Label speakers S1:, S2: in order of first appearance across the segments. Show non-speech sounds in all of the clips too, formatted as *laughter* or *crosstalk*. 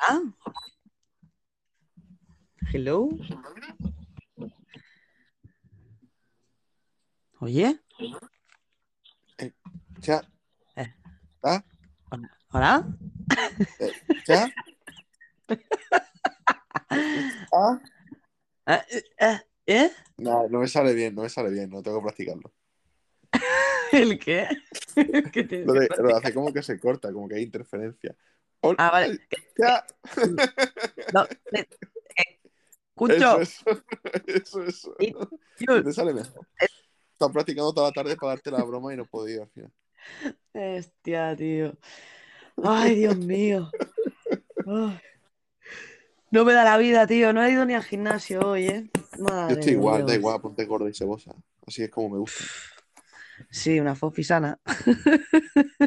S1: ¿Ah? Hello. Oye.
S2: Ya.
S1: Eh.
S2: ¿Ah?
S1: ¿Hola?
S2: Eh, ¿Ya? *laughs* ¿Ah?
S1: Eh, eh, ¿Eh?
S2: No, no me sale bien, no me sale bien, no tengo que practicarlo. *laughs*
S1: ¿El qué? *laughs*
S2: Lo hace como que se corta, como que hay interferencia.
S1: Ah, vale.
S2: Ya. *laughs*
S1: No, eh, *laughs* eh, escucho.
S2: Eso, eso. Eso, Te sale mejor. Estaba practicando toda la tarde para darte la broma y no podido al final.
S1: Hostia, tío. Ay, Dios mío. No me da la vida, tío. No he ido ni al gimnasio hoy, ¿eh? Madre
S2: Yo estoy igual, da
S1: Dios.
S2: igual, ponte gorda y cebosa. Así es como me gusta.
S1: Sí, una fofi sana.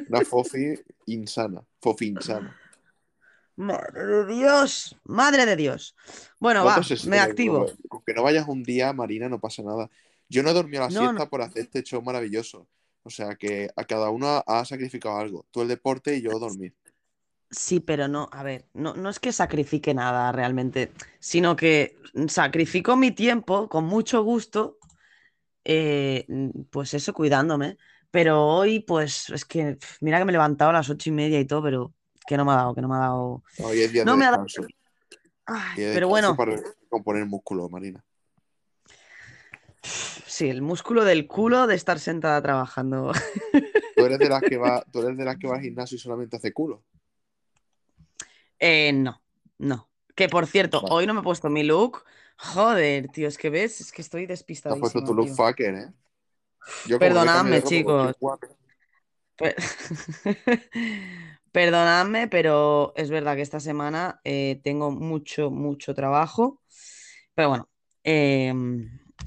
S2: Una fofi *laughs* insana. Fofi insana.
S1: Madre de Dios. Madre de Dios. Bueno, va,
S2: ¿Cuánto se
S1: me activo.
S2: Con que no vayas un día, Marina, no pasa nada. Yo no he dormido la
S1: No,
S2: siesta por hacer este show maravilloso. O sea que a cada uno ha sacrificado algo. Tú el deporte y yo dormir.
S1: Sí, pero no, a ver, no, no es que sacrifique nada realmente, sino que sacrifico mi tiempo con mucho gusto, eh, pues eso, cuidándome. Pero hoy, pues, es que, mira que me he levantado a las ocho y media y todo, pero que no me ha dado, que no me ha dado.
S2: Hoy es día
S1: No
S2: de
S1: me ha dado.
S2: descanso.
S1: Ay,
S2: Día de
S1: pero bueno,
S2: para componer músculo, Marina.
S1: sí, el músculo del culo de estar sentada trabajando.
S2: Tú eres de las que va, *laughs* tú eres de las que va al gimnasio y solamente hace culo.
S1: Eh, no, no. Que por cierto,
S2: Vale.
S1: hoy no me he puesto mi look. Joder, tío, es que ves, es que estoy
S2: Te has puesto tu look
S1: tío.
S2: fucker, ¿eh? Yo
S1: Perdonadme, chicos. *laughs* *laughs* Perdonadme, pero es verdad que esta semana eh, tengo mucho, mucho trabajo. Pero bueno, eh,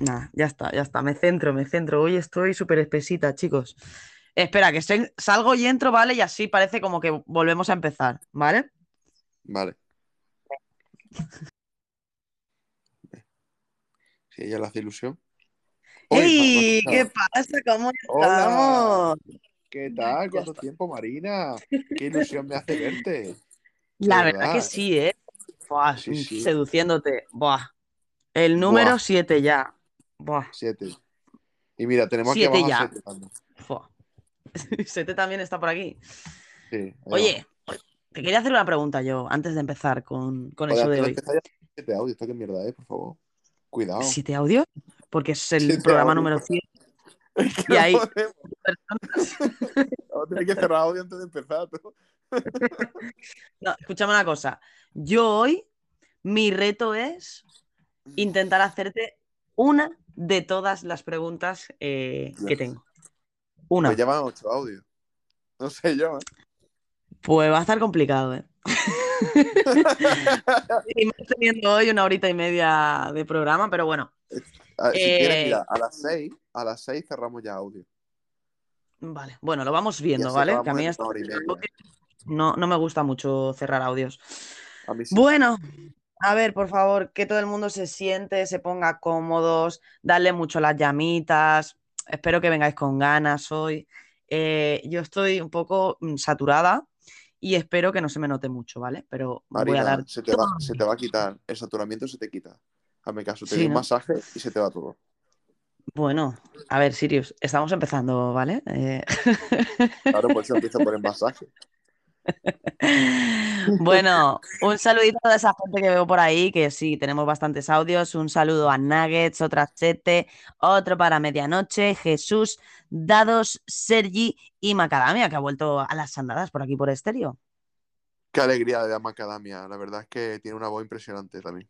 S1: nada, ya está, ya está. Me centro, me centro. Hoy estoy súper espesita, chicos. Espera, que salgo y entro, ¿vale? Y así parece como que volvemos a empezar, ¿vale?
S2: Vale. Si ella le hace ilusión.
S1: ¡Ey! ¿Qué pasa? ¿Cómo
S2: Hola. ¿Qué tal? ¿Cuánto tiempo, Marina? *laughs* Qué ilusión me hace verte.
S1: La
S2: De
S1: verdad que
S2: verdad.
S1: sí, ¿eh? Buah,
S2: Sí, sí.
S1: seduciéndote. Buah. El número
S2: Buah.
S1: 7 ya. Buah.
S2: Siete. Y mira, tenemos aquí
S1: Siete
S2: abajo
S1: ya.
S2: siete también.
S1: Fua. *laughs* Sete también está por aquí.
S2: Sí, ahí
S1: Oye, te quería hacer una pregunta yo antes de empezar con, con eso de hoy.
S2: siete audio. Esto qué mierda es, por favor. Cuidado.
S1: ¿Siete audios? Porque es el
S2: Siete
S1: programa
S2: audios.
S1: número 100 *laughs*
S2: Es que
S1: y
S2: no podemos. Vamos a tener que cerrar audio antes de empezar.
S1: No, escúchame una cosa. Yo hoy, mi reto es intentar hacerte una de todas las preguntas eh, que tengo. Una.
S2: Pues ya van ocho audios. No sé yo, ¿eh?
S1: Pues va a estar complicado, ¿eh? *laughs* Y más teniendo hoy una horita y media de programa, pero bueno,
S2: Si
S1: Eh,
S2: quieres, mira, a las seis, a las seis cerramos ya audio.
S1: Vale. Bueno, lo vamos viendo, ¿vale? Que a mí no, no me gusta mucho cerrar audios.
S2: A mí sí.
S1: Bueno, a ver, por favor, que todo el mundo se siente, se ponga cómodos, darle mucho las llamitas. Espero que vengáis con ganas hoy. Eh, yo estoy un poco mm, saturada y espero que no se me note mucho, ¿vale? Pero voy a
S2: Marina,
S1: dar.
S2: se te, va, se te va a quitar. El saturamiento se te quita. Hazme caso, te
S1: Sí,
S2: doy un masaje y se te va todo.
S1: Bueno, a ver, Sirius, estamos empezando, ¿vale? Eh, *laughs*
S2: Claro, por eso empiezo por el masaje. *laughs*
S1: Bueno, un saludito a esa gente que veo por ahí, que sí, tenemos bastantes audios. Un saludo a Nuggets, otro a Chete, otro para Medianoche, Jesús, Dados, Sergi y Macadamia, que ha vuelto a las andadas por aquí por estéreo.
S2: Qué alegría de la macadamia. La verdad es que tiene una voz impresionante también.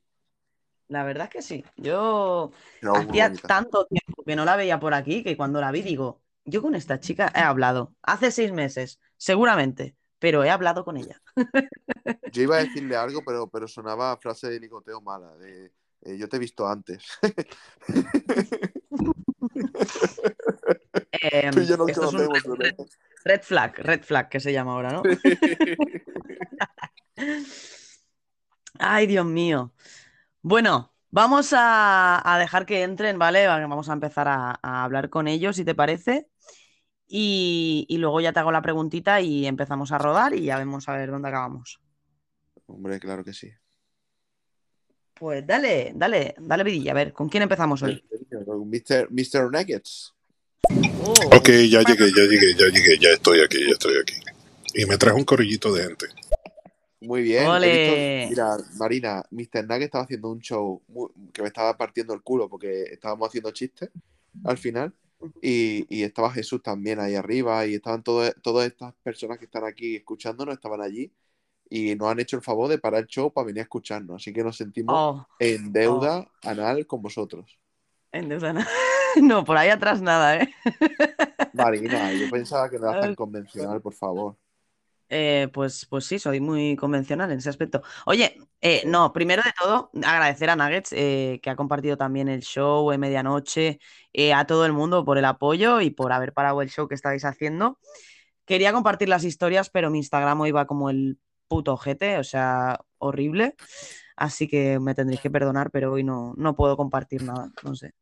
S1: La verdad es que sí. Yo hacía tanto tiempo que no la veía por aquí que cuando la vi digo, yo con esta chica he hablado hace seis meses, seguramente, pero he hablado con ella. *laughs*
S2: Yo iba a decirle algo, pero, pero sonaba a frase de nicoteo mala. De, eh, yo te he visto antes. *laughs*
S1: Eh,
S2: Tú y yo nos
S1: esto es un
S2: conocemos,
S1: red,
S2: ¿verdad? *laughs*
S1: red flag, red flag que se llama ahora, ¿no? Ay, Dios mío. Bueno, vamos a, a dejar que entren, ¿vale? Vamos a empezar a, a hablar con ellos, si te parece. Y, y luego ya te hago la preguntita y empezamos a rodar y ya vemos a ver dónde acabamos.
S2: Hombre, claro que sí.
S1: Pues dale, dale, dale vidilla. A ver, ¿con quién empezamos hoy?
S2: Mr. Mr. Nuggets.
S1: Oh,
S3: Ok, ya llegué, ya llegué, ya llegué, ya estoy aquí, ya estoy aquí. Y me trajo un corillito de gente.
S2: Muy bien. visto- mira, Marina, Mr. Nugget estaba haciendo un show muy- que me estaba partiendo el culo porque estábamos haciendo chistes al final. Y, y estaba Jesús también ahí arriba. Y estaban todo- todas estas personas que están aquí escuchándonos, estaban allí. Y nos han hecho el favor de parar el show para venir a escucharnos. Así que nos sentimos
S1: oh,
S2: en deuda anal con vosotros.
S1: en deuda no. *laughs* No, por ahí atrás nada, ¿eh?
S2: Marina, yo pensaba que no eras tan *laughs* convencional, por favor.
S1: Eh, pues, pues sí, soy muy convencional en ese aspecto. Oye, eh, no, primero de todo, agradecer a Nuggets, eh, que ha compartido también el show en medianoche, a todo el mundo por el apoyo y por haber parado el show que estáis haciendo. Quería compartir las historias, pero mi Instagram hoy va como el puto ojete, o sea, horrible. Así que me tendréis que perdonar, pero hoy no, no puedo compartir nada, no sé.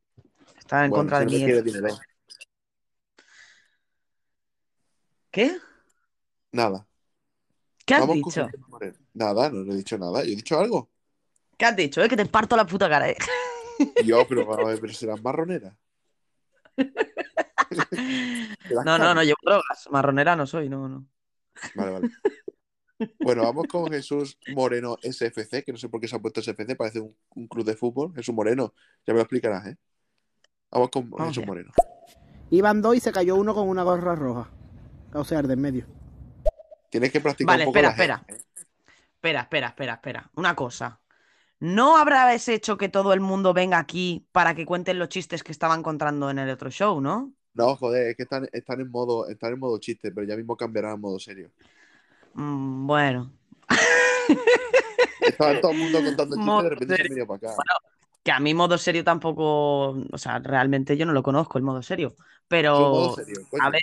S1: Está en
S2: Bueno,
S1: contra de mí. ¿Qué?
S2: Nada.
S1: ¿Qué has
S2: Vamos
S1: dicho?
S2: Nada, no, no he dicho nada. Yo he dicho algo.
S1: ¿Qué has dicho? Eh? Que te parto la puta cara, eh.
S2: Yo, pero, vamos a ver, pero serás marronera. *laughs*
S1: No, no, no llevo drogas. Marronera no soy, no, no.
S2: Vale, vale. Bueno, vamos con Jesús Moreno SFC, que no sé por qué se ha puesto SFC, parece un, un club de fútbol. Jesús Moreno, ya me lo explicarás, ¿eh? Vamos con
S1: Vamos
S2: Jesús. Moreno.
S4: Iban dos y se cayó uno con una gorra roja. O sea, el de en medio.
S2: Tienes que practicar
S1: Vale,
S2: un poco
S1: espera,
S2: la
S1: espera.
S2: gente.
S1: Espera, espera, espera, espera. Una cosa. ¿No habrás hecho que todo el mundo venga aquí para que cuenten los chistes que estaban encontrando en el otro show, no?
S2: No, joder, es que están, están en modo, están en modo chiste, pero ya mismo cambiarán a modo serio.
S1: Mm, bueno, *laughs*
S2: Estaba todo el mundo contando chistes de repente se han
S1: serio.
S2: venido para acá.
S1: que a mí modo serio tampoco, o sea, realmente yo no lo conozco, el modo serio. Pero,
S2: modo serio,
S1: a ver,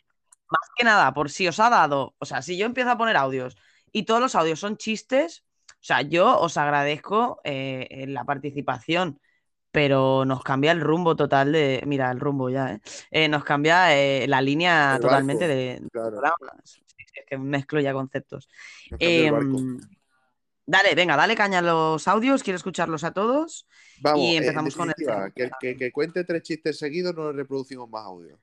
S1: más que nada, por si os ha dado, o sea, si yo empiezo a poner audios y todos los audios son chistes, o sea, yo os agradezco eh, la participación, pero nos cambia el rumbo total de, mira, el rumbo ya, ¿eh? Eh, nos cambia eh, la línea
S2: El
S1: totalmente
S2: barco,
S1: de,
S2: claro.
S1: Sí, es que mezclo ya conceptos. Em, dale, venga, dale caña a los audios, quiero escucharlos a todos.
S2: Vamos,
S1: y empezamos con el
S2: que, que, que cuente tres chistes seguidos no reproducimos más audio.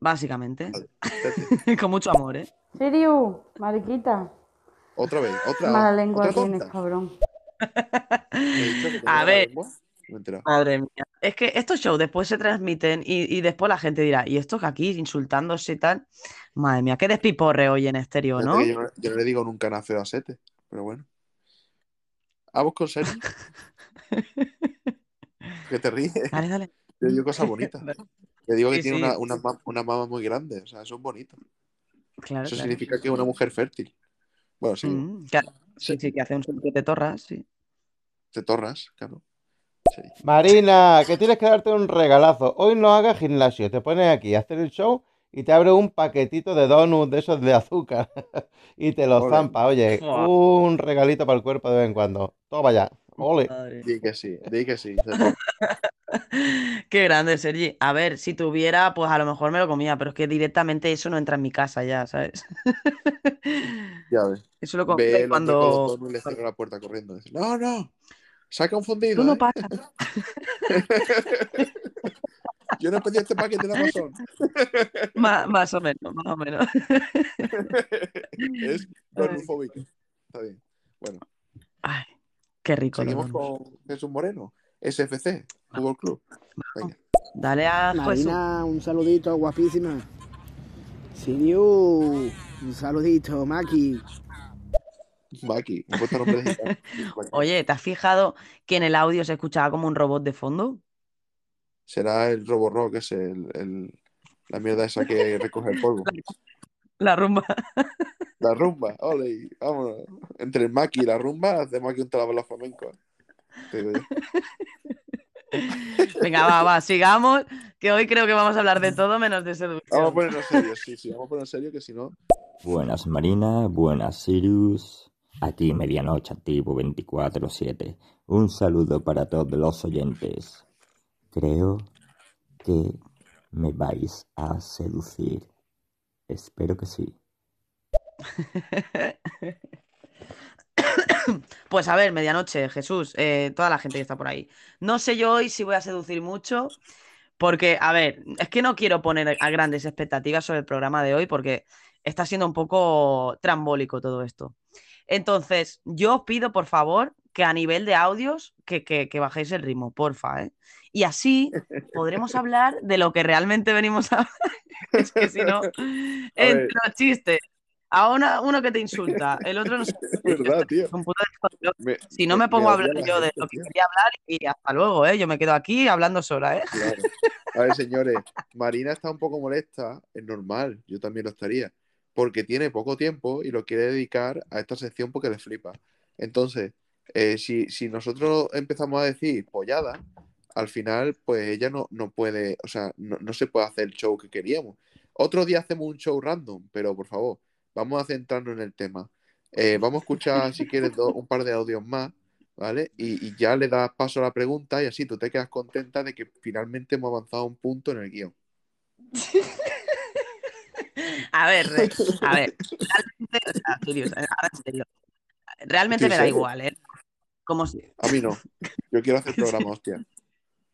S1: Básicamente,
S2: Vale. *laughs*
S1: con mucho amor, ¿eh?
S5: Siriu, mariquita.
S2: Otra vez, otra,
S5: Mala lengua
S2: otra
S5: tienes,
S2: tonta.
S5: cabrón.
S2: ¿Me he dicho que
S1: A ver. Madre mía. Es que estos shows después se transmiten y, y después la gente dirá, y estos aquí insultándose y tal. Madre mía, qué despiporre hoy en estéreo, ¿no?
S2: que Yo, no yo no le digo nunca feo a Sete, pero bueno. Vamos con serio. *laughs* que te ríes.
S1: Dale, dale.
S2: Yo digo cosas bonitas. Te digo que
S1: Sí,
S2: tiene
S1: sí.
S2: una, una, una mama muy grande. O sea, eso es bonito.
S1: Claro,
S2: Eso
S1: claro.
S2: significa que es una mujer fértil. Bueno, sí,
S1: Mm, claro. Sí, sí, que hace un sonido de torras, sí.
S2: te torras, claro. Sí.
S6: Marina, que tienes que darte un regalazo. Hoy no hagas gimnasio, te pones aquí a hacer el show y te abre un paquetito de donuts de esos de azúcar *laughs* y te los zampa. Oye, un regalito para el cuerpo de vez en cuando. Toma ya. Ole.
S2: Di que sí, di que sí. *laughs*
S1: Qué grande, Sergi. A ver, si tuviera, pues a lo mejor me lo comía, pero es que directamente eso no entra en mi casa ya, ¿sabes? *laughs*
S2: Ya ves.
S1: Eso lo
S2: Ve
S1: compré
S2: los
S1: cuando...
S2: le cierra la puerta corriendo. Dice, no, no. Se ha confundido.
S1: Tú no
S2: ¿eh?
S1: pasas. *laughs*
S2: Yo no pedí este paquete de Amazon.
S1: Más, más o menos, más o menos.
S2: es donufóbico. Está bien. Bueno,
S1: Ay, qué rico.
S2: seguimos con Jesús Moreno. SFC, Fútbol Club. Venga.
S1: Dale a.
S4: Marina, un saludito, guapísima. Siriu, un saludito, Maki.
S2: Maki, me he puesto nombre de. *laughs*
S1: Oye, ¿te has fijado que en el audio se escuchaba como un robot de fondo?
S2: Será el Roborock, ese, el, el- la mierda esa que recoge el polvo. *laughs*
S1: La rumba. *laughs*
S2: La rumba, ole, vámonos. Entre el Maki y la rumba, hacemos aquí un trabajo flamenco. *laughs*
S1: Venga, va, va, sigamos, que hoy creo que vamos a hablar de todo menos de
S2: Vamos a
S1: seducción.
S2: ponernos serios, sí, sí, vamos a ponernos serios que si no.
S7: Buenas Marina, buenas Sirius. Aquí Medianoche Activo 24-7. Un saludo para todos los oyentes. Creo que me vais a seducir. Espero que sí. *coughs*
S1: Pues a ver, medianoche, Jesús, eh, toda la gente que está por ahí. No sé yo hoy si voy a seducir mucho, porque, a ver, es que no quiero poner a grandes expectativas sobre el programa de hoy, porque está siendo un poco trambólico todo esto. Entonces, yo os pido, por favor, que a nivel de audios, que, que, que bajéis el ritmo, porfa, ¿eh? Y así podremos *laughs* hablar de lo que realmente venimos a hablar. *laughs* es que si no, entre los chistes, a una- uno que te insulta, el otro no *laughs* sé.
S2: Es verdad, tío.
S1: un puto descontrol.
S2: Me-
S1: Si no me pongo a hablar
S2: la
S1: yo de lo que quería hablar y hasta luego, ¿eh? Yo me quedo aquí hablando sola, ¿eh?
S2: Claro. A ver, señores, Marina está un poco molesta, es normal, yo también lo estaría, porque tiene poco tiempo y lo quiere dedicar a esta sección porque le flipa. Entonces, eh, si, si nosotros empezamos a decir pollada, al final, pues ella no, no puede, o sea, no, no se puede hacer el show que queríamos. Otro día hacemos un show random, pero por favor, vamos a centrarnos en el tema. Eh, vamos a escuchar, si quieres, do- un par de audios más, ¿vale? Y, y ya le das paso a la pregunta y así tú te quedas contenta de que finalmente hemos avanzado un punto en el guion. *laughs*
S1: A ver, a ver, realmente, o sea, ahora en serio, realmente me da igual, ¿eh? Como si,
S2: A mí no. Yo quiero hacer programa, hostia.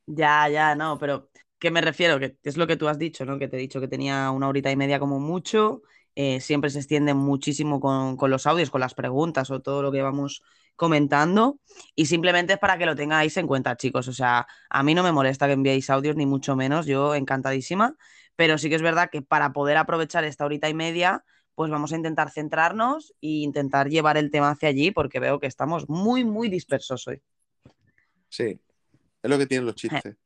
S1: Ya, ya, no, pero ¿qué me refiero? Que es lo que tú has dicho, ¿no? Que te he dicho que tenía una horita y media como mucho, eh, siempre se extiende muchísimo con, con los audios, con las preguntas o todo lo que vamos comentando y simplemente es para que lo tengáis en cuenta, chicos. O sea, a mí no me molesta que enviéis audios, ni mucho menos, yo encantadísima, pero sí que es verdad que para poder aprovechar esta horita y media, pues vamos a intentar centrarnos e intentar llevar el tema hacia allí porque veo que estamos muy, muy dispersos hoy.
S2: Sí. Es lo que tienen los chistes.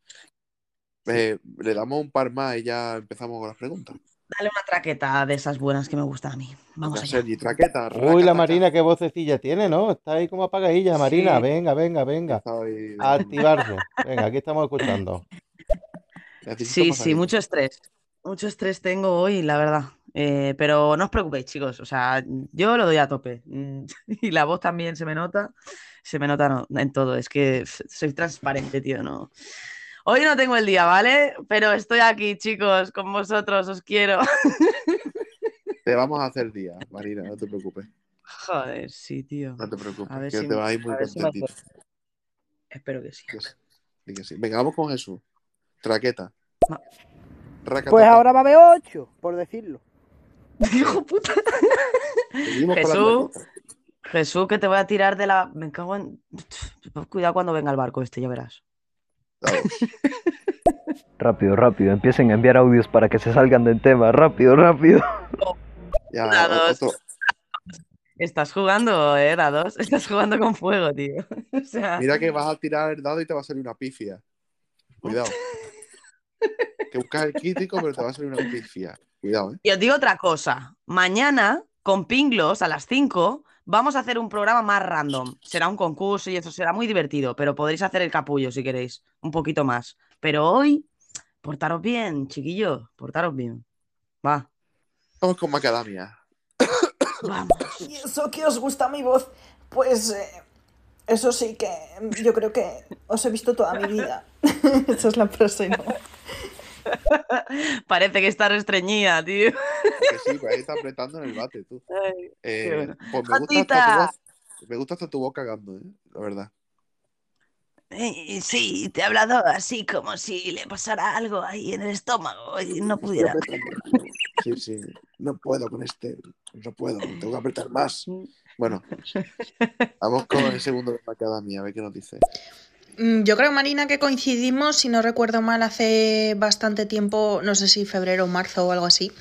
S2: Eh, le damos un par más y ya empezamos con las preguntas.
S1: Dale una traqueta de esas buenas que me gustan a mí. Vamos allá.
S2: Sergi, traqueta.
S6: Uy, la. Marina, qué vocecilla tiene, ¿no? Está ahí como apagadilla, Marina.
S1: Sí.
S6: Venga, venga, venga.
S2: Ahí-
S6: A activarse. Venga, aquí estamos escuchando.
S2: Necesito
S1: Sí, sí,
S2: ahí.
S1: mucho estrés. Mucho estrés tengo hoy, la verdad. Eh, pero no os preocupéis, chicos. O sea, yo lo doy a tope. Mm, *laughs* Y la voz también se me nota. Se me nota no, en todo. Es que soy transparente, tío. No. Hoy no tengo el día, ¿vale? Pero estoy aquí, chicos, con vosotros. Os quiero. *laughs*
S2: Te vamos a hacer día, Marina, no te preocupes.
S1: Joder, sí, tío.
S2: No te preocupes.
S1: A ver
S2: que
S1: si
S2: te
S1: me-
S2: vas a ir muy
S1: si
S2: contentito.
S1: Espero que sí.
S2: Que que. Venga, vamos con Jesús. Traqueta.
S4: Pues ahora va a haber ocho, por decirlo. *laughs*
S1: Hijo puta. Jesús. Jesús, que te voy a tirar de la. Me cago en. Cuidado cuando venga el barco este, ya verás. *laughs*
S8: Rápido, rápido, empiecen a enviar audios para que se salgan del tema. Rápido, rápido.
S2: Ya.
S1: Estás jugando, eh, dados. Estás jugando con fuego, tío. *laughs* O sea,
S2: Mira que vas a tirar el dado y te va a salir una pifia. Cuidado. Que buscas el crítico, pero te va a salir una pifia. Cuidado, ¿eh?
S1: y os digo otra cosa. Mañana, con Pinglos, a las 5, vamos a hacer un programa más random. Será un concurso y eso será muy divertido, pero podréis hacer el capullo si queréis, un poquito más. Pero hoy, portaros bien, chiquillos, portaros bien. Va,
S2: Vamos con Macadamia.
S1: vamos. *coughs*
S9: ¿Y eso que os gusta mi voz? Pues eh, eso sí que yo creo que os he visto toda mi vida. *laughs* Esa es la frase, ¿no? *laughs*
S1: Parece que está restreñida, tío.
S2: Que sí, pues ahí está apretando en el bate, tú. *laughs*
S1: Ay,
S2: Eh,
S1: bueno.
S2: Pues me gusta hasta tu voz. Me gusta hasta tu voz cagando, ¿eh? La verdad.
S1: Eh, Sí, te he hablado así como si le pasara algo ahí en el estómago y no pudiera. *laughs*
S2: Sí, sí. No puedo con este. No puedo. Tengo que apretar más. Bueno. Vamos con el segundo de Macadamia, a ver qué nos dice.
S10: Mm, Yo creo, Marina, que coincidimos, si no recuerdo mal, hace bastante tiempo, no sé si febrero o marzo o algo así,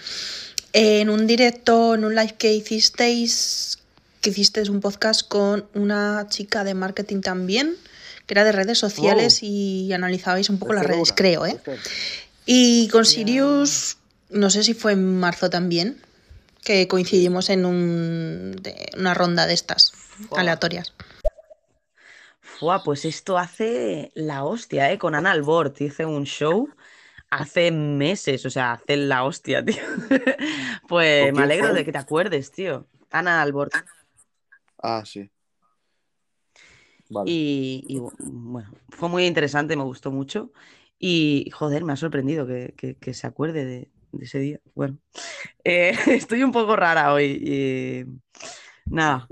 S10: en un directo, en un live que hicisteis, que hicisteis un podcast con una chica de marketing también, que era de redes sociales y analizabais un poco las redes, creo, ¿eh? Y con Sirius, no sé si fue en marzo también, que coincidimos en un, de- una ronda de estas aleatorias.
S1: Fua, pues esto hace la hostia, ¿eh? Con Ana Albort hice un show hace meses, o sea, hace la hostia, *laughs* tío. Pues
S2: ¿Con
S1: me alegro
S2: fue?
S1: de que te acuerdes, tío. Ana Albort.
S2: Ah, sí. Vale.
S1: Y, y, bueno, fue muy interesante, me gustó mucho. Y joder, me ha sorprendido que, que- que se acuerde de, de ese día. Bueno, *laughs* eh, *laughs* estoy un poco rara hoy. y nada.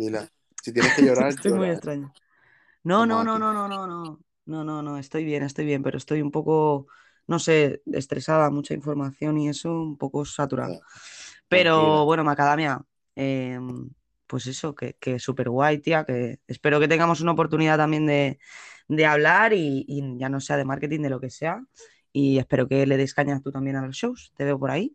S2: Si tienes que llorar,
S1: Estoy muy
S2: llora, ¿eh?
S1: extraño. No, no, no, no, no, no, no. No, no, no, estoy bien, estoy bien, pero estoy un poco, no sé, estresada, mucha información y eso, un poco saturada. Pero
S2: tranquila.
S1: bueno, Macadamia, eh, pues eso, que, que súper guay, tía, que espero que tengamos una oportunidad también de, de hablar y, y ya no sea de marketing, de lo que sea. Y espero que le des caña tú también a los shows. Te veo por ahí.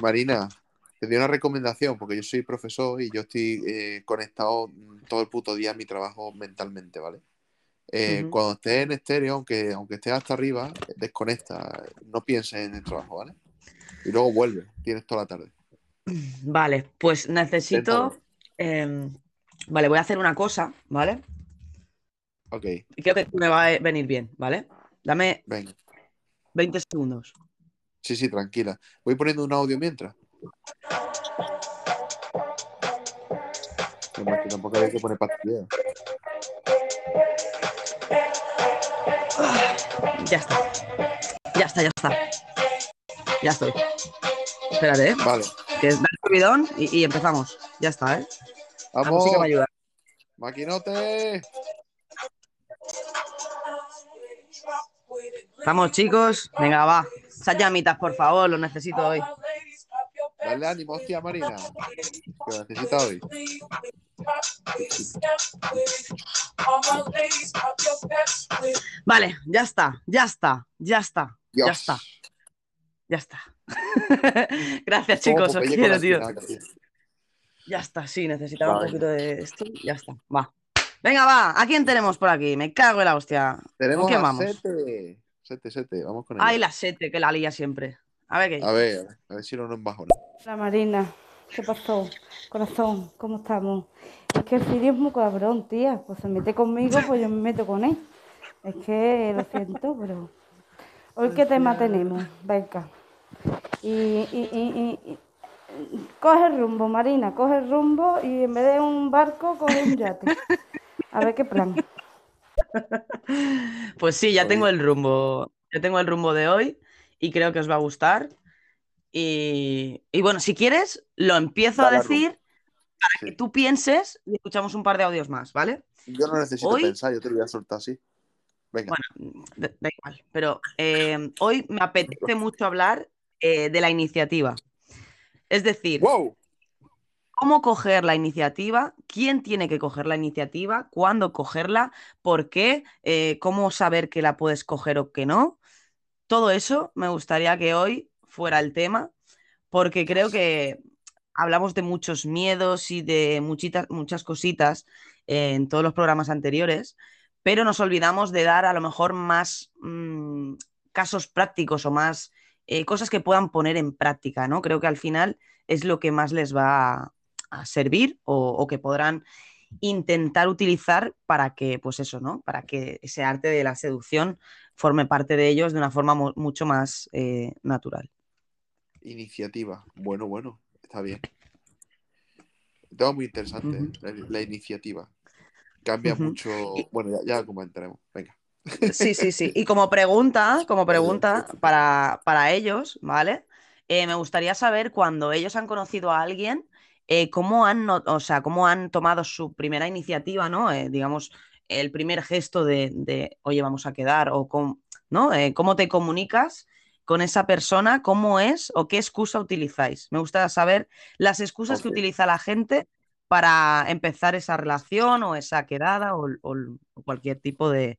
S2: Marina, te doy una recomendación porque yo soy profesor y yo estoy eh, conectado mm, todo el puto día a mi trabajo mentalmente, ¿vale? Eh. Cuando estés en estéreo, aunque, aunque estés hasta arriba, desconecta, no pienses en el trabajo, ¿vale? Y luego vuelve, tienes toda la tarde.
S1: Vale, pues necesito. Em, vale, voy a hacer una cosa, ¿vale?
S2: Ok,
S1: Y creo que me va a venir bien, ¿vale? Dame
S2: venga.
S1: 20 segundos.
S2: Sí, sí, tranquila. Voy poniendo un audio mientras. Además, que tampoco hay que poner pastillero.
S1: Ya está. Ya está, ya está. Ya estoy. Espérate, ¿eh?
S2: Vale,
S1: Que da el subidón y, y empezamos. Ya está, ¿eh? La
S2: vamos.
S1: música me ayuda.
S2: Maquinote.
S1: Vamos, chicos. Venga, va. Esas llamitas, por favor, lo necesito hoy.
S2: Dale ánimo, hostia, Marina. Que lo necesita hoy.
S1: Vale, ya está, ya está, ya está, ya está, ya está. *laughs* Gracias, chicos, os
S2: con
S1: quiero, tío. Ya está, sí, necesitaba un poquito de esto. Ya está, va. Venga, va. ¿A quién tenemos por aquí? Me cago en la hostia. ¿Con
S2: Tenemos
S1: quién
S2: a
S1: vamos?
S2: Sete. Sete, Sete, vamos con ella.
S1: Ay, la sete, que la lía siempre. A ver qué
S2: A ver, a ver si no nos embajona.
S5: Hola Marina, ¿qué pasó? Corazón, ¿cómo estamos? Es que el Siri es muy cabrón, tía. Pues se mete conmigo, pues yo me meto con él. Es que lo siento, pero. Hoy qué tema tenemos, venga. Y, y, y, y- y- coge el rumbo, Marina, coge el rumbo y en vez de un barco, coge un yate. A ver qué plan.
S1: Pues sí, ya tengo el rumbo. Ya tengo el rumbo de hoy y creo que os va a gustar. Y, y bueno, si quieres, lo empiezo a decir para que tú pienses y escuchamos un par de audios más, ¿vale?
S2: Yo no necesito
S1: Hoy-
S2: pensar, yo te lo voy a soltar así. Venga.
S1: Bueno, da, da igual, pero eh, hoy me apetece mucho hablar eh, de la iniciativa. Es decir,
S2: ¡Wow!
S1: cómo coger la iniciativa, quién tiene que coger la iniciativa, cuándo cogerla, por qué, eh, cómo saber que la puedes coger o que no. Todo eso me gustaría que hoy fuera el tema, porque creo que hablamos de muchos miedos y de muchas cositas en todos los programas anteriores, pero nos olvidamos de dar a lo mejor más mm, casos prácticos o más eh, cosas que puedan poner en práctica, ¿no? Creo que al final es lo que más les va a, a servir o, o que podrán intentar utilizar para que, pues eso, ¿no? Para que ese arte de la seducción forme parte de ellos de una forma mu- mucho más eh, natural.
S2: Iniciativa. Bueno, bueno, está bien. Todo muy interesante. ¿eh? la, la iniciativa. Cambia mucho. Bueno, ya, comentaremos. Venga.
S1: Sí, sí, sí. *laughs* Y como pregunta, como pregunta para, para ellos, ¿vale? Eh, me gustaría saber cuando ellos han conocido a alguien, eh, cómo han, o sea, cómo han tomado su primera iniciativa, ¿no? Eh, digamos, el primer gesto de, de, oye, vamos a quedar, o cómo, ¿no? Eh, cómo te comunicas con esa persona, cómo es o qué excusa utilizáis. Me gusta saber las excusas que utiliza la gente para empezar esa relación o esa quedada o, o- o cualquier tipo de,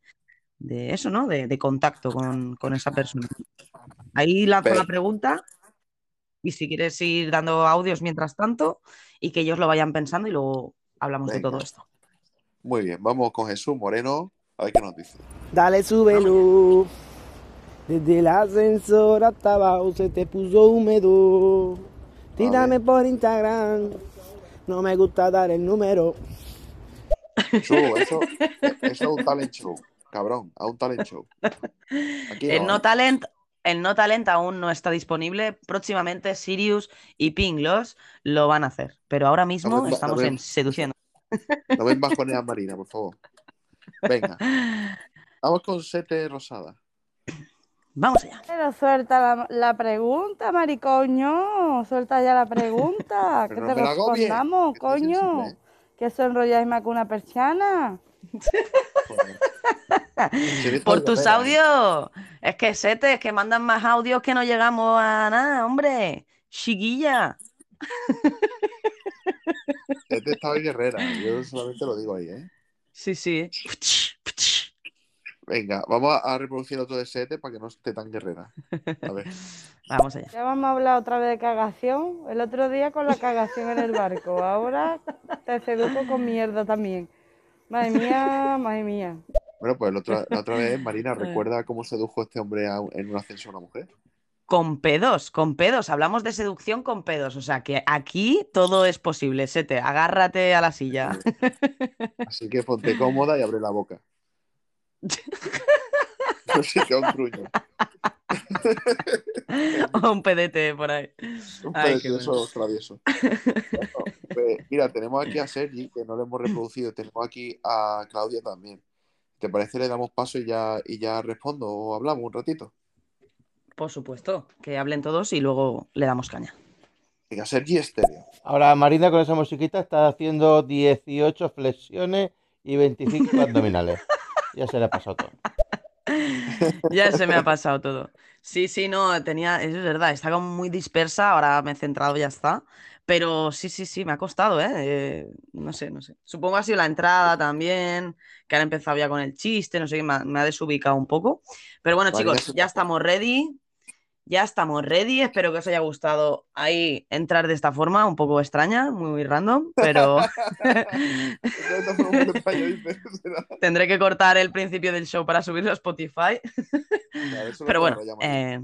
S1: de eso, ¿no? De, de contacto con, con esa persona. Ahí lanzo la pregunta y si quieres ir dando audios mientras tanto y que ellos lo vayan pensando y luego hablamos de todo esto.
S2: Muy bien, vamos con Jesús Moreno. A ver qué nos dice.
S4: Dale, súbelo. Desde el ascensor hasta abajo se te puso húmedo. Tírame por Instagram. No me gusta dar el número.
S2: Show, eso, eso es un talent show. Cabrón, a un talent show. Aquí
S1: El
S2: no,
S1: no
S2: ¿eh?
S1: talent, el no talent aún no está disponible. Próximamente Sirius y Pinglos lo van a hacer. Pero ahora mismo estamos en seduciendo.
S2: No ven bajonear a Marina, por favor. Venga. Vamos con Sete Rosada.
S1: Vamos allá.
S5: Pero suelta la, la pregunta, maricoño. Suelta ya la pregunta. *laughs* que te
S2: me bien,
S5: respondamos,
S2: estoy
S5: coño.
S2: sensible.
S5: que eso enrolláis más que una persiana.
S1: Por tus audios. Es que sete, es que mandan más audios que no llegamos a nada, hombre. Chiquilla. *laughs*
S2: Este está hoy guerrera. Yo solamente lo digo ahí, ¿eh?
S1: Sí, sí.
S2: Venga, vamos a- reproducir otro de Sete para que no esté tan guerrera. A ver. *laughs*
S1: Vamos allá.
S5: Ya vamos a hablar otra vez de cagación. El otro día con la cagación en el barco. Ahora te seduzco con mierda también. Madre mía, madre mía.
S2: Bueno, pues la otra, la otra vez, Marina, *laughs* ¿recuerda cómo sedujo este hombre a en un ascenso a una mujer?
S1: Con pedos, con pedos. Hablamos de seducción con pedos. O sea que aquí todo es posible. Sete, agárrate a la silla. *laughs*
S2: Así que ponte cómoda y abre la boca. No sé, qué un truño.
S1: o *laughs* un pedete por ahí.
S2: Un
S1: Ay,
S2: pedete de esos traviesos. *laughs* Pues, mira, tenemos aquí a Sergi, que no lo hemos reproducido. Tenemos aquí a Claudia también. ¿Te parece le damos paso y ya, y ya respondo o hablamos un ratito?
S1: Por supuesto, que hablen todos y luego le damos caña.
S2: Venga, Sergi Estéreo.
S6: Ahora Marina con esa musiquita está haciendo 18 flexiones y 25 *laughs* abdominales. Ya se le ha pasado todo. *laughs*
S1: Ya se me ha pasado todo. Sí, sí, no, tenía, eso es verdad, está como muy dispersa, ahora me he centrado, ya está. Pero sí, sí, sí, me ha costado, ¿eh? Eh, no sé, no sé. Supongo ha sido la entrada también, que han empezado ya con el chiste, no sé me ha, me ha desubicado un poco. Pero bueno, chicos, ya estamos ready. Ya estamos ready. Espero que os haya gustado ahí entrar de esta forma, un poco extraña, muy random, pero *laughs* *laughs* tendré que cortar el principio del show para subirlo a Spotify. *laughs* Pero bueno, eh,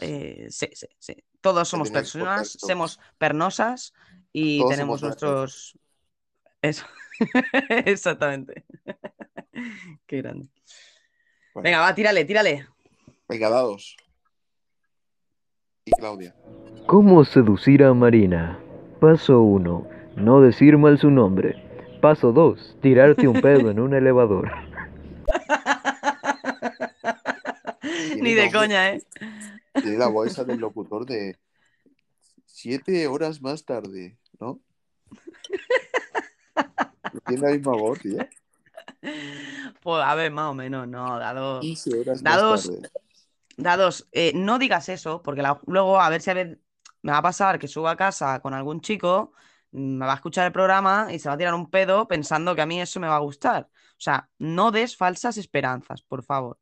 S1: eh, sí, sí, sí. Todos somos personas, somos pernosas y
S2: Todos
S1: tenemos nuestros. Eso. Exactamente. Qué grande.
S2: Bueno.
S1: Venga, va, tírale, tírale.
S2: Venga, dados. Y Claudia.
S8: ¿Cómo seducir a Marina? Paso 1. No decir mal su nombre. Paso 2. Tirarte un pedo en un *laughs* elevador.
S1: Ni de coña, ¿eh?
S2: Tiene la voz del locutor de siete horas más tarde, ¿no? Tiene la misma voz, tío.
S1: Pues a ver, más o menos, no, dados.
S2: 15 horas
S1: Dados,
S2: más tarde.
S1: Dados, eh, no digas eso, porque la- luego a ver si a ver, me va a pasar que suba a casa con algún chico, mm, me va a escuchar el programa y se va a tirar un pedo pensando que a mí eso me va a gustar. O sea, no des falsas esperanzas, por favor.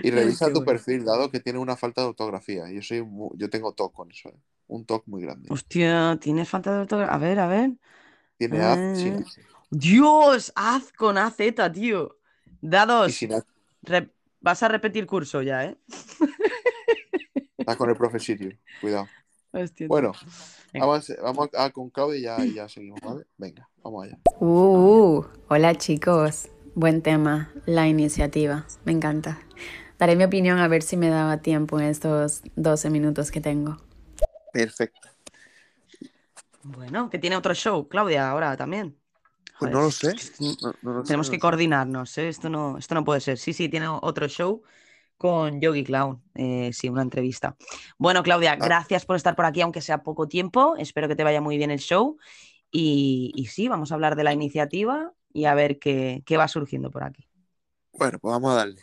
S2: Y revisa *laughs*
S1: Qué
S2: tu
S1: bueno.
S2: perfil, dado que tiene una falta de ortografía. Yo soy mu- yo tengo TOC con eso, ¿eh? Un TOC muy grande.
S1: Hostia, ¿tienes falta de ortografía? A ver, a ver.
S2: Tiene Az sin.
S1: Dios, haz con AZ, tío.
S2: Y
S1: Dados,
S2: sin H.
S1: re- vas a repetir curso ya, ¿eh?
S2: Está con el profe Sirio. Cuidado.
S1: Hostia.
S2: Bueno, vamos, a- vamos a, con Claudia y ya, y ya seguimos, ¿vale? Venga, vamos allá.
S11: Uh, hola chicos. Buen tema, la iniciativa. Me encanta. Daré mi opinión a ver si me daba tiempo en estos 12 minutos que tengo.
S2: Perfecto.
S1: Bueno, que tiene otro show, Claudia, ahora también.
S2: Pues
S1: Joder,
S2: no lo sé.
S1: es que
S2: No, no lo sé,
S1: Tenemos
S2: no
S1: que coordinarnos, ¿eh? Esto no, esto no puede ser. Sí, sí, tiene otro show con Yogi Clown. Eh, sí, una entrevista. Bueno, Claudia,
S2: Ah.
S1: gracias por estar por aquí, aunque sea poco tiempo. Espero que te vaya muy bien el show. Y, y sí, vamos a hablar de la iniciativa y a ver qué, qué va surgiendo por aquí.
S2: Bueno, pues vamos a darle.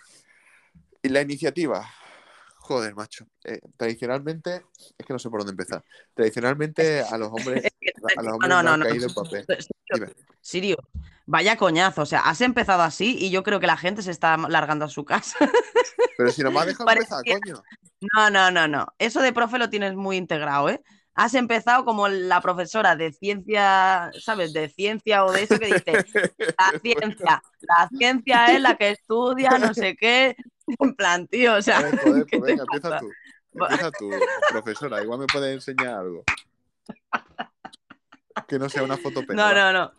S2: Y la iniciativa. Joder, macho. Eh, tradicionalmente, es que no sé por dónde empezar. Tradicionalmente a los hombres, *laughs* a los hombres
S1: No,
S2: no,
S1: no,
S2: caído el papel. *laughs* Dime.
S1: Sirio, vaya coñazo. O sea, has empezado así y yo creo que la gente se está largando a su casa.
S2: Pero si no me has dejado *laughs*
S1: Parece
S2: empezar, coño.
S1: No, no, no, no. Eso de profe lo tienes muy integrado, ¿eh? Has empezado como la profesora de ciencia, ¿sabes? De ciencia o de eso que dice, la *laughs* ciencia, la ciencia es la que estudia, no sé qué. En plan, tío, o sea,
S2: ver, joder,
S1: ¿qué
S2: pues venga, empieza
S1: pasa?
S2: tú. Empieza tú, profesora. Igual me puedes enseñar algo. Que no sea una foto pena.
S1: No, no, no.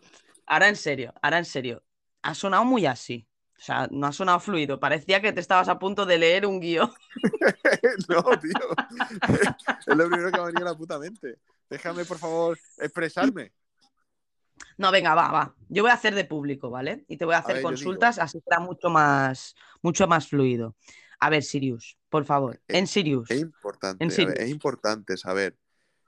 S1: Ahora en serio, ahora en serio. Ha sonado muy así. O sea, no ha sonado fluido. Parecía que te estabas a punto de leer un guion. *laughs*
S2: no, tío. *laughs* es lo primero que me ha venido a la puta mente. Déjame, por favor, expresarme.
S1: No, venga, va, va. Yo voy a hacer de público, ¿vale? Y te voy a hacer
S2: ver,
S1: consultas, así será mucho más, mucho más fluido. A ver, Sirius, por favor. En Sirius.
S2: Es importante,
S1: En
S2: a ver,
S1: Sirius.
S2: es importante saber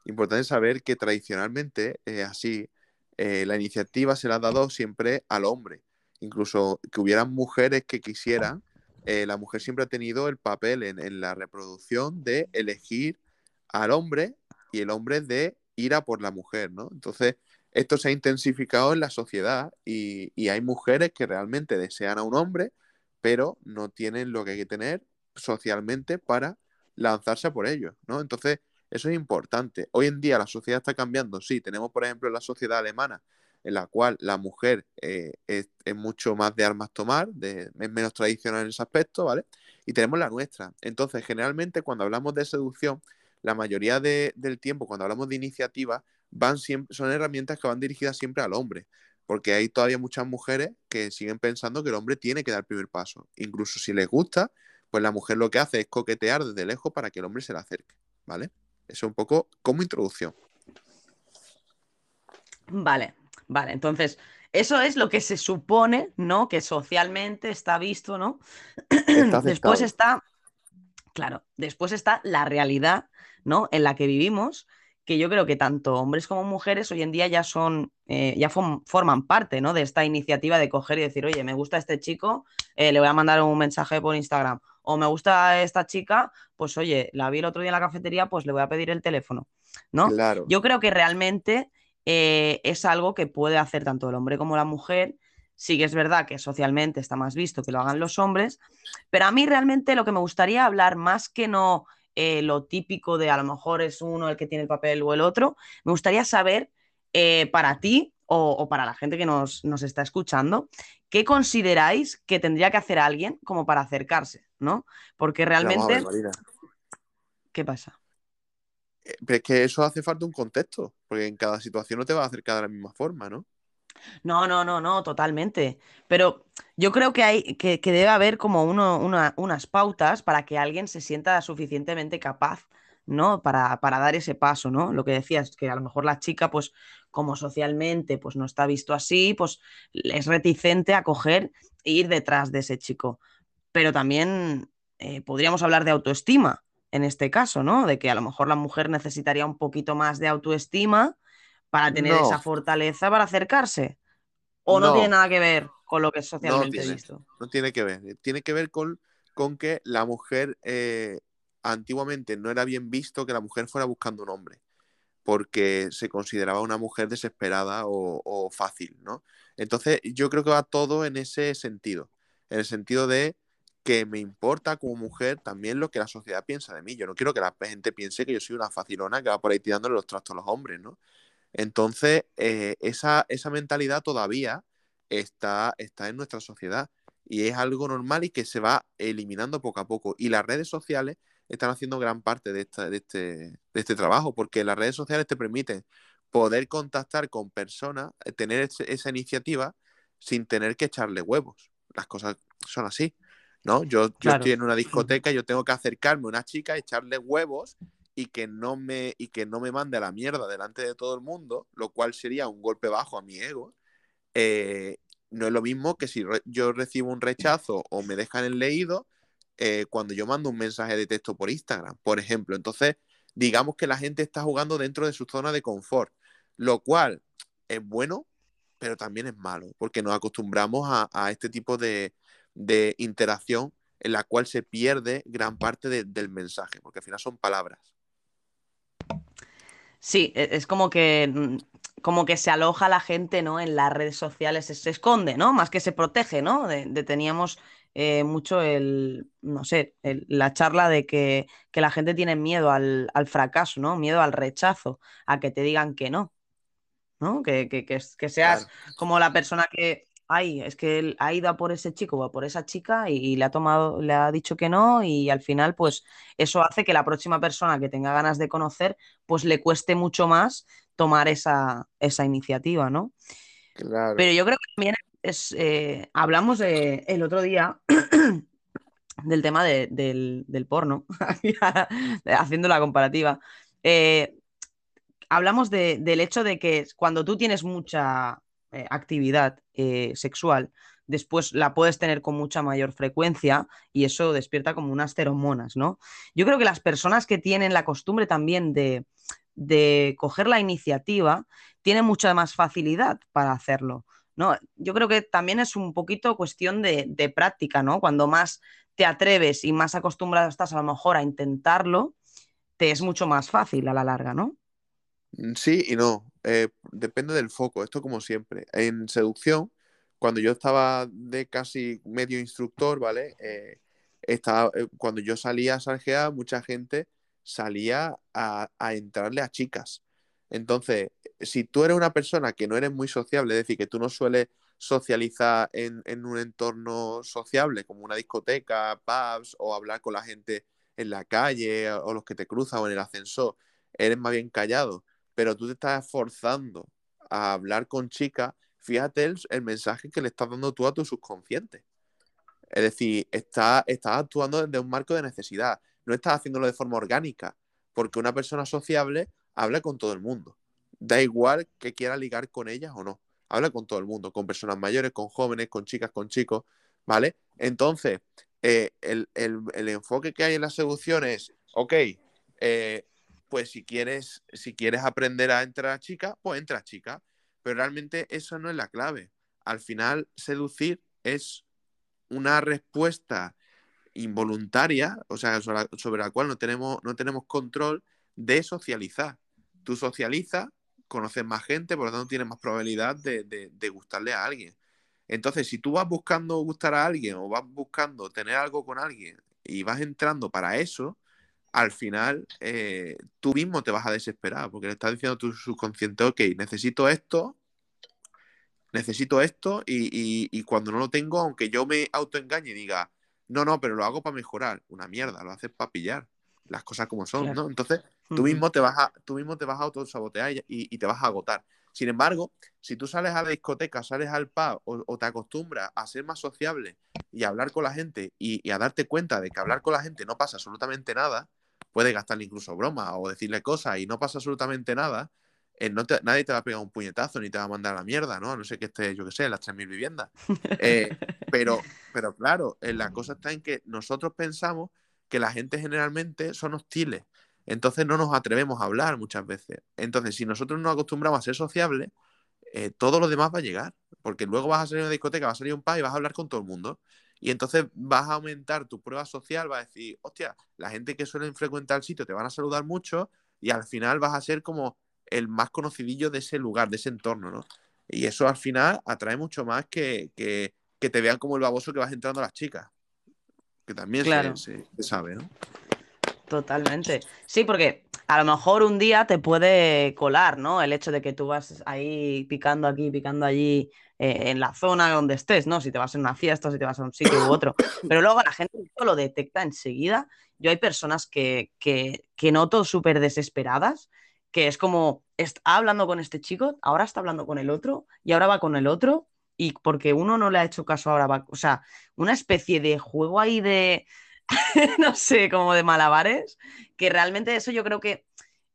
S2: Importante saber que tradicionalmente es así. eh, la iniciativa se la ha dado siempre al hombre. Incluso que hubieran mujeres que quisieran, eh, la mujer siempre ha tenido el papel en, en la reproducción de elegir al hombre y el hombre de ir a por la mujer, ¿no? Entonces, esto se ha intensificado en la sociedad y, y hay mujeres que realmente desean a un hombre, pero no tienen lo que hay que tener socialmente para lanzarse por ello, ¿no? Entonces, eso es importante. Hoy en día la sociedad está cambiando. Sí, tenemos, por ejemplo, la sociedad alemana, en la cual la mujer eh, es, mucho más de armas tomar, de, es menos tradicional en ese aspecto, ¿vale? Y tenemos la nuestra. Entonces, generalmente, cuando hablamos de seducción, la mayoría de- del tiempo, cuando hablamos de iniciativa, van siempre, son herramientas que van dirigidas siempre al hombre. Porque hay todavía muchas mujeres que siguen pensando que el hombre tiene que dar el primer paso. Incluso si les gusta, pues la mujer lo que hace es coquetear desde lejos para que el hombre se le acerque, ¿vale? Eso un poco como introducción.
S1: Vale, vale. Entonces, eso es lo que se supone, ¿no? Que socialmente está visto, ¿no? *clears throat*
S2: Está
S1: Después está, claro, después está la realidad, ¿no? En la que vivimos, que yo creo que tanto hombres como mujeres hoy en día ya son, eh, ya form- forman parte, ¿no? De esta iniciativa de coger y decir, oye, me gusta este chico, eh, le voy a mandar un mensaje por Instagram. O me gusta esta chica, pues oye, la vi el otro día en la cafetería, pues le voy a pedir el teléfono, ¿no?
S2: Claro.
S1: Yo creo que realmente eh, es algo que puede hacer tanto el hombre como la mujer. Sí que es verdad que socialmente está más visto que lo hagan los hombres, pero a mí realmente lo que me gustaría hablar, más que no eh, lo típico de a lo mejor es uno el que tiene el papel o el otro, me gustaría saber eh, para ti o, o para la gente que nos, nos está escuchando, ¿qué consideráis que tendría que hacer alguien como para acercarse? ¿No? Porque
S2: ver,
S1: realmente, ¿qué pasa?
S2: pero es que eso hace falta un contexto, porque en cada situación no te va a acercar de la misma forma, ¿no?
S1: No, no, no, no, totalmente. Pero yo creo que hay, que, que debe haber como una- unas pautas para que alguien se sienta suficientemente capaz, ¿no? Para, para dar ese paso, ¿no? Lo que decías, que a lo mejor la chica, pues, como socialmente, pues no está visto así, pues es reticente a coger e ir detrás de ese chico. Pero también eh, podríamos hablar de autoestima en este caso, ¿no? De que a lo mejor la mujer necesitaría un poquito más de autoestima para tener esa fortaleza para acercarse. ¿O no tiene nada que ver con lo que es
S2: no
S1: socialmente
S2: tiene,
S1: visto?
S2: no tiene que ver. Tiene que ver con, con que la mujer eh, antiguamente no era bien visto que la mujer fuera buscando un hombre, porque se consideraba una mujer desesperada o, o fácil, ¿no? Entonces, yo creo que va todo en ese sentido, en el sentido de que me importa como mujer también lo que la sociedad piensa de mí. Yo no quiero que la gente piense que yo soy una facilona que va por ahí tirándole los trastos a los hombres, ¿no? Entonces, eh, esa, esa mentalidad todavía está, está en nuestra sociedad y es algo normal y que se va eliminando poco a poco. Y las redes sociales están haciendo gran parte de, esta- de este, de este trabajo, porque las redes sociales te permiten poder contactar con personas, eh, tener esa iniciativa sin tener que echarle huevos. Las cosas son así, ¿no? Yo, yo
S1: Claro.
S2: estoy en una discoteca, yo tengo que acercarme a una chica, echarle huevos y que no me, y que no me mande a la mierda delante de todo el mundo, lo cual sería un golpe bajo a mi ego. Eh, no es lo mismo que si re- yo recibo un rechazo o me dejan en leído eh, cuando yo mando un mensaje de texto por Instagram, por ejemplo. Entonces, digamos que la gente está jugando dentro de su zona de confort, lo cual es bueno, pero también es malo, porque nos acostumbramos a, a este tipo de, de interacción en la cual se pierde gran parte de- del mensaje, porque al final son palabras.
S1: Sí, e- es como que, mm, como que se aloja la gente, ¿no? En las redes sociales, se, se esconde, ¿no? Más que se protege, ¿no? De, de- teníamos eh, mucho el, no sé, el- la charla de que, que la gente tiene miedo al, al fracaso, ¿no? Miedo al rechazo, a que te digan que no, ¿no? Que, que, que, que seas
S2: Claro.
S1: como la persona que, ay, es que él ha ido a por ese chico o a por esa chica y, y le ha tomado, le ha dicho que no y al final, pues eso hace que la próxima persona que tenga ganas de conocer, pues le cueste mucho más tomar esa, esa iniciativa, ¿no?
S2: Claro.
S1: Pero yo creo que también es, eh, hablamos de, el otro día *clears throat* del tema de- del, del porno, *laughs* haciendo la comparativa. Eh, hablamos de- del hecho de que cuando tú tienes mucha eh, actividad eh, sexual, después la puedes tener con mucha mayor frecuencia y eso despierta como unas feromonas, ¿no? Yo creo que las personas que tienen la costumbre también de, de coger la iniciativa, tiene mucha más facilidad para hacerlo. ¿no? Yo creo que también es un poquito cuestión de, de práctica, ¿no? Cuando más te atreves y más acostumbrado estás a lo mejor a intentarlo, te es mucho más fácil a la larga, ¿no?
S2: Mm, Sí y no. Eh, depende del foco. Esto como siempre. En seducción, cuando yo estaba de casi medio instructor, ¿vale? Eh, estaba, eh, cuando yo salía a sarjear, mucha gente salía a, entrarle a chicas. Entonces, si tú eres una persona que no eres muy sociable, es decir, que tú no sueles socializar en, en un entorno sociable, como una discoteca, pubs, o hablar con la gente en la calle, o los que te cruzan o en el ascensor, eres más bien callado, pero tú te estás esforzando a hablar con chicas, fíjate el, mensaje que le estás dando tú a tu subconsciente. Es decir, está, estás actuando desde un marco de necesidad, no estás haciéndolo de forma orgánica, porque una persona sociable habla con todo el mundo. Da igual que quiera ligar con ellas o no. Habla con todo el mundo, con personas mayores, con jóvenes, con chicas, con chicos, ¿vale? Entonces, eh, el, el- el enfoque que hay en la seducción es, ok, eh, pues si quieres, si quieres aprender a entrar chica, pues entra a chica. Pero realmente eso no es la clave. Al final, seducir es una respuesta involuntaria, o sea, sobre la, cual no tenemos, no tenemos control de socializar. Tú socializas, conoces más gente, por lo tanto tienes más probabilidad de- de gustarle a alguien. Entonces, si tú vas buscando gustar a alguien o vas buscando tener algo con alguien y vas entrando para eso, al final eh, tú mismo te vas a desesperar porque le estás diciendo a tu subconsciente, ok, necesito esto, necesito esto y, y- y cuando no lo tengo, aunque yo me autoengañe y diga, no, no, pero lo hago para mejorar, una mierda, lo haces para pillar las cosas como son,
S1: Claro.
S2: ¿no? Entonces, tú mismo te vas a, tú mismo te vas a autosabotear y, y- y te vas a agotar. Sin embargo, si tú sales a la discoteca, sales al pub o, o te acostumbras a ser más sociable y a hablar con la gente y, y a darte cuenta de que hablar con la gente no pasa absolutamente nada, puedes gastarle incluso broma o decirle cosas y no pasa absolutamente nada, eh, no te- nadie te va a pegar un puñetazo ni te va a mandar a la mierda, ¿no? A no sé que esté, yo qué sé, en las 3.000 viviendas. Eh, *laughs* pero, pero claro, eh, la cosa está en que nosotros pensamos que la gente generalmente son hostiles. Entonces no nos atrevemos a hablar muchas veces. Entonces, si nosotros nos acostumbramos a ser sociables, eh, todo lo demás va a llegar. Porque luego vas a salir a una discoteca, vas a salir a un pub y vas a hablar con todo el mundo. Y entonces vas a aumentar tu prueba social, vas a decir, hostia, la gente que suele frecuentar el sitio te van a saludar mucho y al final vas a ser como el más conocidillo de ese lugar, de ese entorno, ¿no? Y eso al final atrae mucho más que, que, que te vean como el baboso que vas entrando a las chicas. Que también
S1: Claro.
S2: se, se sabe, ¿no?
S1: Totalmente. Sí, porque a lo mejor un día te puede colar, ¿no? El hecho de que tú vas ahí picando aquí, picando allí, eh, en la zona donde estés, ¿no? Si te vas a una fiesta, si te vas a un sitio u otro. *coughs* Pero luego la gente lo detecta enseguida. Yo hay personas que, que, que noto súper desesperadas, que es como, está hablando con este chico, ahora está hablando con el otro, y ahora va con el otro, y porque uno no le ha hecho caso ahora va, o sea, una especie de juego ahí de, *laughs* no sé, como de malabares, que realmente eso yo creo que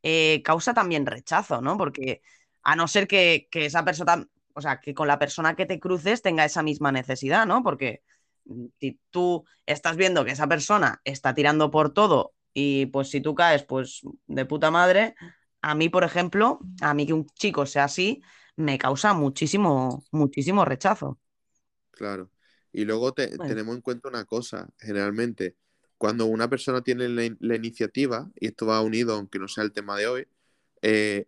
S1: eh, causa también rechazo, ¿no? Porque a no ser que, que esa persona, o sea, que con la persona que te cruces tenga esa misma necesidad, ¿no? Porque mm, si tú estás viendo que esa persona está tirando por todo y pues si tú caes, pues de puta madre, a mí, por ejemplo, a mí que un chico sea así, me causa muchísimo, muchísimo rechazo.
S2: Claro. Y luego te-
S1: Bueno.
S2: tenemos en cuenta una cosa, generalmente, cuando una persona tiene la, la iniciativa, y esto va unido, aunque no sea el tema de hoy, eh,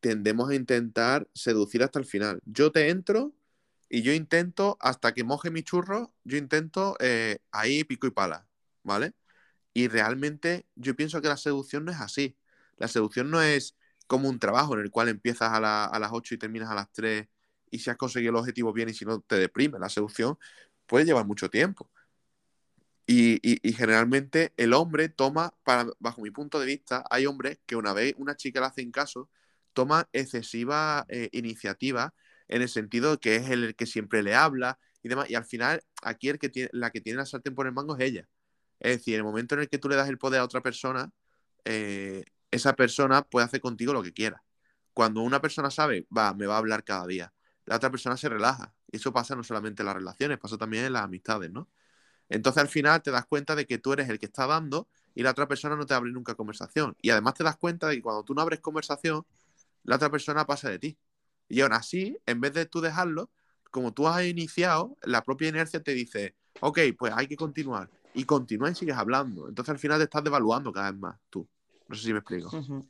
S2: tendemos a intentar seducir hasta el final. Yo te entro y yo intento, hasta que moje mi churro, yo intento eh, ahí pico y pala, ¿vale? Y realmente yo pienso que la seducción no es así. La seducción no es como un trabajo en el cual empiezas a, a las 8 y terminas a las 3 y si has conseguido el objetivo bien y si no te deprime. La seducción puede llevar mucho tiempo. Y, y- y generalmente el hombre toma, para, bajo mi punto de vista, hay hombres que una vez una chica le hacen caso, toma excesiva eh, iniciativa en el sentido que es el que siempre le habla y demás. Y al final, aquí el que tiene, la que tiene la sartén por el mango es ella. Es decir, en el momento en el que tú le das el poder a otra persona, eh, esa persona puede hacer contigo lo que quiera. Cuando una persona sabe, va, me va a hablar cada día, la otra persona se relaja. Y eso pasa no solamente en las relaciones, pasa también en las amistades, ¿no? Entonces al final te das cuenta de que tú eres el que está dando y la otra persona no te abre nunca conversación. Y además te das cuenta de que cuando tú no abres conversación, la otra persona pasa de ti. Y aún así, en vez de tú dejarlo, como tú has iniciado, la propia inercia te dice, ok, pues hay que continuar. Y continúa y sigues hablando. Entonces al final te estás devaluando cada vez más tú. No sé si me explico.
S1: Ujú.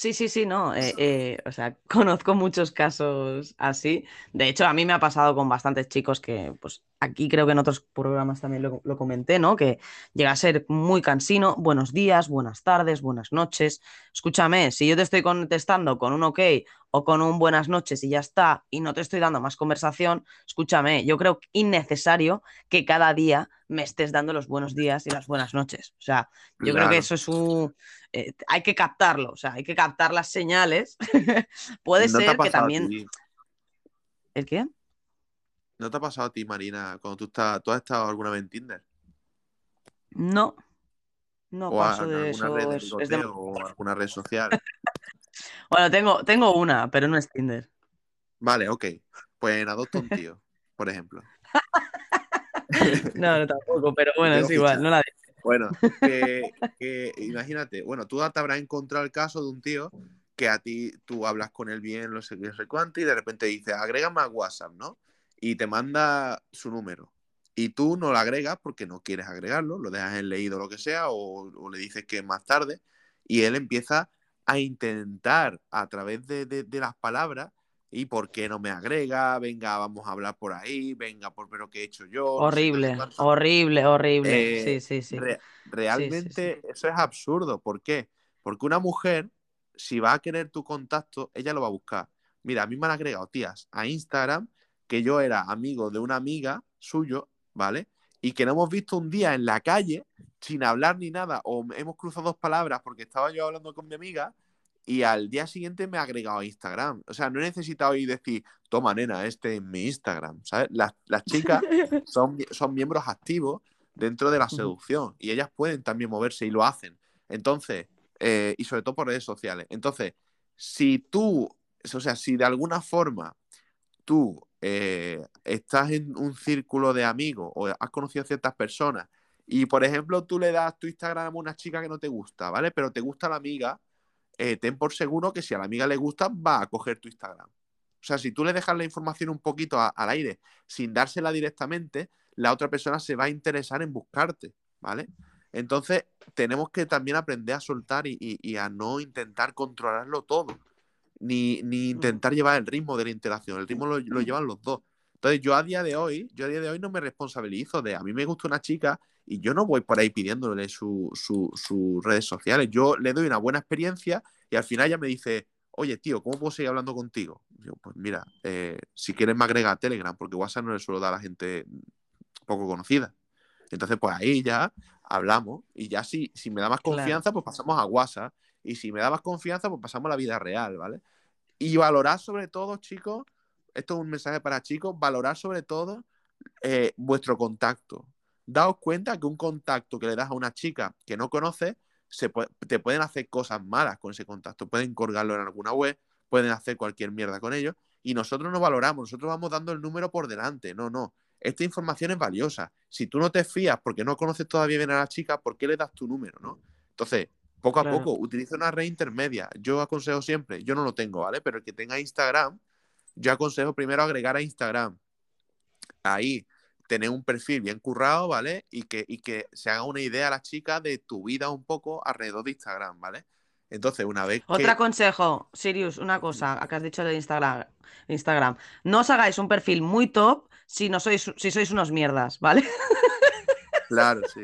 S1: Sí, sí, sí, no. eh, eh, o sea, *laughs* conozco muchos casos así. De hecho, a mí me ha pasado con bastantes chicos que, pues, aquí creo que en otros programas también lo, lo comenté, ¿no? Que llega a ser muy cansino. Buenos días, buenas tardes, buenas noches. Escúchame, si yo te estoy contestando con un ok o con un buenas noches y ya está, y no te estoy dando más conversación, escúchame, yo creo innecesario que cada día me estés dando los buenos días y las buenas noches. O sea, yo creo que eso es un... eh, hay que captarlo, o sea, hay que captar las señales. *laughs* Puede
S2: ¿No te ha
S1: ser que también... ¿El qué?
S2: ¿No te ha pasado a ti, Marina, cuando tú estás, tú has estado alguna vez en Tinder?
S1: No, no
S2: o
S1: paso de
S2: red
S1: eso.
S2: de
S1: Es, es de-
S2: picoteo o alguna red social. *laughs*
S1: Bueno, tengo, tengo una, pero no es Tinder.
S2: Vale, ok. Pues en adopta un tío, por ejemplo. *laughs*
S1: No, no tampoco, pero bueno, es igual, no la
S2: Bueno, *laughs* que, que imagínate, bueno, tú te habrás encontrado el caso de un tío que a ti tú hablas con él bien, no sé qué, no sé cuánto, y de repente dice, agrégame a WhatsApp, ¿no? Y te manda su número. Y tú no lo agregas porque no quieres agregarlo, lo dejas en leído o lo que sea, o, o le dices que más tarde, y él empieza a intentar a través de, de- de las palabras, ¿y por qué no me agrega? Venga, vamos a hablar por ahí, venga, por pero qué he hecho yo, no sé
S1: Horrible, horrible, horrible.
S2: Eh,
S1: Sí, sí, sí.
S2: re-
S1: Sí, sí,
S2: realmente eso es absurdo. ¿Por qué? Porque una mujer, si va a querer tu contacto, ella lo va a buscar. Mira, a mí me han agregado tías a Instagram que yo era amigo de una amiga suyo, ¿vale? Y que no hemos visto un día en la calle sin hablar ni nada, o hemos cruzado dos palabras porque estaba yo hablando con mi amiga y al día siguiente me ha agregado a Instagram. O sea, no he necesitado ir decir, toma, nena, este es mi Instagram, ¿sabes? Las, las chicas *laughs* son, son miembros activos dentro de la seducción y ellas pueden también moverse y lo hacen. Entonces, eh, y sobre todo por redes sociales. Entonces, si tú, o sea, si de alguna forma tú eh, estás en un círculo de amigos o has conocido a ciertas personas y, por ejemplo, tú le das tu Instagram a una chica que no te gusta, ¿vale? Pero te gusta la amiga, eh, ten por seguro que si a la amiga le gusta, va a coger tu Instagram. O sea, si tú le dejas la información un poquito a- al aire sin dársela directamente, la otra persona se va a interesar en buscarte, ¿vale? Entonces, tenemos que también aprender a soltar y, y- y a no intentar controlarlo todo, ni, ni intentar llevar el ritmo de la interacción. El ritmo lo, lo llevan los dos. Entonces, yo a día de hoy, yo a día de hoy no me responsabilizo de a mí me gusta una chica y yo no voy por ahí pidiéndole su- su- sus redes sociales. Yo le doy una buena experiencia y al final ella me dice, oye, tío, ¿cómo puedo seguir hablando contigo? Digo, pues mira, eh, si quieres me agrega a Telegram, porque WhatsApp no le suelo dar a la gente poco conocida. Entonces, pues ahí ya hablamos y ya si, si me da más
S1: Claro.
S2: confianza, pues pasamos a WhatsApp. Y si me da más confianza, pues pasamos a la vida real, ¿vale? Y valorar sobre todo, chicos, esto es un mensaje para chicos, valorar sobre todo eh, vuestro contacto. Daos cuenta que un contacto que le das a una chica que no conoces, se puede- te pueden hacer cosas malas con ese contacto. Pueden colgarlo en alguna web, pueden hacer cualquier mierda con ello. Y nosotros no valoramos, nosotros vamos dando el número por delante. No, no. Esta información es valiosa. Si tú no te fías porque no conoces todavía bien a la chica, ¿por qué le das tu número, no? Entonces, poco a
S1: Claro.
S2: poco, utiliza una red intermedia. Yo aconsejo siempre, yo no lo tengo, ¿vale? Pero el que tenga Instagram, yo aconsejo primero agregar a Instagram. Ahí tener un perfil bien currado, ¿vale? Y que, y que se haga una idea a la chica de tu vida un poco alrededor de Instagram, ¿vale? Entonces, una vez que...
S1: Otro consejo, Sirius, una cosa que has dicho de Instagram, Instagram. No os hagáis un perfil muy top si no sois, si sois unos mierdas, ¿vale? *laughs*
S2: Claro, sí.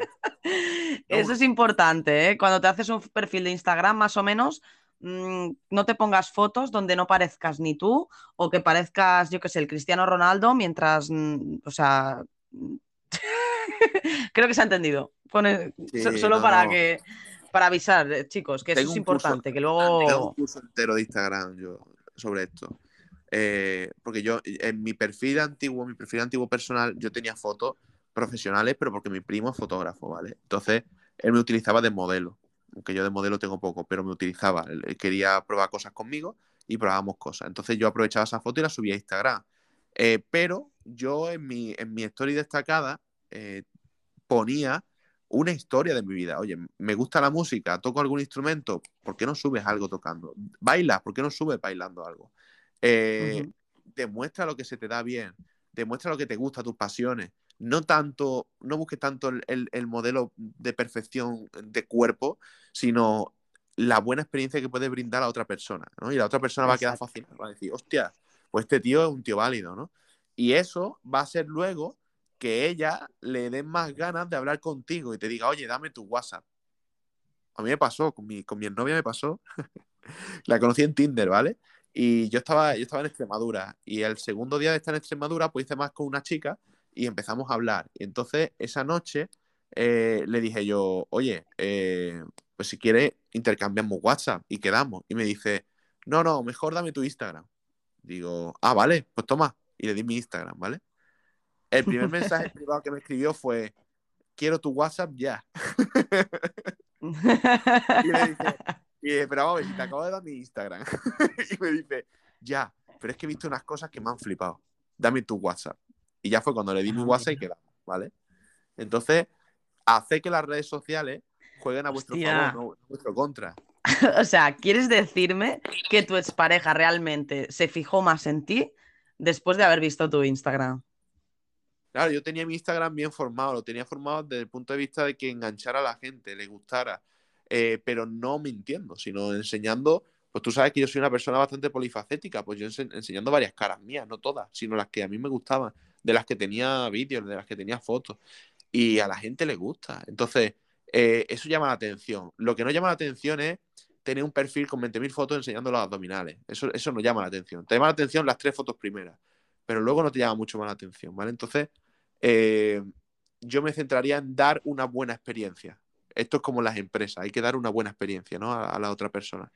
S1: Eso es importante, ¿eh? Cuando te haces un perfil de Instagram, más o menos, mm, no te pongas fotos donde no parezcas ni tú o que parezcas, yo qué sé, el Cristiano Ronaldo mientras, mm, o sea, *laughs* creo que se ha entendido. Pone-
S2: Sí,
S1: so- solo
S2: no,
S1: para
S2: no.
S1: que, para avisar, eh, chicos, que eso es
S2: curso-
S1: importante, que
S2: Tengo un
S1: luego...
S2: curso entero de Instagram yo sobre esto. Eh, porque yo, en mi perfil antiguo, mi perfil antiguo personal, yo tenía fotos profesionales, pero porque mi primo es fotógrafo, ¿vale? Entonces, él me utilizaba de modelo. Aunque yo de modelo tengo poco, pero me utilizaba. Quería probar cosas conmigo y probábamos cosas. Entonces yo aprovechaba esa foto y la subía a Instagram. Eh, pero yo en mi, en mi story destacada eh, ponía una historia de mi vida. Oye, me gusta la música, toco algún instrumento, ¿por qué no subes algo tocando? Bailas, ¿por qué no subes bailando algo? Eh. Demuestra lo que se te da bien, demuestra lo que te gusta, tus pasiones. No tanto, no busques tanto el, el- el modelo de perfección de cuerpo, sino la buena experiencia que puedes brindar a otra persona, ¿no? Y la otra persona va a quedar fascinada, va a decir, hostia, pues este tío es un tío válido, ¿no? Y eso va a ser luego que ella le den más ganas de hablar contigo y te diga, oye, dame tu WhatsApp. A mí me pasó, con mi, con mi novia me pasó. *laughs* la conocí en Tinder, ¿vale? Y yo estaba, yo estaba en Extremadura. Y el segundo día de estar en Extremadura, pues hice más con una chica y empezamos a hablar. Y entonces, esa noche, eh, le dije yo, oye, eh, pues si quieres, intercambiamos WhatsApp y quedamos. Y me dice, no, no, mejor dame tu Instagram. Digo, ah, vale, pues toma. Y le di mi Instagram, ¿vale? El primer mensaje *laughs* privado que me escribió fue, quiero tu WhatsApp ya. *laughs* Y le dije, *laughs* y dije, pero vamos, a ver, si te acabo de dar mi Instagram. y me dice, ya, pero es que he visto unas cosas que me han flipado. Dame tu WhatsApp. Y ya fue cuando le di mi
S1: Ah,
S2: WhatsApp y quedamos, ¿vale? Entonces, hace que las redes sociales jueguen a vuestro
S1: Hostia.
S2: favor, no a vuestro contra. *laughs*
S1: O sea, ¿quieres decirme que tu expareja realmente se fijó más en ti después de haber visto tu Instagram?
S2: Claro, yo tenía mi Instagram bien formado, lo tenía formado desde el punto de vista de que enganchara a la gente, le gustara, eh, pero no mintiendo, sino enseñando, pues tú sabes que yo soy una persona bastante polifacética, pues yo ense- enseñando varias caras mías, no todas, sino las que a mí me gustaban, de las que tenía vídeos, de las que tenía fotos, y a la gente le gusta. Entonces, eh, eso llama la atención. Lo que no llama la atención es tener un perfil con 20.000 fotos enseñando los abdominales. Eso, eso no llama la atención. Te llama la atención las tres fotos primeras, pero luego no te llama mucho más la atención, ¿vale? Entonces, eh, yo me centraría en dar una buena experiencia. Esto es como las empresas, hay que dar una buena experiencia ¿no? a, a la otra persona.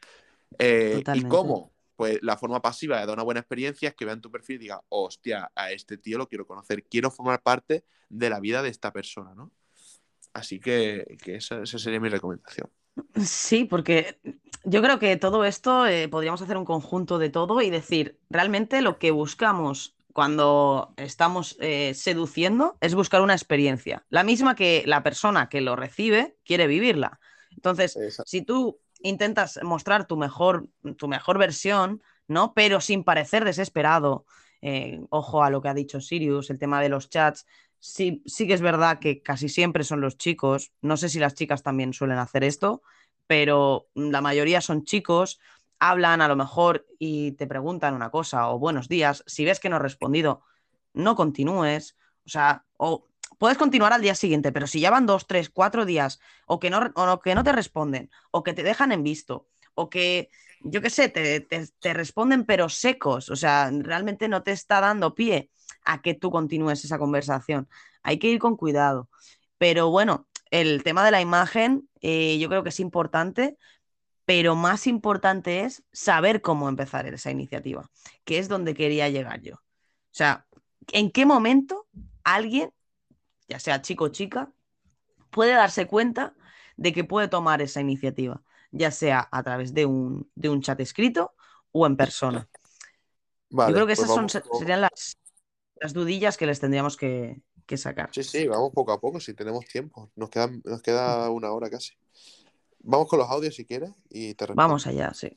S2: Eh, ¿Y cómo? Pues la forma pasiva de dar una buena experiencia es que vean tu perfil y digan, hostia, a este tío lo quiero conocer, quiero formar parte de la vida de esta persona, ¿no? Así que, que esa, esa sería mi recomendación.
S1: Sí, porque yo creo que todo esto eh, podríamos hacer un conjunto de todo y decir, realmente lo que buscamos cuando estamos eh, seduciendo es buscar una experiencia, la misma que la persona que lo recibe quiere vivirla. Entonces,
S2: Exacto.
S1: si tú intentas mostrar tu mejor, tu mejor versión, ¿no? Pero sin parecer desesperado, eh, ojo a lo que ha dicho Sirius, el tema de los chats, sí, sí que es verdad que casi siempre son los chicos, no sé si las chicas también suelen hacer esto, pero la mayoría son chicos, hablan a lo mejor y te preguntan una cosa o buenos días, si ves que no has respondido, no continúes, o sea, o puedes continuar al día siguiente, pero si ya van dos, tres, cuatro días o que no, o que no te responden o que te dejan en visto o que, yo qué sé, te, te, responden pero secos, o sea, realmente no te está dando pie a que tú continúes esa conversación. Hay que ir con cuidado. Pero bueno, el tema de la imagen eh, yo creo que es importante, pero más importante es saber cómo empezar esa iniciativa, que es donde quería llegar yo. O sea, ¿en qué momento alguien, ya sea chico o chica, puede darse cuenta de que puede tomar esa iniciativa, ya sea a través de un, de un chat escrito o en persona?
S2: Vale,
S1: yo creo que
S2: pues
S1: esas son,
S2: vamos
S1: serían las, las dudillas que les tendríamos que, que sacar.
S2: Sí, sí, vamos poco a poco, si tenemos tiempo. Nos queda, nos queda una hora casi. Vamos con los audios si quieres y te respondo.
S1: Vamos allá, sí.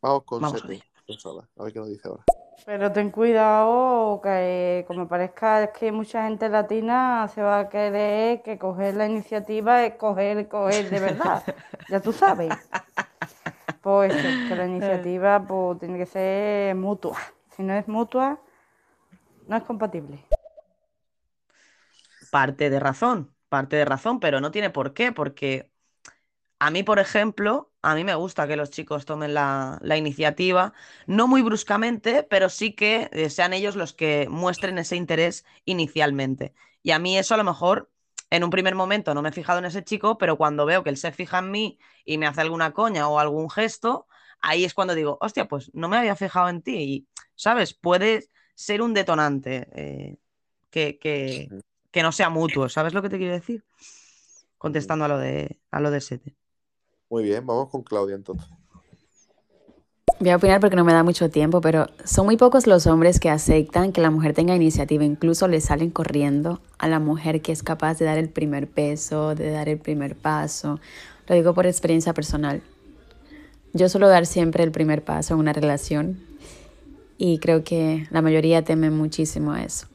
S2: Vamos con
S1: Vamos
S2: a ver qué nos dice ahora.
S5: Pero ten cuidado que como parezca que mucha gente latina se va a querer que coger la iniciativa es coger, coger de verdad. *laughs* Ya tú sabes. Pues que la iniciativa pues, tiene que ser mutua. Si no es mutua, no es compatible.
S1: parte de razón, parte de razón, pero no tiene por qué, porque a mí, por ejemplo, a mí me gusta que los chicos tomen la, la iniciativa, no muy bruscamente, pero sí que eh, sean ellos los que muestren ese interés inicialmente. Y a mí eso a lo mejor en un primer momento no me he fijado en ese chico, pero cuando veo que él se fija en mí y me hace alguna coña o algún gesto, ahí es cuando digo, hostia, pues no me había fijado en ti. Y, ¿sabes? Puede ser un detonante eh, que, que, que no sea mutuo, ¿sabes lo que te quiero decir? Contestando a lo de, a lo de Sete.
S2: Muy bien, vamos con Claudia entonces.
S11: Voy a opinar porque no me da mucho tiempo, pero son muy pocos los hombres que aceptan que la mujer tenga iniciativa. Incluso le salen corriendo a la mujer que es capaz de dar el primer peso, de dar el primer paso. Lo digo por experiencia personal. Yo suelo dar siempre el primer paso en una relación y creo que la mayoría temen muchísimo a eso.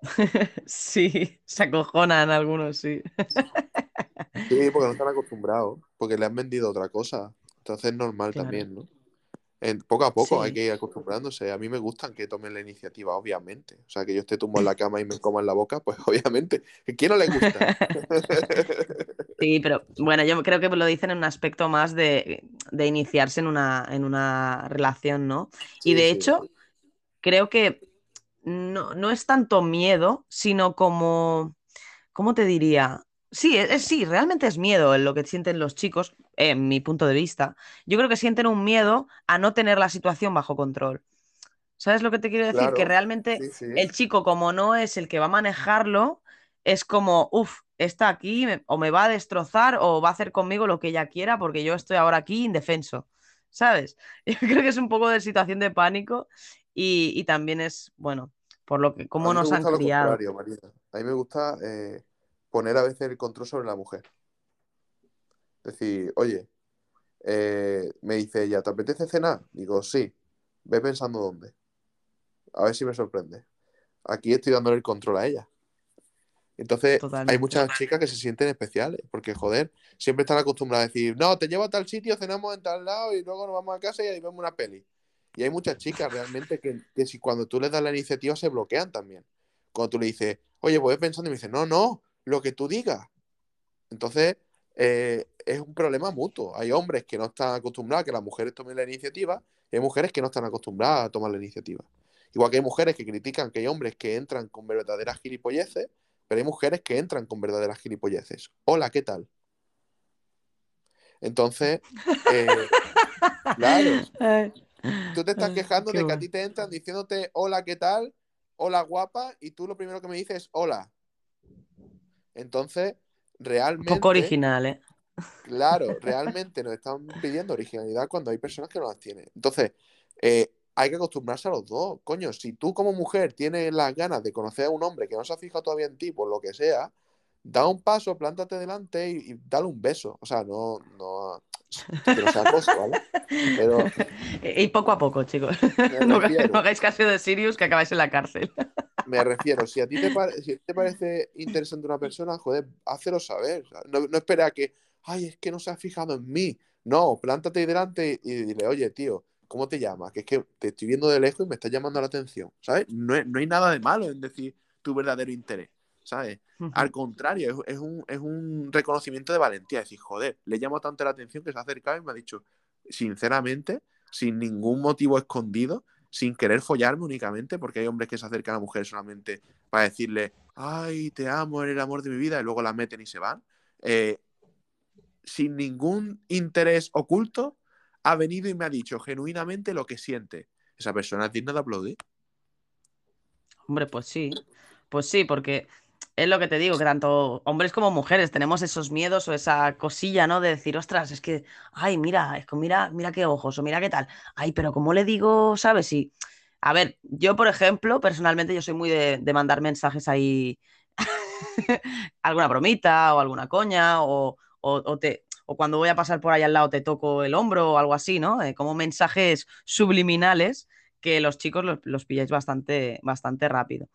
S11: *laughs*
S1: Sí, se acojonan algunos, sí. *laughs*
S2: Sí, porque no *laughs* están acostumbrados, porque le han vendido otra cosa. Entonces es normal
S1: Claro.
S2: también, ¿no? En, poco a poco hay que ir acostumbrándose. A mí me gustan que tomen la iniciativa, obviamente. O sea, que yo esté tumbo en la cama y me coma en la boca, pues *laughs* obviamente. ¿A quién no le gusta? *laughs*
S1: Sí, pero bueno, yo creo que lo dicen en un aspecto más de, de iniciarse en una, en una relación, ¿no? Y de
S2: sí.
S1: hecho, creo que no, no es tanto miedo, sino como, ¿cómo te diría? Sí, es, es- sí, realmente es miedo en lo que sienten los chicos, en mi punto de vista. Yo creo que sienten un miedo a no tener la situación bajo control. ¿Sabes lo que te quiero decir? Que realmente
S2: sí, sí.
S1: el chico, como no es el que va a manejarlo, es como, uff, está aquí, me- o me va a destrozar o va a hacer conmigo lo que ella quiera porque yo estoy ahora aquí indefenso. ¿Sabes? *laughs* Yo creo que es un poco de situación de pánico y, y también es, bueno, por lo que, cómo nos han criado.
S2: A mí me gusta eh, poner a veces el control sobre la mujer. Decir, oye, eh, me dice ella, ¿te apetece cenar? Digo, sí. Ve pensando dónde. A ver si me sorprende. Aquí estoy dándole el control a ella. Entonces, hay muchas chicas que se sienten especiales, porque joder, siempre están acostumbradas a decir, no, te llevo a tal sitio, cenamos en tal lado y luego nos vamos a casa y ahí vemos una peli. Y hay muchas chicas realmente que, que si cuando tú les das la iniciativa se bloquean también. Cuando tú le dices, oye, voy pensando y me dice, no, no, lo que tú digas. Entonces, eh, es un problema mutuo. Hay hombres que no están acostumbrados a que las mujeres tomen la iniciativa y hay mujeres que no están acostumbradas a tomar la iniciativa. Igual que hay mujeres que critican que hay hombres que entran con verdaderas gilipolleces, pero hay mujeres que entran con verdaderas gilipolleces. Hola, ¿qué tal? Entonces, eh, *laughs* claro, tú te estás quejando de que a ti te entran diciéndote hola, ¿qué tal? Hola, guapa, y tú lo primero que me dices es hola. Entonces,
S1: Un
S2: realmente,
S1: poco original, ¿eh?
S2: claro, *laughs* realmente nos están pidiendo originalidad cuando hay personas que no las tienen. Entonces, eh, hay que acostumbrarse a los dos. Coño, si tú como mujer tienes las ganas de conocer a un hombre que no se ha fijado todavía en ti, por lo que sea, da un paso, plántate delante y, y dale un beso. O sea, no, no, que no sea acoso, ¿vale? Pero *laughs*
S1: Y poco a poco, chicos. *laughs* No, no hagáis caso de Sirius que acabáis en la cárcel.
S2: Me refiero, si a ti te, pare- si a ti te parece interesante una persona, joder, házelo saber. No, no espera a que, ay, es que no se ha fijado en mí. No, plántate delante y, y dile, oye, tío, ¿cómo te llamas? Que es que te estoy viendo de lejos y me estás llamando la atención, ¿sabes? No, es- no hay nada de malo en decir tu verdadero interés, ¿sabes? Al contrario, es, es un, es un reconocimiento de valentía. Decir, joder, le llamo tanto la atención que se ha acercado y me ha dicho, sinceramente, sin ningún motivo escondido, sin querer follarme únicamente, porque hay hombres que se acercan a mujeres solamente para decirle, ay, te amo, eres el amor de mi vida, y luego la meten y se van. Eh, sin ningún interés oculto, ha venido y me ha dicho genuinamente lo que siente. Esa persona es digna de aplaudir.
S1: Hombre, pues sí. Pues sí, porque es lo que te digo, que tanto hombres como mujeres tenemos esos miedos o esa cosilla, ¿no? De decir, ostras, es que, ay, mira, es que mira, mira qué ojos, o mira qué tal. Ay, pero ¿cómo le digo, sabes? Y, a ver, yo, por ejemplo, personalmente, yo soy muy de, de mandar mensajes ahí, *laughs* alguna bromita o alguna coña, o, o, o te. O cuando voy a pasar por ahí al lado te toco el hombro o algo así, ¿no? Eh, como mensajes subliminales que los chicos los, los pilláis bastante, bastante rápido.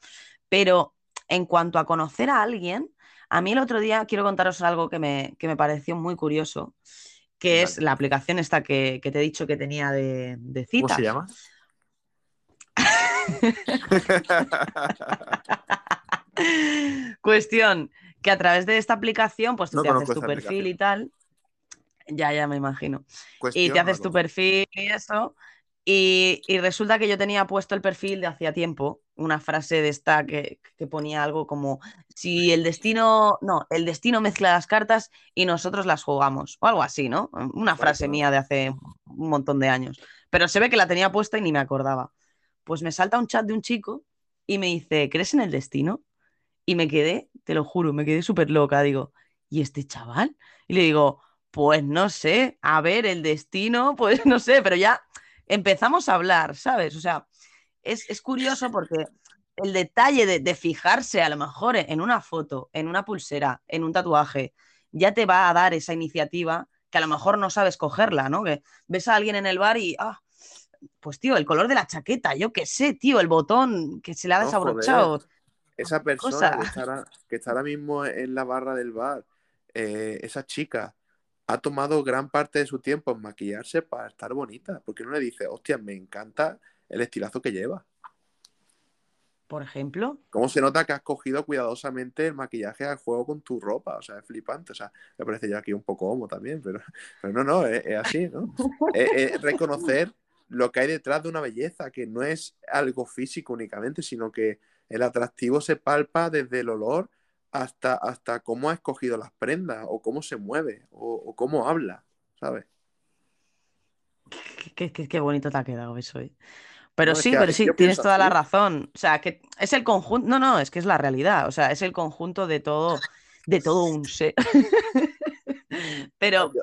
S1: Pero en cuanto a conocer a alguien, a mí el otro día quiero contaros algo que me, que me pareció muy curioso, que es la aplicación esta que, que te he dicho que tenía de, de
S2: ¿Cómo
S1: citas.
S2: se llama? *laughs*
S1: Cuestión que a través de esta aplicación, pues tú
S2: No
S1: te haces tu perfil
S2: aplicación.
S1: y tal. Ya, ya me imagino. Y te
S2: no
S1: haces tu perfil y eso. Y, y resulta que yo tenía puesto el perfil de hacía tiempo, una frase de esta que, que ponía algo como, si el destino, no, el destino mezcla las cartas y nosotros las jugamos, o algo así, ¿no? Una frase mía de hace un montón de años. Pero se ve que la tenía puesta y ni me acordaba. Pues me salta un chat de un chico y me dice, ¿crees en el destino? Y me quedé, te lo juro, me quedé súper loca. Digo, ¿y este chaval? Y le digo, pues no sé, a ver, el destino, pues *laughs* no sé, pero ya empezamos a hablar, ¿sabes? O sea, es, es curioso porque el detalle de, de fijarse a lo mejor en una foto, en una pulsera, en un tatuaje, ya te va a dar esa iniciativa que a lo mejor no sabes cogerla, ¿no? Que ves a alguien en el bar y, ah, pues tío, el color de la chaqueta, yo qué sé, tío, el botón que se le ha desabrochado.
S2: Esa persona que está, ahora, que mismo en la barra del bar, eh, esa chica, ha tomado gran parte de su tiempo en maquillarse para estar bonita. Porque no le dice, hostia, me encanta el estilazo que lleva.
S1: Por ejemplo,
S2: ¿Cómo se nota que has cogido cuidadosamente el maquillaje al juego con tu ropa? O sea, es flipante. O sea, me parece yo aquí un poco homo también, pero, pero no, no, es, es así, ¿no? Es, es reconocer lo que hay detrás de una belleza, que no es algo físico únicamente, sino que el atractivo se palpa desde el olor hasta, hasta cómo ha escogido las prendas, o cómo se mueve, o, o cómo habla, ¿sabes?
S1: qué, qué- qué bonito te ha quedado eso, ¿eh? Pero
S2: No,
S1: sí, pero sí, tienes toda la razón. O sea, que es el conjunto. No, no, es que es la realidad. O sea, es el conjunto de todo, de todo un ser. *laughs* Pero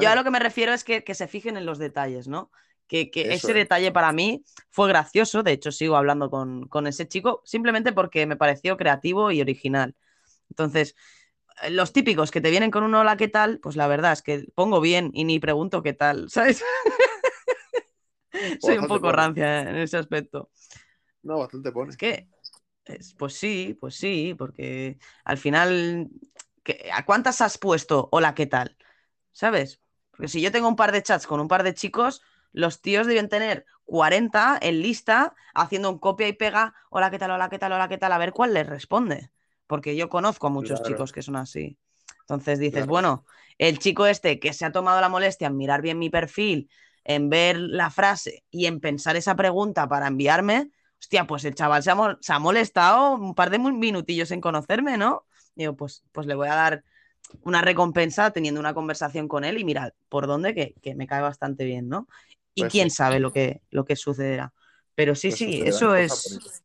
S1: yo a lo que me refiero es que, que se fijen en los detalles, ¿no? Que, ese
S2: es.
S1: detalle para mí fue gracioso. De hecho, sigo hablando con, con ese chico simplemente porque me pareció creativo y original. Entonces, eh, los típicos que te vienen con un hola, ¿qué tal? Pues la verdad es que pongo bien y ni pregunto qué tal, *laughs* ¿sabes? Soy un poco
S2: pone.
S1: rancia en ese aspecto.
S2: No, bastante pone.
S1: Es que, es- pues sí, pues sí, porque al final, ¿qué- ¿a cuántas has puesto hola, qué tal? ¿Sabes? Porque si yo tengo un par de chats con un par de chicos, los tíos deben tener 40 en lista haciendo un copia y pega, hola, qué tal, hola, qué tal, hola, qué tal, a ver cuál les responde. Porque yo conozco a muchos
S2: Claro.
S1: chicos que son así. Entonces dices,
S2: Claro.
S1: bueno, el chico este que se ha tomado la molestia en mirar bien mi perfil, en ver la frase y en pensar esa pregunta para enviarme, hostia, pues el chaval se ha, mol- se ha molestado un par de minutillos en conocerme, ¿no? Digo, pues, pues le voy a dar una recompensa teniendo una conversación con él y mira, por dónde que, que me cae bastante bien, ¿no? Y
S2: Pues
S1: quién
S2: sí.
S1: sabe lo que, lo que sucederá. Pero sí,
S2: Pues
S1: sí, eso es
S2: bonitas.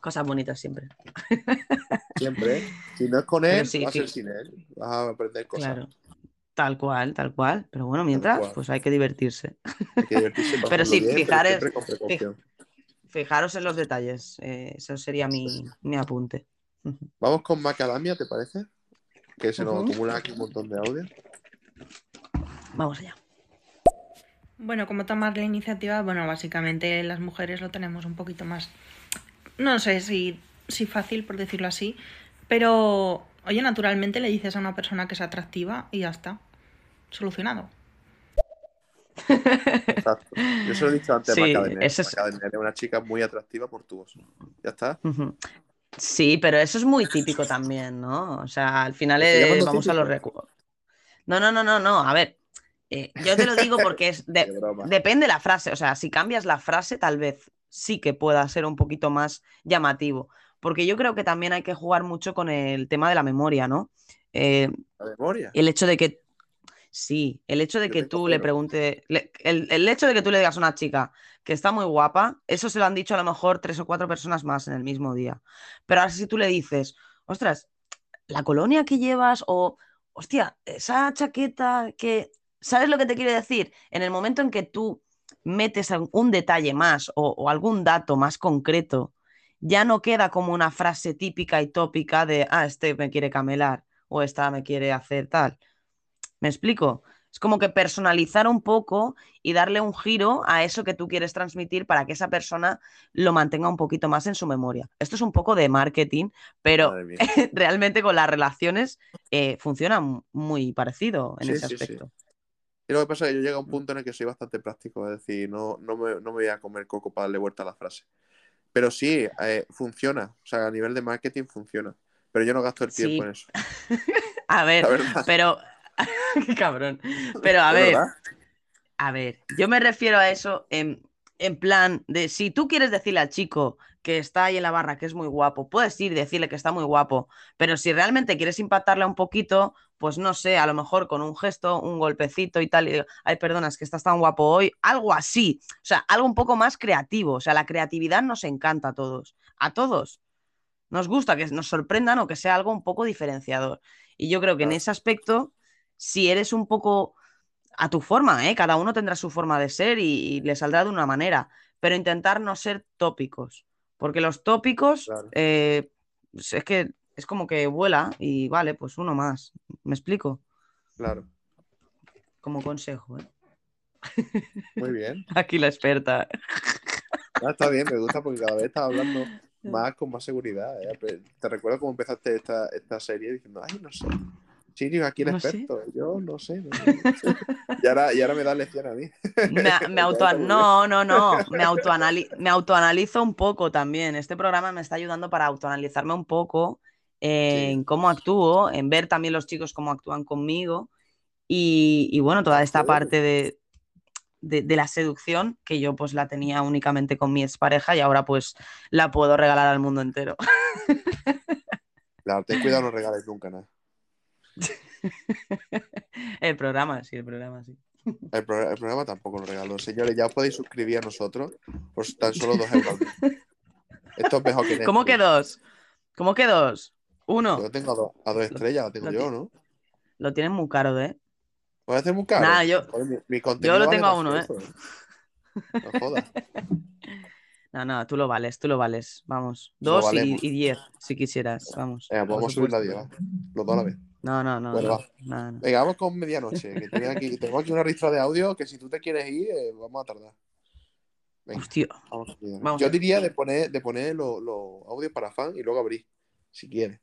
S1: cosas bonitas siempre.
S2: Siempre. ¿eh? Si no es con él,
S1: sí,
S2: va a ser sin él. Vas a aprender cosas.
S1: Claro. Tal cual, tal cual. Pero bueno, mientras, pues hay que divertirse.
S2: Hay que divertirse, *laughs*
S1: Pero sí,
S2: bien, pero
S1: fijaros, en los detalles. eh, eso sería mi, mi apunte.
S2: Vamos con Macadamia, ¿te parece? Que se nos acumula aquí un montón de audio.
S1: Vamos allá.
S10: Bueno, como tomar la iniciativa, bueno, básicamente las mujeres lo tenemos un poquito más, no sé si, si fácil, por decirlo así, pero, oye, naturalmente le dices a una persona que es atractiva y ya está, solucionado.
S2: Exacto. Yo se lo he dicho antes
S1: Sí,
S2: a Macadamia.
S1: eso es-
S2: es una chica muy atractiva por tu voz. Ya está.
S1: Sí, pero eso es muy típico tambin, ¿no? O sea, al final
S2: ¿Te estoy
S1: eh,
S2: llamando
S1: vamos a los recuerdos. No, no, no, no, no. A ver, eh, yo te lo digo porque es *laughs* de- depende la frase. O sea, si cambias la frase, tal vez sí que pueda ser un poquito más llamativo. Porque yo creo que también hay que jugar mucho con el tema de la memoria, ¿no? Eh,
S2: La memoria.
S1: el hecho de que sí, el hecho de
S2: Yo
S1: que tú le preguntes, le- el, el hecho de que tú le digas a una chica que está muy guapa, eso se lo han dicho a lo mejor tres o cuatro personas más en el mismo día. Pero ahora si tú le dices, ostras, la colonia que llevas o, hostia, esa chaqueta que, ¿sabes lo que te quiero decir? En el momento en que tú metes un detalle más o, o algún dato más concreto, ya no queda como una frase típica y tópica de, ah, este me quiere camelar o esta me quiere hacer tal. ¿Me explico? Es como que personalizar un poco y darle un giro a eso que tú quieres transmitir para que esa persona lo mantenga un poquito más en su memoria. Esto es un poco de marketing, pero *laughs* realmente con las relaciones eh, funciona muy parecido en
S2: Sí,
S1: ese
S2: sí, sí. Y lo que pasa es que yo llego a un punto en el que soy bastante práctico, es decir, no, no, me, no me voy a comer coco para darle vuelta a la frase. Pero sí, eh, funciona. O sea, a nivel de marketing funciona. Pero yo no gasto el tiempo
S1: Sí.
S2: en eso. *laughs*
S1: A ver, pero... *laughs* Qué cabrón. Pero *laughs* a
S2: ¿Es
S1: ver,
S2: verdad?
S1: A ver, yo me refiero a eso en, en plan de si tú quieres decirle al chico que está ahí en la barra que es muy guapo, puedes ir y decirle que está muy guapo, pero si realmente quieres impactarle un poquito, pues no sé, a lo mejor con un gesto, un golpecito y tal, y digo, ay, perdona, es que estás tan guapo hoy, algo así, o sea, algo un poco más creativo, o sea, la creatividad nos encanta a todos, a todos. Nos gusta que nos sorprendan o que sea algo un poco diferenciador. Y yo creo que en ese aspecto, si eres un poco a tu forma, ¿eh? Cada uno tendrá su forma de ser y, y le saldrá de una manera, pero intentar no ser tópicos, porque los tópicos
S2: Claro.
S1: eh, pues es que es como que vuela y vale, pues uno más. ¿Me explico?
S2: Claro.
S1: Como consejo, ¿eh?
S2: Muy bien. *laughs*
S1: Aquí la experta.
S2: Ah, está bien, me gusta porque cada vez estás hablando *laughs* más con más seguridad. ¿eh? Te recuerdo cómo empezaste esta, esta serie diciendo, ay, no sé. Sirio, aquí el
S1: No sé.
S2: experto. Yo no sé. no sé, no sé". *laughs* Y, ahora, y ahora me da lección a mí.
S1: Me, me *laughs* auto, no, no, no, *laughs* me, autoanali- me autoanalizo un poco también. Este programa me está ayudando para autoanalizarme un poco en cómo actúo, en ver también los chicos cómo actúan conmigo y, y bueno, toda esta parte de, de, de la seducción que yo pues la tenía únicamente con mi expareja y ahora pues la puedo regalar al mundo entero.
S2: Claro, ten cuidado, no regales nunca nada. *laughs*
S1: El programa, sí, el programa, sí.
S2: El, pro- el programa tampoco lo regalo. Señores, ya os podéis suscribir a nosotros por tan solo dos euros. Esto es mejor que
S1: ¿Cómo que
S2: Netflix.
S1: dos? ¿Cómo que dos? Uno.
S2: Yo tengo a dos, a dos estrellas, lo tengo
S1: lo
S2: yo, ¿no?
S1: Lo tienen muy caro, ¿eh?
S2: ¿Puede hacer muy caro?
S1: Nada, yo-
S2: mi, mi
S1: Yo lo tengo a uno, ¿eh?
S2: eso. No jodas. *laughs*
S1: No, no, tú lo vales, tú lo vales. Vamos. Dos y, y diez, si quisieras. Vamos. Por
S2: podemos subir la. 10, ¿va? Los dos a la vez.
S1: No, no, no.
S2: Bueno,
S1: no,
S2: va.
S1: nada, no.
S2: Venga, vamos con medianoche. Que tengo aquí, *laughs* tengo aquí una ristra de audio que si tú te quieres ir, eh, vamos a tardar. Venga,
S1: Hostia.
S2: vamos.
S1: Vamos
S2: Yo
S1: a-
S2: diría de poner, de poner los audios para fan y luego abrir, si quieres.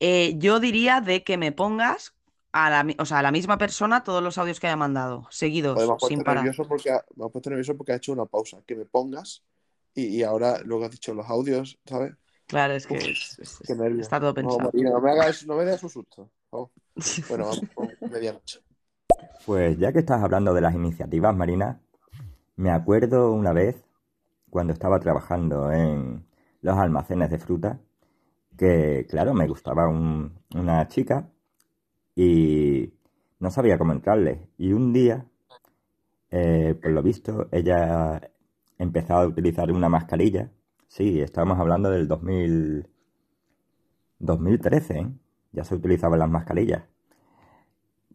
S1: Eh, yo diría de que me pongas a la, o sea, a la misma persona todos los audios que haya mandado, seguidos,
S2: Joder, me has
S1: sin parar.
S2: nervioso porque ha, me has puesto nervioso porque ha hecho una pausa. Que me pongas y, y ahora luego has dicho los audios, ¿sabes?
S1: Claro, es que
S2: Uf,
S1: es- es-
S2: Qué nervios.
S1: está todo
S2: No,
S1: pensado.
S2: Marina, no me hagas, no me des un susto. favor. Bueno, vamos medianoche.
S7: Pues ya que estás hablando de las iniciativas, Marina, me acuerdo una vez cuando estaba trabajando en los almacenes de fruta, que claro, me gustaba un- una chica y no sabía cómo entrarle. Y un día, eh, por lo visto, ella empezó a utilizar una mascarilla. Sí, estábamos hablando del 2000, 2013, ¿eh? Ya se utilizaban las mascarillas.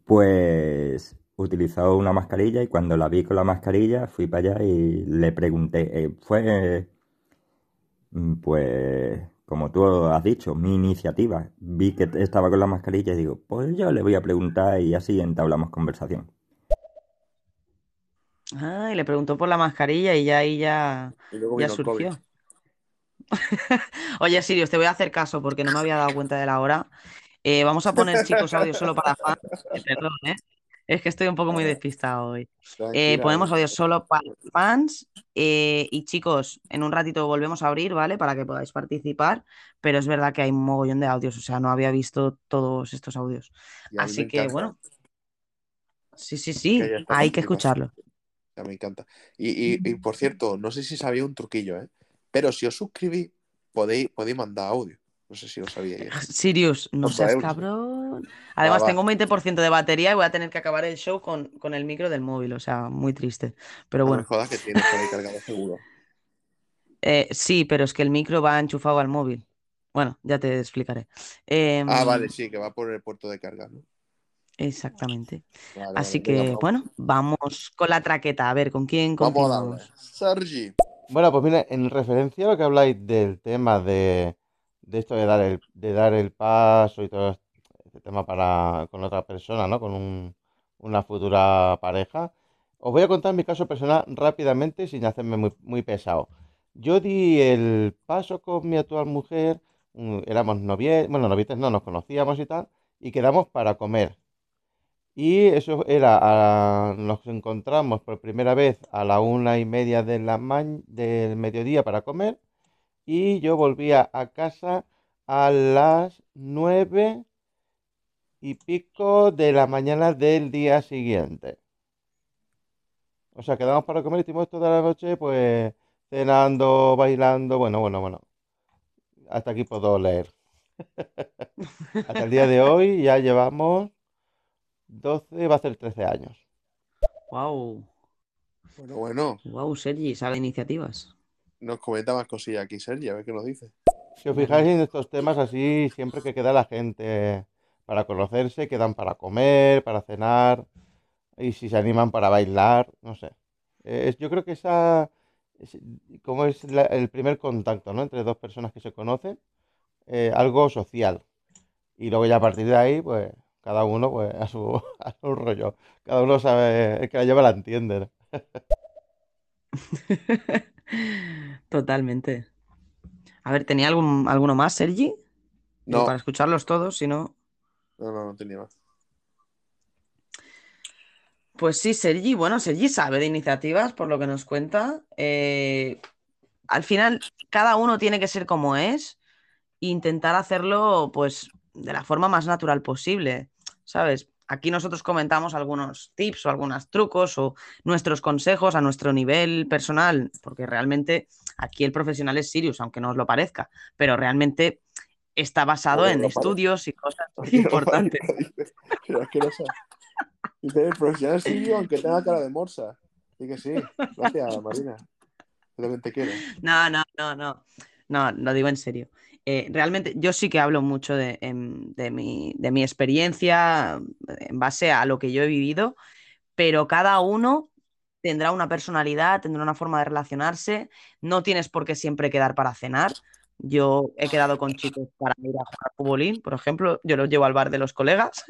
S7: Pues utilizó una mascarilla y cuando la vi con la mascarilla fui para allá y le pregunté, eh, fue mm, pues como tú has dicho, mi iniciativa. Vi que estaba con la mascarilla y digo, pues yo le voy a preguntar y así entablamos conversación.
S1: Ah, y le preguntó por la mascarilla y ya ahí ya,
S2: Y luego
S1: ya
S2: COVID. *laughs*
S1: Oye, Sirius, te voy a hacer caso porque no me había dado cuenta de la hora. Eh, vamos a poner, chicos, audio solo para fans. Perdón, ¿eh? Es que estoy un poco muy despistado hoy. Eh, ponemos audio solo para fans. eh, y chicos, en un ratito volvemos a abrir, ¿vale? Para que podáis participar. Pero es verdad que hay un mogollón de audios, o sea, no había visto todos estos audios. Así que, bueno. Sí, sí, sí,
S2: Que
S1: hay que escucharlo.
S2: Ya me encanta. Y, y, y, por cierto, no sé si sabía un truquillo, ¿eh? Pero si os suscribís, podéis, podéis mandar audio. No sé si lo sabíais.
S1: Sirius, no seas
S2: euros.
S1: cabrón. Además,
S2: va.
S1: tengo un 20% de batería y voy a tener que acabar el show con, con el micro del móvil, o sea, muy triste. Pero
S2: No me
S1: bueno,
S2: jodas que tienes por ahí cargado seguro. *laughs*
S1: eh, sí, pero es que el micro va enchufado al móvil. Bueno, ya te explicaré. Em,
S2: Ah, vale, sí, que va por el puerto de carga, ¿no?
S1: Exactamente.
S2: Vale,
S1: Así
S2: vale.
S1: Que, bueno, vamos con la traqueta. A ver, ¿con quién
S2: Vamos a darle. Sergi.
S6: Bueno, pues mira, en referencia a lo que habláis del tema de, de esto de dar el, de dar el paso y todo este tema para con otra persona, ¿no? Con un- una futura pareja, os voy a contar mi caso personal rápidamente sin hacerme muy, pesado. Yo di el paso con mi actual mujer, mm, éramos novios, bueno, novites no, nos conocíamos y tal, y quedamos para comer. Y eso era, a- nos encontramos por primera vez a la una y media de del mediodía para comer y yo volvía a casa a las nueve y pico de la mañana del día siguiente. O sea, quedamos para comer estuvimos toda la noche pues cenando, bailando, bueno, bueno, bueno. Hasta aquí puedo leer. *laughs* Hasta el día de hoy ya llevamos 12, va a ser 13 años.
S1: Wow,
S2: Bueno, bueno,
S1: wow, Sergi, sabe iniciativas.
S2: nos comenta más cosillas aquí, Sergi, a ver qué nos dice.
S6: Si os fijáis en estos temas así, siempre que queda la gente para conocerse, quedan para comer, para cenar. y si se animan para bailar, no sé. Yo creo que esa, es- como es la- el primer contacto, ¿no? Entre dos personas que se conocen, eh, algo social. Y luego ya a partir de ahí, pues cada uno pues a su, *laughs* a su rollo. Cada uno sabe, el que la lleva la entiende. ¿no? *laughs*
S1: Totalmente. A ver, ¿tenía algún, alguno más, Sergi? Digo,
S2: No,
S1: para escucharlos todos, si no.
S2: no, no, no tenía más.
S1: Pues sí, Sergi, bueno, Sergi sabe de iniciativas, por lo que nos cuenta. Eh, al final, cada uno tiene que ser como es e intentar hacerlo, pues, de la forma más natural posible, ¿sabes? Aquí nosotros comentamos algunos tips o algunos trucos o nuestros consejos a nuestro nivel personal, porque realmente aquí el profesional es Sirius, aunque no os lo parezca, pero realmente está basado en estudios y cosas *laughs* *laughs* importantes.
S2: es el profesional Silvio, aunque tenga cara de morsa. Y que sí. Gracias, Marina. Te quiero.
S1: No, no, no, no. No, lo digo en serio. Eh, realmente yo sí que hablo mucho de, em, de mi, de mi experiencia en base a lo que yo he vivido, pero cada uno tendrá una personalidad, tendrá una forma de relacionarse. No tienes por qué siempre quedar para cenar. Yo he quedado con chicos para ir a jugar futbolín, por ejemplo. Yo los llevo al bar de los colegas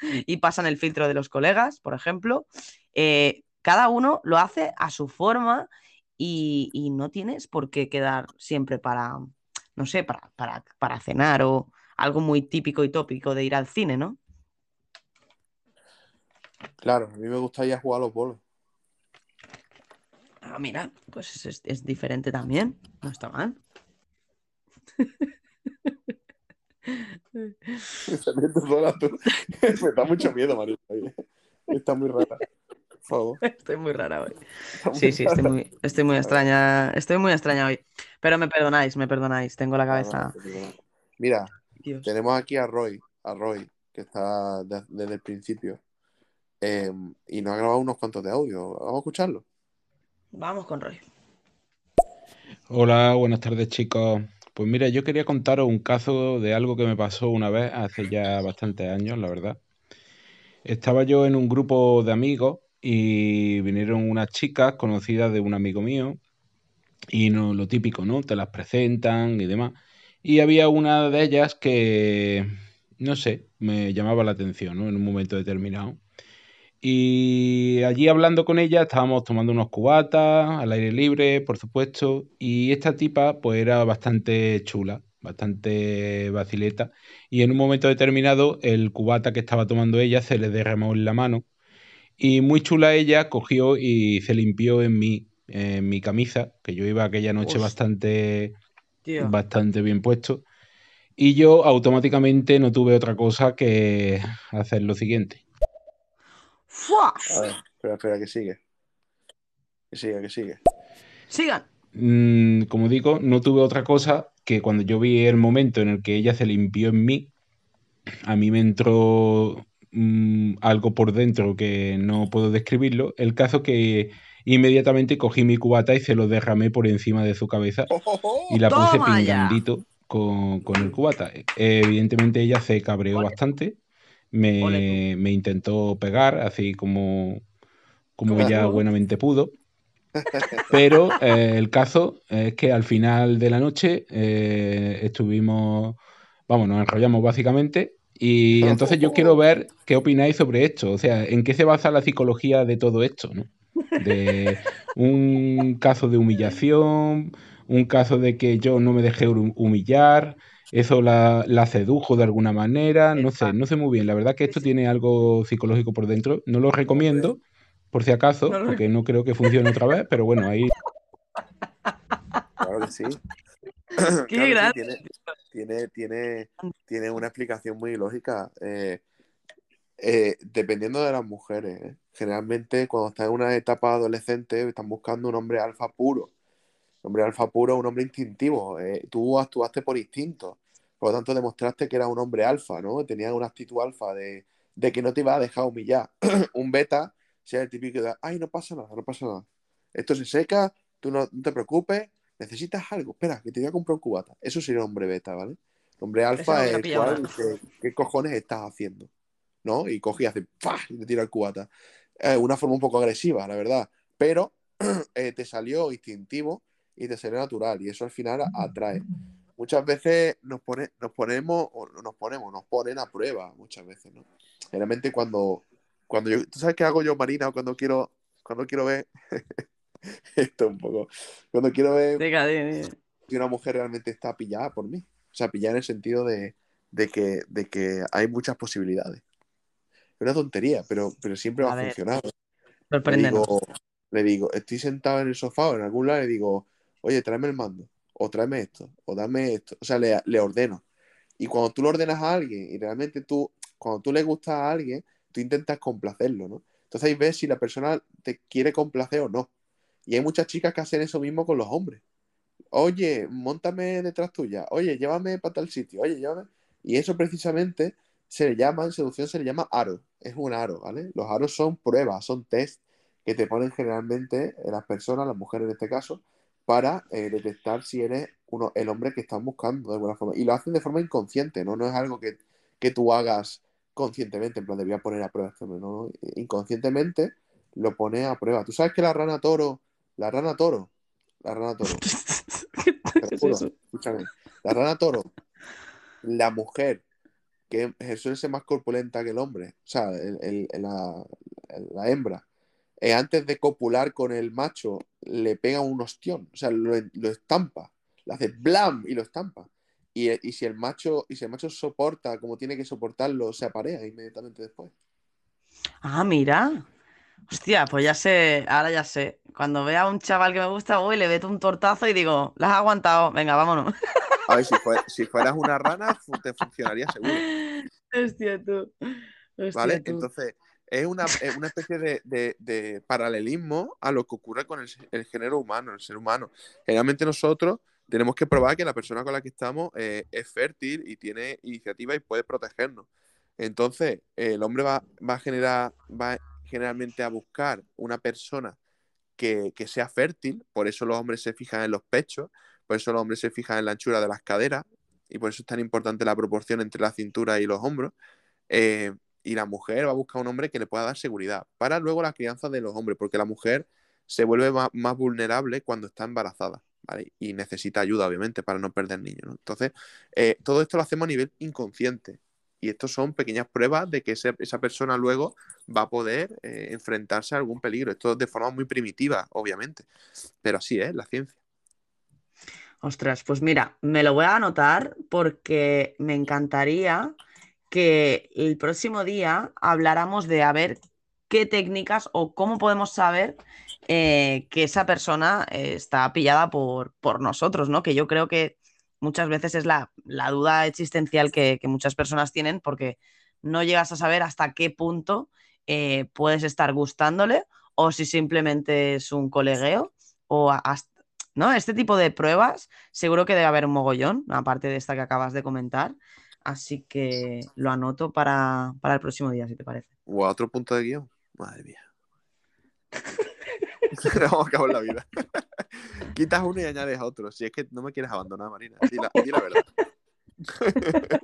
S1: *laughs* y pasan el filtro de los colegas, por ejemplo. Eh, cada uno lo hace a su forma y no tienes por qué quedar siempre para, no sé, para, para, para cenar o algo muy típico y tópico de ir al cine, ¿no?
S2: Claro, a mí me gustaría jugar a los bolos.
S1: Ah, mira, pues es, es diferente también. No está mal. *laughs* *laughs*
S2: Me da mucho miedo, Marina. Está muy rara. Favor. *laughs*
S1: Estoy muy rara hoy. Sí, sí, estoy muy, estoy muy extraña. Estoy muy extraña hoy. Pero me perdonáis, me perdonáis. Tengo la cabeza.
S2: Mira,
S1: Dios.
S2: tenemos aquí a Roy, a Roy, que está de- desde el principio. Eh, y nos ha grabado unos cuantos de audio. Vamos a escucharlo.
S1: Vamos con Roy.
S12: Hola, buenas tardes chicos. Pues mira, yo quería contaros un caso de algo que me pasó una vez hace ya bastantes años, la verdad. Estaba yo en un grupo de amigos y vinieron unas chicas conocidas de un amigo mío y no, lo típico, ¿no? Te las presentan y demás. Y había una de ellas que, no sé, me llamaba la atención, ¿no? En un momento determinado. Y allí hablando con ella, estábamos tomando unos cubatas al aire libre, por supuesto, y esta tipa pues era bastante chula, bastante vacileta, y en un momento determinado el cubata que estaba tomando ella se le derramó en la mano, y muy chula ella cogió y se limpió en mi, en mi camisa, que yo iba aquella noche bastante, bastante bien puesto, y yo automáticamente no tuve otra cosa que hacer lo siguiente.
S1: ¡Fua!
S2: A ver, espera, espera, que sigue. Que sigue, que sigue.
S1: Sigan.
S12: Mm, como digo, no tuve otra cosa que cuando yo vi el momento en el que ella se limpió en mí, a mí me entró mm, algo por dentro que no puedo describirlo. El caso que inmediatamente cogí mi cubata y se lo derramé por encima de su cabeza y la puse pingandito con, con el cubata. Evidentemente ella se cabreó bastante, me, me intentó pegar así como, como ella buenamente pudo. Pero eh, el caso es que al final de la noche eh, estuvimos, vamos, nos enrollamos básicamente. Y entonces yo quiero ver qué opináis sobre esto. O sea, en qué se basa la psicología de todo esto, ¿no? De *laughs* un caso de humillación, un caso de que yo no me dejé hum- humillar, eso la, la sedujo de alguna manera, no sé, no sé muy bien. La verdad que esto tiene algo psicológico por dentro. No lo recomiendo, por si acaso, porque no creo que funcione otra vez, pero bueno, ahí *laughs*
S2: Claro que sí.
S1: ¡Qué
S2: Claro que sí,
S1: grande!
S2: tiene, tiene, tiene, tiene una explicación muy lógica. Eh, eh, dependiendo de las mujeres, ¿eh? generalmente cuando están en una etapa adolescente están buscando un hombre alfa puro. Un hombre alfa puro es un hombre instintivo. tú actuaste por instinto. Por lo tanto, demostraste que era un hombre alfa, ¿no? Tenías una actitud alfa de, de que no te iba a dejar humillar. *clears throat* un beta sea el típico de, ay, no pasa nada, no pasa nada. Esto se seca, tú no, no te preocupes, necesitas algo, espera, que te voy a comprar un cubata. Eso sería un hombre beta, ¿vale? El hombre alfa es el cual, ¿qué cojones estás haciendo? ¿No? Y coge y hace, ¡pah! y te tira el cubata. eh, una forma un poco agresiva, la verdad, pero *clears throat* eh, te salió instintivo y te salió natural y eso al final atrae. Muchas veces nos, pone, nos ponemos, o no nos ponemos, nos ponen a prueba muchas veces, ¿no? Generalmente cuando, cuando yo, ¿tú sabes qué hago yo, Marina, cuando quiero, cuando quiero ver *laughs* *laughs* esto un poco, cuando quiero ver si una mujer realmente está pillada por mí? O sea, pillada en el sentido de, de que, de que hay muchas posibilidades. Es una tontería, pero, pero siempre va
S1: A
S2: a
S1: ver,
S2: funcionar. Le digo, le digo, estoy sentado en el sofá o en algún lado y le digo, oye, tráeme el mando, o tráeme esto, o dame esto. O sea, le, le ordeno. Y cuando tú lo ordenas a alguien y realmente tú, cuando tú le gustas a alguien, tú intentas complacerlo, ¿no? Entonces ahí ves si la persona te quiere complacer o no. Y hay muchas chicas que hacen eso mismo con los hombres. Oye, montame detrás tuya. Oye, llévame para tal sitio. Oye, llévame. Y eso precisamente se le llama, en seducción se le llama aro. Es un aro, ¿vale? Los aros son pruebas, son test que te ponen generalmente las personas, las mujeres en este caso, para eh, detectar si eres uno, el hombre que están buscando de alguna forma. Y lo hacen de forma inconsciente, ¿no? No es algo que, que tú hagas conscientemente, en plan, debía poner a prueba este hombre, ¿no? Inconscientemente lo pones a prueba. ¿Tú sabes que la rana toro, la rana toro, la rana toro, *laughs* escúchame, la rana toro, la mujer que suele ser más corpulenta que el hombre, o sea, el- el- el- la, la hembra, eh, antes de copular con el macho, le pega un ostión, o sea, lo, lo estampa, le hace blam y lo estampa. Y, y si el macho, y si el macho soporta como tiene que soportarlo, se aparea inmediatamente después.
S1: Ah, mira. Hostia, pues ya sé, ahora ya sé. Cuando vea a un chaval que me gusta, voy, le meto un tortazo y digo, las has aguantado, venga, vámonos.
S2: A ver, si, fue- si fueras una rana, te funcionaría seguro. *laughs*
S1: Hostia, tú.
S2: ¿Vale?
S1: Tú.
S2: Entonces, es una, es una especie de, de- de paralelismo a lo que ocurre con el, el género humano, el ser humano. Generalmente nosotros tenemos que probar que la persona con la que estamos eh, es fértil y tiene iniciativa y puede protegernos. Entonces, eh, el hombre va, va a generar, va generalmente a buscar una persona que, que sea fértil, por eso los hombres se fijan en los pechos, por eso los hombres se fijan en la anchura de las caderas, y por eso es tan importante la proporción entre la cintura y los hombros. Eh, y la mujer va a buscar un hombre que le pueda dar seguridad para luego la crianza de los hombres, porque la mujer se vuelve más, más vulnerable cuando está embarazada, ¿vale? Y necesita ayuda, obviamente, para no perder niños, ¿no? Entonces, eh, todo esto lo hacemos a nivel inconsciente. Y estos son pequeñas pruebas de que esa persona luego va a poder eh, enfrentarse a algún peligro. Esto de forma muy primitiva, obviamente. Pero así es la ciencia.
S1: Ostras, pues mira, me lo voy a anotar porque me encantaría que el próximo día habláramos de a ver qué técnicas o cómo podemos saber eh, que esa persona eh, está pillada por, por nosotros, ¿no? Que yo creo que muchas veces es la, la duda existencial que, que muchas personas tienen porque no llegas a saber hasta qué punto eh, puedes estar gustándole o si simplemente es un colegueo o hasta, ¿no? Este tipo de pruebas seguro que debe haber un mogollón, aparte de esta que acabas de comentar. Así que lo anoto para, para el próximo día, si te parece.
S2: O a otro punto de guion. Madre mía. *laughs* *laughs* Vamos a acabar la vida. *laughs* Quitas uno y añades otro. Si es que no me quieres abandonar, Marina. Di la, di la verdad. *laughs*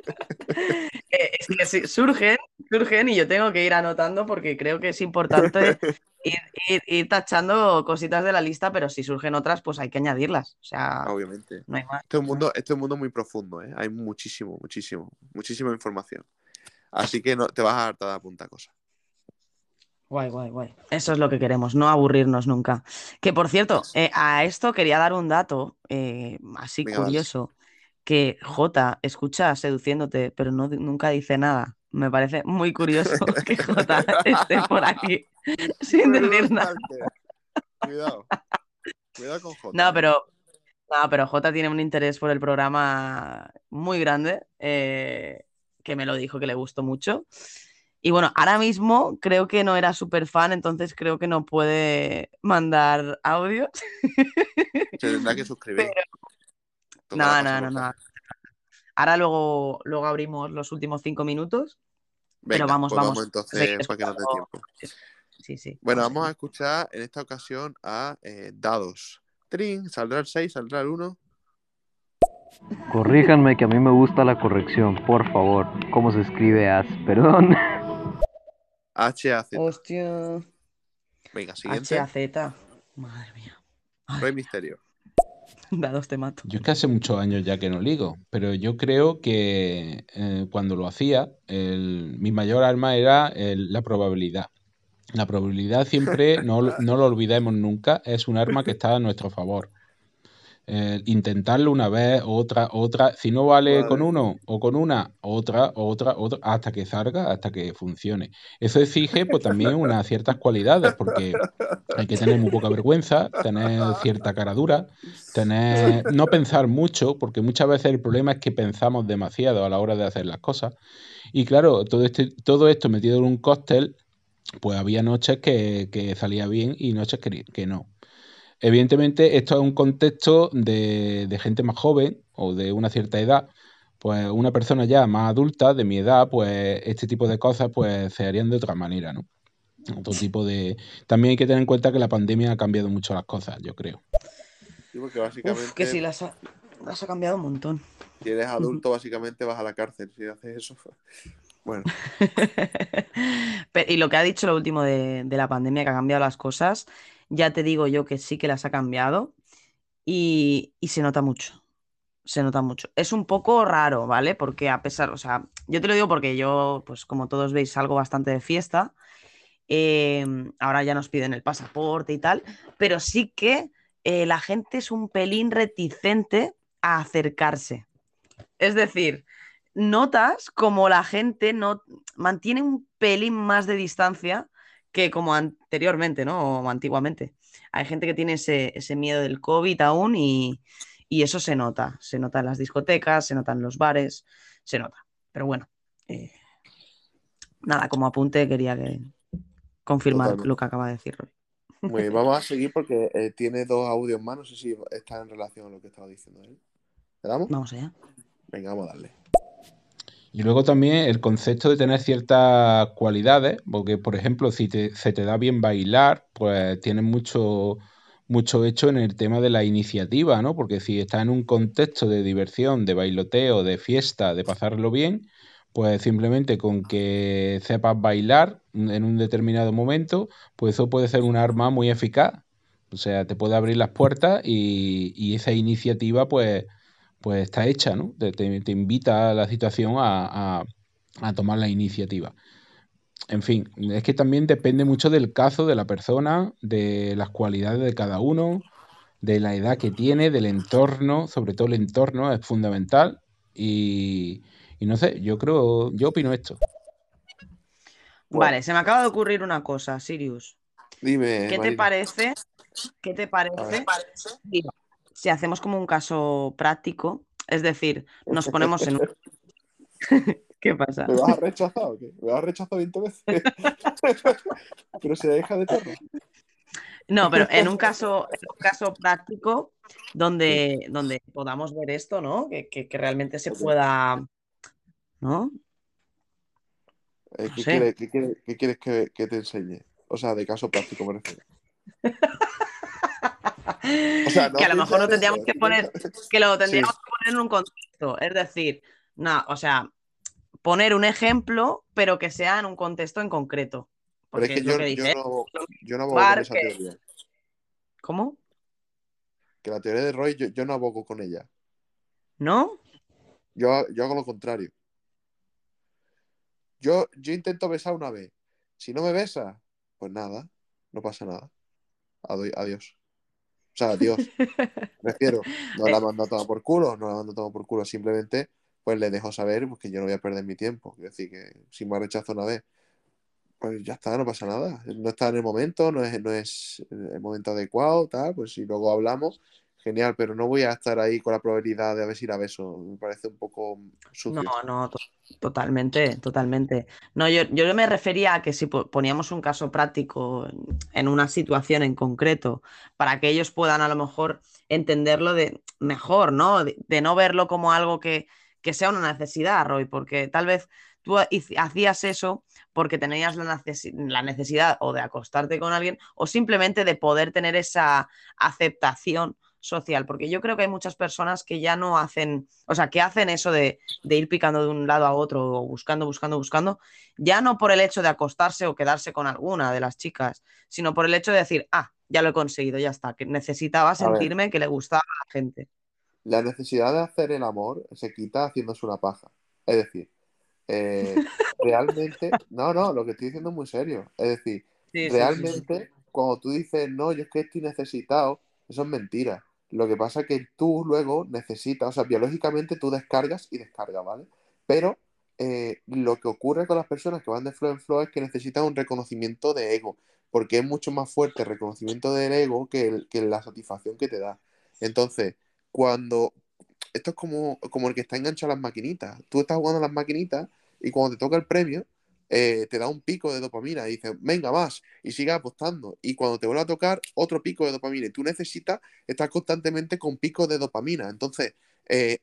S1: Eh, es que sí, surgen, surgen y yo tengo que ir anotando porque creo que es importante ir, ir- ir tachando cositas de la lista, pero si surgen otras, pues hay que añadirlas. O sea,
S2: Obviamente.
S1: no hay más.
S2: Este es un mundo, este es un mundo muy profundo, ¿eh? Hay muchísimo, muchísimo, muchísima información. Así que no, te vas a hartar de apuntar cosas.
S1: Guay, guay, guay. Eso es lo que queremos, no aburrirnos nunca. Que por cierto, eh, a esto quería dar un dato eh, así
S2: Venga,
S1: curioso, que J escucha seduciéndote, pero no, nunca dice nada. Me parece muy curioso *laughs* que J esté por aquí *laughs* sin decir nada.
S2: Cuidado. Cuidado con J.
S1: No, pero, no, pero J tiene un interés por el programa muy grande, eh, que me lo dijo que le gustó mucho. Y bueno, ahora mismo creo que no era súper fan, entonces creo que no puede mandar audios.
S2: Se tendrá que *laughs* suscribir.
S1: No,
S2: Tocará
S1: no, no, no.
S2: casa.
S1: Ahora luego, luego abrimos los últimos cinco minutos, pero vamos,
S2: pues
S1: vamos.
S2: vamos entonces para que nos dé tiempo.
S1: Sí, sí.
S2: Bueno,
S1: vamos
S2: vamos a escuchar en esta ocasión a eh, dados. Trin, saldrá el 6, saldrá el 1.
S8: Corríjanme que a mí me gusta la corrección, por favor. ¿Cómo se escribe as? Perdón. *laughs*
S2: H, A, Z.
S1: Hostia.
S2: Venga, siguiente.
S1: HAZ. Madre mía.
S2: Rey Misterio. *laughs*
S1: Dados te mato.
S12: Yo es que hace muchos años ya que no ligo, pero yo creo que eh, cuando lo hacía, el- mi mayor arma era el- la probabilidad. La probabilidad siempre, no, lo- no lo olvidemos nunca, es un arma que está a nuestro favor. Eh, intentarlo una vez, otra, otra, si no vale con uno o con una, otra, otra, otra, hasta que salga, hasta que funcione. Eso exige pues también unas ciertas cualidades, porque hay que tener muy poca vergüenza, tener cierta cara dura, tener, *laughs* no pensar mucho, porque muchas veces el problema es que pensamos demasiado a la hora de hacer las cosas. Y claro, todo, este, todo esto metido en un cóctel, pues había noches que, que salía bien y noches que, que no. Evidentemente, esto es un contexto de, de gente más joven o de una cierta edad. Pues una persona ya más adulta, de mi edad, pues este tipo de cosas pues se harían de otra manera, ¿no? Otro tipo de... También hay que tener en cuenta que la pandemia ha cambiado mucho las cosas, yo creo.
S2: Sí, porque
S1: Uf,
S2: básicamente,
S1: que sí, las ha, las ha cambiado un montón.
S2: si eres adulto, básicamente vas a la cárcel si haces eso. Bueno, *laughs*
S1: Pe- Y lo que ha dicho lo último de, de la pandemia, que ha cambiado las cosas, ya te digo yo que sí que las ha cambiado y, y se nota mucho. Se nota mucho. Es un poco raro, ¿vale? Porque a pesar, o sea, yo te lo digo porque yo, pues como todos veis, salgo bastante de fiesta. eh, ahora ya nos piden el pasaporte y tal, pero sí que eh, la gente es un pelín reticente a acercarse. Es decir, notas como la gente no mantiene un pelín más de distancia que como anteriormente, ¿no? O antiguamente. Hay gente que tiene ese, ese miedo del COVID aún y, y eso se nota. Se nota en las discotecas, se nota en los bares, se nota. Pero bueno, eh, nada, como apunte quería que confirmar
S2: Totalmente.
S1: lo que acaba de decir Roy.
S2: muy bien, vamos a seguir porque eh, tiene dos audios más. No sé si está en relación a lo que estaba diciendo él. ¿Le damos?
S1: Vamos allá.
S2: Venga, vamos a darle.
S12: Y luego también el concepto de tener ciertas cualidades, porque por ejemplo, si te- se te da bien bailar, pues tienes mucho, mucho hecho en el tema de la iniciativa, ¿no? Porque si estás en un contexto de diversión, de bailoteo, de fiesta, de pasarlo bien, pues simplemente con que sepas bailar en un determinado momento, pues eso puede ser un arma muy eficaz. O sea, te puede abrir las puertas y, y esa iniciativa, pues, pues está hecha, ¿no? Te, te- te invita a la situación a, a- a tomar la iniciativa. En fin, es que también depende mucho del caso de la persona, de las cualidades de cada uno, de la edad que tiene, del entorno, sobre todo el entorno es fundamental. Y, y no sé, yo creo, yo opino esto.
S1: Vale, se me acaba de ocurrir una cosa, Sirius.
S2: Dime,
S1: ¿Qué te parece? ¿Qué te parece? Mira, si hacemos como un caso práctico, es decir, nos ponemos en un... *laughs* *laughs* ¿Qué pasa?
S2: ¿Me vas a *laughs* rechazar o qué? ¿Me vas a rechazar 20 veces? Pero se deja de perro.
S1: No, pero en un caso, en un caso práctico donde, donde podamos ver esto, ¿no? Que, que- que realmente se pueda, ¿no?
S2: Eh, ¿qué, quieres, qué quieres- qué quieres que, que te enseñe? O sea, de caso práctico me refiero. O sea, no
S1: que a lo mejor no
S2: pienses
S1: tendríamos que poner, que lo
S2: Sí.
S1: tendríamos que poner en un contexto. Es decir, no, o sea, poner un ejemplo, pero que sea en un contexto en concreto.
S2: Pero es
S1: Porque
S2: que
S1: es lo
S2: yo,
S1: que
S2: yo
S1: dice.
S2: no, yo no abogo con esa
S1: que-
S2: teoría.
S1: ¿Cómo?
S2: Que la teoría de Roy, yo, yo no abogo con ella.
S1: ¿No?
S2: Yo, yo hago lo contrario. Yo, yo intento besar una vez. Si no me besa, pues nada, no pasa nada. Adiós. O sea, adiós. *laughs* Prefiero, no la mando a tomar por culo, no la mando tomar por culo, simplemente pues le dejo saber pues, que yo no voy a perder mi tiempo. Quiero decir que si me rechazo una vez, pues ya está, no pasa nada. No está en el momento, no es, no es el momento adecuado, tal, pues si luego hablamos, genial, pero no voy a estar ahí con la probabilidad de a ver si la beso. Me parece un poco sucio.
S1: No, no, to- totalmente, totalmente. No, yo, yo me refería a que si po- poníamos un caso práctico en, una situación en concreto, para que ellos puedan a lo mejor entenderlo de mejor, ¿no? De, de no verlo como algo que, que sea una necesidad, Roy, porque tal vez tú hacías eso porque tenías la, necesi- la necesidad o de acostarte con alguien o simplemente de poder tener esa aceptación social, porque yo creo que hay muchas personas que ya no hacen, o sea, que hacen eso de, de ir picando de un lado a otro, o buscando, buscando, buscando, ya no por el hecho de acostarse o quedarse con alguna de las chicas, sino por el hecho de decir, ah, ya lo he conseguido, ya está, que necesitaba sentirme que le gustaba a la gente.
S2: la necesidad de hacer el amor se quita haciéndose una paja. Es decir, eh, *laughs* realmente, no, no, lo que estoy diciendo es muy serio. Es decir,
S1: Sí, sí, sí, sí.
S2: realmente, cuando tú dices, no, yo es que estoy necesitado, eso es mentira. Lo que pasa es que tú luego necesitas, o sea, biológicamente tú descargas y descargas, ¿vale? Pero eh, lo que ocurre con las personas que van de flow en flow es que necesitan un reconocimiento de ego, porque es mucho más fuerte el reconocimiento del ego que, que la satisfacción que te da. Entonces, cuando esto es como, como el que está enganchado a las maquinitas. Tú estás jugando a las maquinitas y cuando te toca el premio, eh, te da un pico de dopamina y dices, venga más, y sigue apostando. Y cuando te vuelve a tocar, otro pico de dopamina. Y tú necesitas estar constantemente con picos de dopamina. Entonces, eh,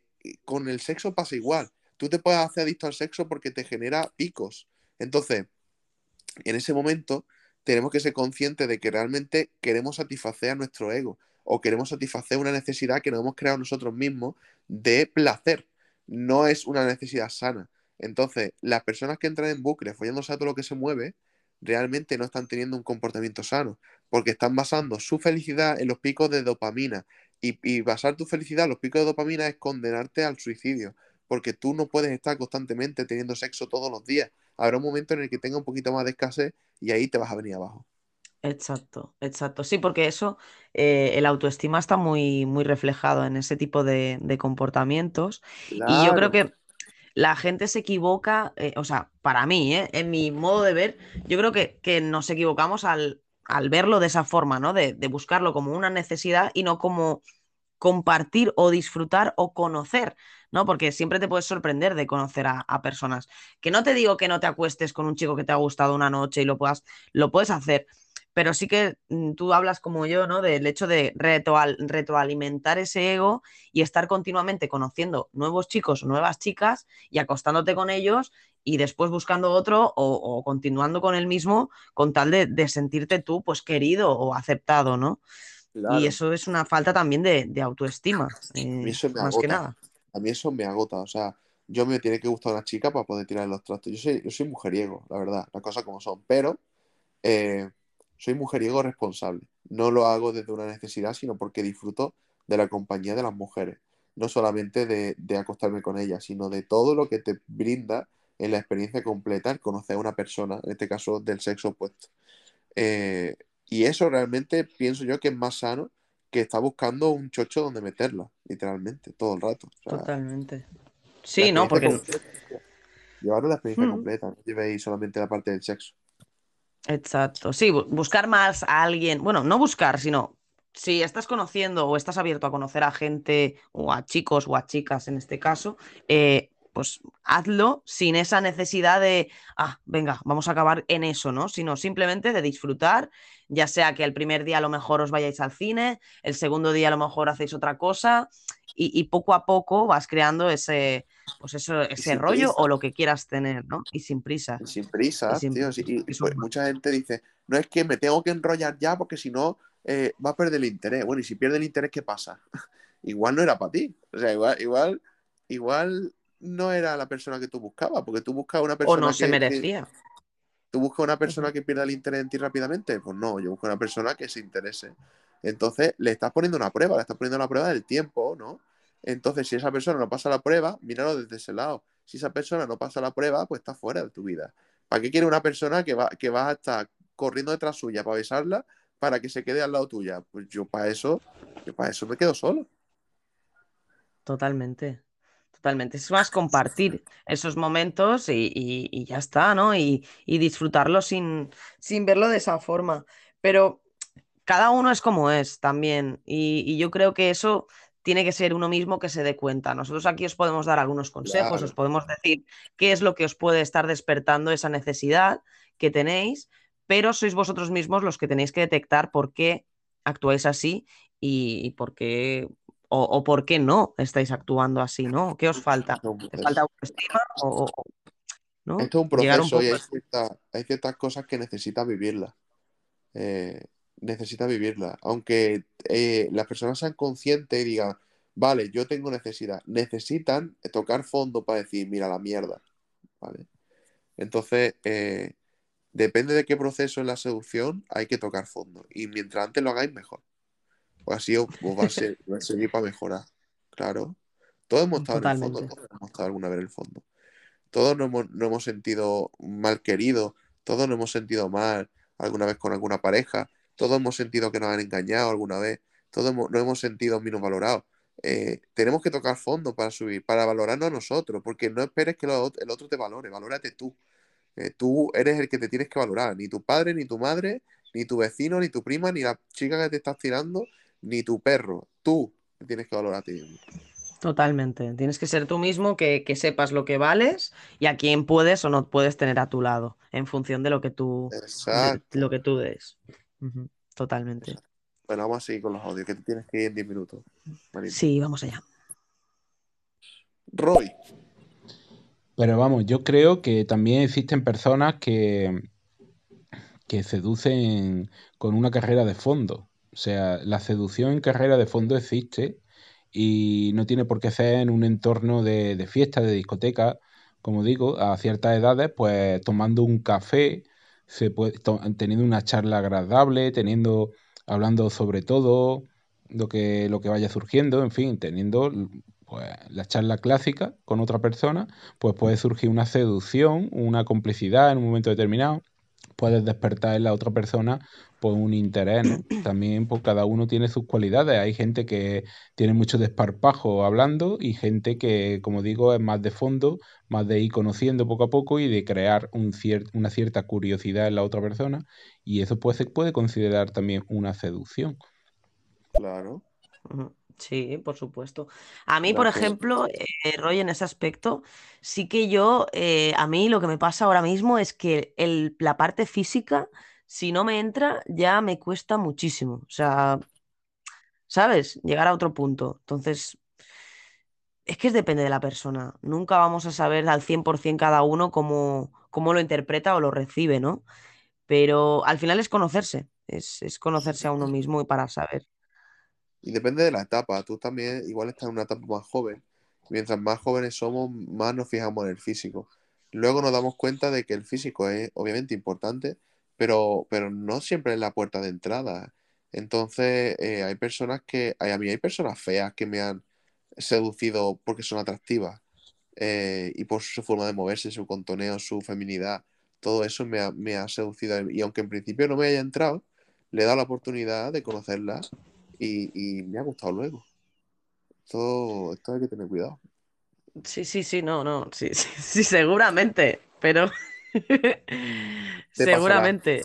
S2: con el sexo pasa igual. Tú te puedes hacer adicto al sexo porque te genera picos. Entonces, en ese momento tenemos que ser conscientes de que realmente queremos satisfacer a nuestro ego o queremos satisfacer una necesidad que nos hemos creado nosotros mismos de placer. No es una necesidad sana. Entonces, las personas que entran en bucle follándose a todo lo que se mueve, realmente no están teniendo un comportamiento sano, porque están basando su felicidad en los picos de dopamina. Y, y basar tu felicidad en los picos de dopamina es condenarte al suicidio, porque tú no puedes estar constantemente teniendo sexo todos los días. Habrá un momento en el que tenga un poquito más de escasez y ahí te vas a venir abajo.
S1: Exacto, exacto. Sí, porque eso, eh, el autoestima está muy, muy reflejado en ese tipo de, de comportamientos. Y yo creo que la gente se equivoca, eh, o sea, para mí, eh, en mi modo de ver, yo creo que, que nos equivocamos al, al verlo de esa forma, ¿no? De, de buscarlo como una necesidad y no como compartir o disfrutar o conocer, ¿no? Porque siempre te puedes sorprender de conocer a, a personas. Que no te digo que no te acuestes con un chico que te ha gustado una noche y lo puedas, lo puedes hacer, pero sí que mm, tú hablas como yo, ¿no? Del hecho de retroal- retroalimentar ese ego y estar continuamente conociendo nuevos chicos o nuevas chicas y acostándote con ellos y después buscando otro o, o continuando con el mismo con tal de, de sentirte tú pues querido o aceptado, ¿no? Y
S2: Claro.
S1: eso es una falta también de, de autoestima,
S2: A mí
S1: eh,
S2: eso me
S1: más que
S2: agota.
S1: nada.
S2: A mí eso me agota. O sea, yo me tiene que gustar una chica para poder tirar los trastos. Yo soy, yo soy mujeriego, la verdad, las cosas como son. Pero eh, soy mujeriego responsable. No lo hago desde una necesidad, sino porque disfruto de la compañía de las mujeres. No solamente de, de acostarme con ellas, sino de todo lo que te brinda en la experiencia completa el conocer a una persona, en este caso del sexo opuesto. Eh, y eso realmente pienso yo que es más sano que estar buscando un chocho donde meterla, literalmente, todo el rato. O sea,
S1: Totalmente. Sí, ¿no? Porque.
S2: Llevaros la experiencia
S1: Mm.
S2: completa, no llevéis solamente la parte del sexo.
S1: Exacto, sí, bu- buscar más a alguien, bueno, no buscar, sino si estás conociendo o estás abierto a conocer a gente o a chicos o a chicas en este caso, eh, pues hazlo sin esa necesidad de, ah, venga, vamos a acabar en eso, ¿no? Sino simplemente de disfrutar, ya sea que el primer día a lo mejor os vayáis al cine, el segundo día a lo mejor hacéis otra cosa y, y poco a poco vas creando ese, pues eso, ese rollo o lo que quieras tener, ¿no? Y sin
S2: Y sin
S1: Y sin
S2: tío. y
S1: eso
S2: pues mucha gente dice, no es que me tengo que enrollar ya porque si no eh, va a perder el interés. Bueno, y si pierde el interés, ¿qué pasa? *laughs* igual no era para ti. O sea, igual, igual, igual no era la persona que tú buscabas, porque tú buscas una
S1: o
S2: persona
S1: no se
S2: que, que-
S1: merecía.
S2: ¿Tú buscas una persona que pierda el interés en ti rápidamente? Pues no, yo busco una persona que se interese. Entonces, le estás poniendo una prueba, le estás poniendo una prueba del tiempo, ¿no? Entonces, si esa persona no pasa la prueba, míralo desde ese lado. Si esa persona no pasa la prueba, pues está fuera de tu vida. ¿Para qué quiere una persona que va, que va a estar corriendo detrás suya para besarla para que se quede al lado tuya? Pues yo para eso, yo para eso me quedo solo.
S1: Totalmente, totalmente. Es más compartir esos momentos y, y- y ya está, ¿no? Y, y disfrutarlo sin, sin verlo de esa forma. Pero cada uno es como es también. Y, y yo creo que eso tiene que ser uno mismo que se dé cuenta. Nosotros aquí os podemos dar algunos consejos, os podemos decir qué es lo que os puede estar despertando esa necesidad que tenéis, pero sois vosotros mismos los que tenéis que detectar por qué actuáis así y, y por qué o, o por qué no estáis actuando así, ¿no? ¿Qué os falta? ¿Te falta autoestima o, o- ¿no?
S2: Esto es un proceso y
S1: poco
S2: hay ciertas, hay ciertas cosas que necesitas vivirlas. Eh, necesita vivirla. Aunque eh, las personas sean conscientes y digan, vale, yo tengo necesidad, necesitan tocar fondo para decir, mira la mierda. ¿Vale? Entonces, eh, depende de qué proceso en la seducción hay que tocar fondo. Y mientras antes lo hagáis, mejor. Pues así os, va, a ser- va a servir para mejorar. Claro. Todos hemos estado en el fondo, todos hemos estado alguna vez en el fondo. Todos nos hemos, nos hemos sentido mal queridos, todos nos hemos sentido mal alguna vez con alguna pareja, todos hemos sentido que nos han engañado alguna vez, todos hemos- nos hemos sentido menos valorados. Eh, tenemos que tocar fondo para subir, para valorarnos a nosotros, porque no esperes que lo- el otro te valore, valórate tú. Eh, tú eres el que te tienes que valorar, ni tu padre, ni tu madre, ni tu vecino, ni tu prima, ni la chica que te estás tirando, ni tu perro. Tú te tienes que valorar a ti mismo.
S1: Totalmente. Tienes que ser tú mismo, que, que sepas lo que vales y a quién puedes o no puedes tener a tu lado, en función de lo que tú, de lo que tú des. Totalmente.
S2: Bueno, vamos a seguir con los audios, que te tienes que ir en 10 minutos.
S1: Sí, vamos allá.
S2: Roy,
S12: Pero vamos, yo creo que también existen personas que, que seducen con una carrera de fondo. O sea, la seducción en carrera de fondo existe y no tiene por qué ser en un entorno de, de fiesta, de discoteca. Como digo, a ciertas edades, pues tomando un café, se puede, teniendo una charla agradable, teniendo, hablando sobre todo lo que, lo que vaya surgiendo, en fin, teniendo pues, la charla clásica con otra persona, pues puede surgir una seducción, una complicidad en un momento determinado. Puedes despertar en la otra persona pues un interés, ¿no? *clears throat* También pues cada uno tiene sus cualidades. Hay gente que tiene mucho desparpajo hablando y gente que, como digo, es más de fondo, más de ir conociendo poco a poco y de crear un cier- una cierta curiosidad en la otra persona. Y eso pues se puede considerar también una seducción.
S2: claro.
S1: Sí, por supuesto. A mí, por ejemplo, eh, Roy, en ese aspecto, sí que yo, eh, a mí lo que me pasa ahora mismo es que el- la parte física, si no me entra, ya me cuesta muchísimo. O sea, ¿sabes? Llegar a otro punto. Entonces, es que depende de la persona. Nunca vamos a saber al 100% cada uno cómo, cómo lo interpreta o lo recibe, ¿no? Pero al final es conocerse, es, es conocerse a uno mismo y para saber.
S2: Y depende de la etapa. Tú también igual estás en una etapa más joven. Mientras más jóvenes somos, más nos fijamos en el físico. Luego nos damos cuenta de que el físico es obviamente importante, pero, pero no siempre es la puerta de entrada. Entonces, eh, hay personas que, a mí hay personas feas que me han seducido porque son atractivas eh, y por su forma de moverse, su contoneo, su feminidad, todo eso me ha, me ha seducido. Y aunque en principio no me haya entrado, le he dado la oportunidad de conocerla y, y me ha gustado luego. Esto, esto hay que tener cuidado.
S1: Sí, sí, sí, no, no, sí, *laughs* sí, sí, seguramente, pero *laughs*
S2: Pasará,
S1: seguramente.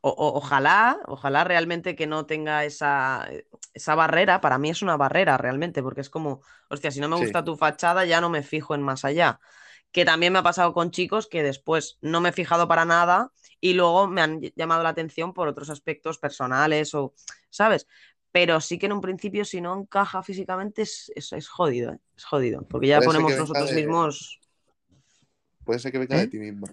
S1: O- o- ojalá, ojalá realmente que no tenga esa, esa barrera. Para mí es una barrera realmente, porque es como, hostia, si no me
S2: Sí,
S1: gusta tu fachada, ya no me fijo en más allá. Que también me ha pasado con chicos que después no me he fijado para nada y luego me han ll- llamado la atención por otros aspectos personales o, ¿sabes? Pero sí que en un principio, si no encaja físicamente, es, es, es jodido, ¿eh? Es jodido, porque ya ponemos nosotros
S2: de,
S1: mismos.
S2: Puede ser que venga de
S1: ¿Eh?
S2: ti misma.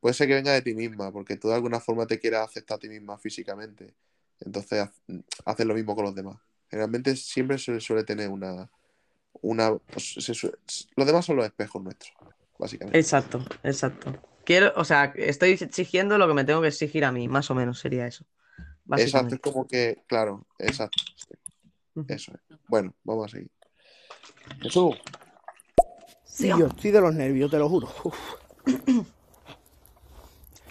S2: Puede ser que venga de ti misma, porque tú de alguna forma te quieras aceptar a ti misma físicamente. Entonces haces lo mismo con los demás. Generalmente siempre se suele tener una, una pues, se suele- los demás son los espejos nuestros, básicamente.
S1: Exacto, exacto. Quiero, o sea, estoy exigiendo lo que me tengo que exigir a mí, más o menos sería eso,
S2: Exacto, es como que, claro, exacto. eso es. Bueno, vamos a seguir. Jesús,
S4: Sí, yo estoy de los nervios, te lo juro. Uf. *clears throat*
S1: ¿Qué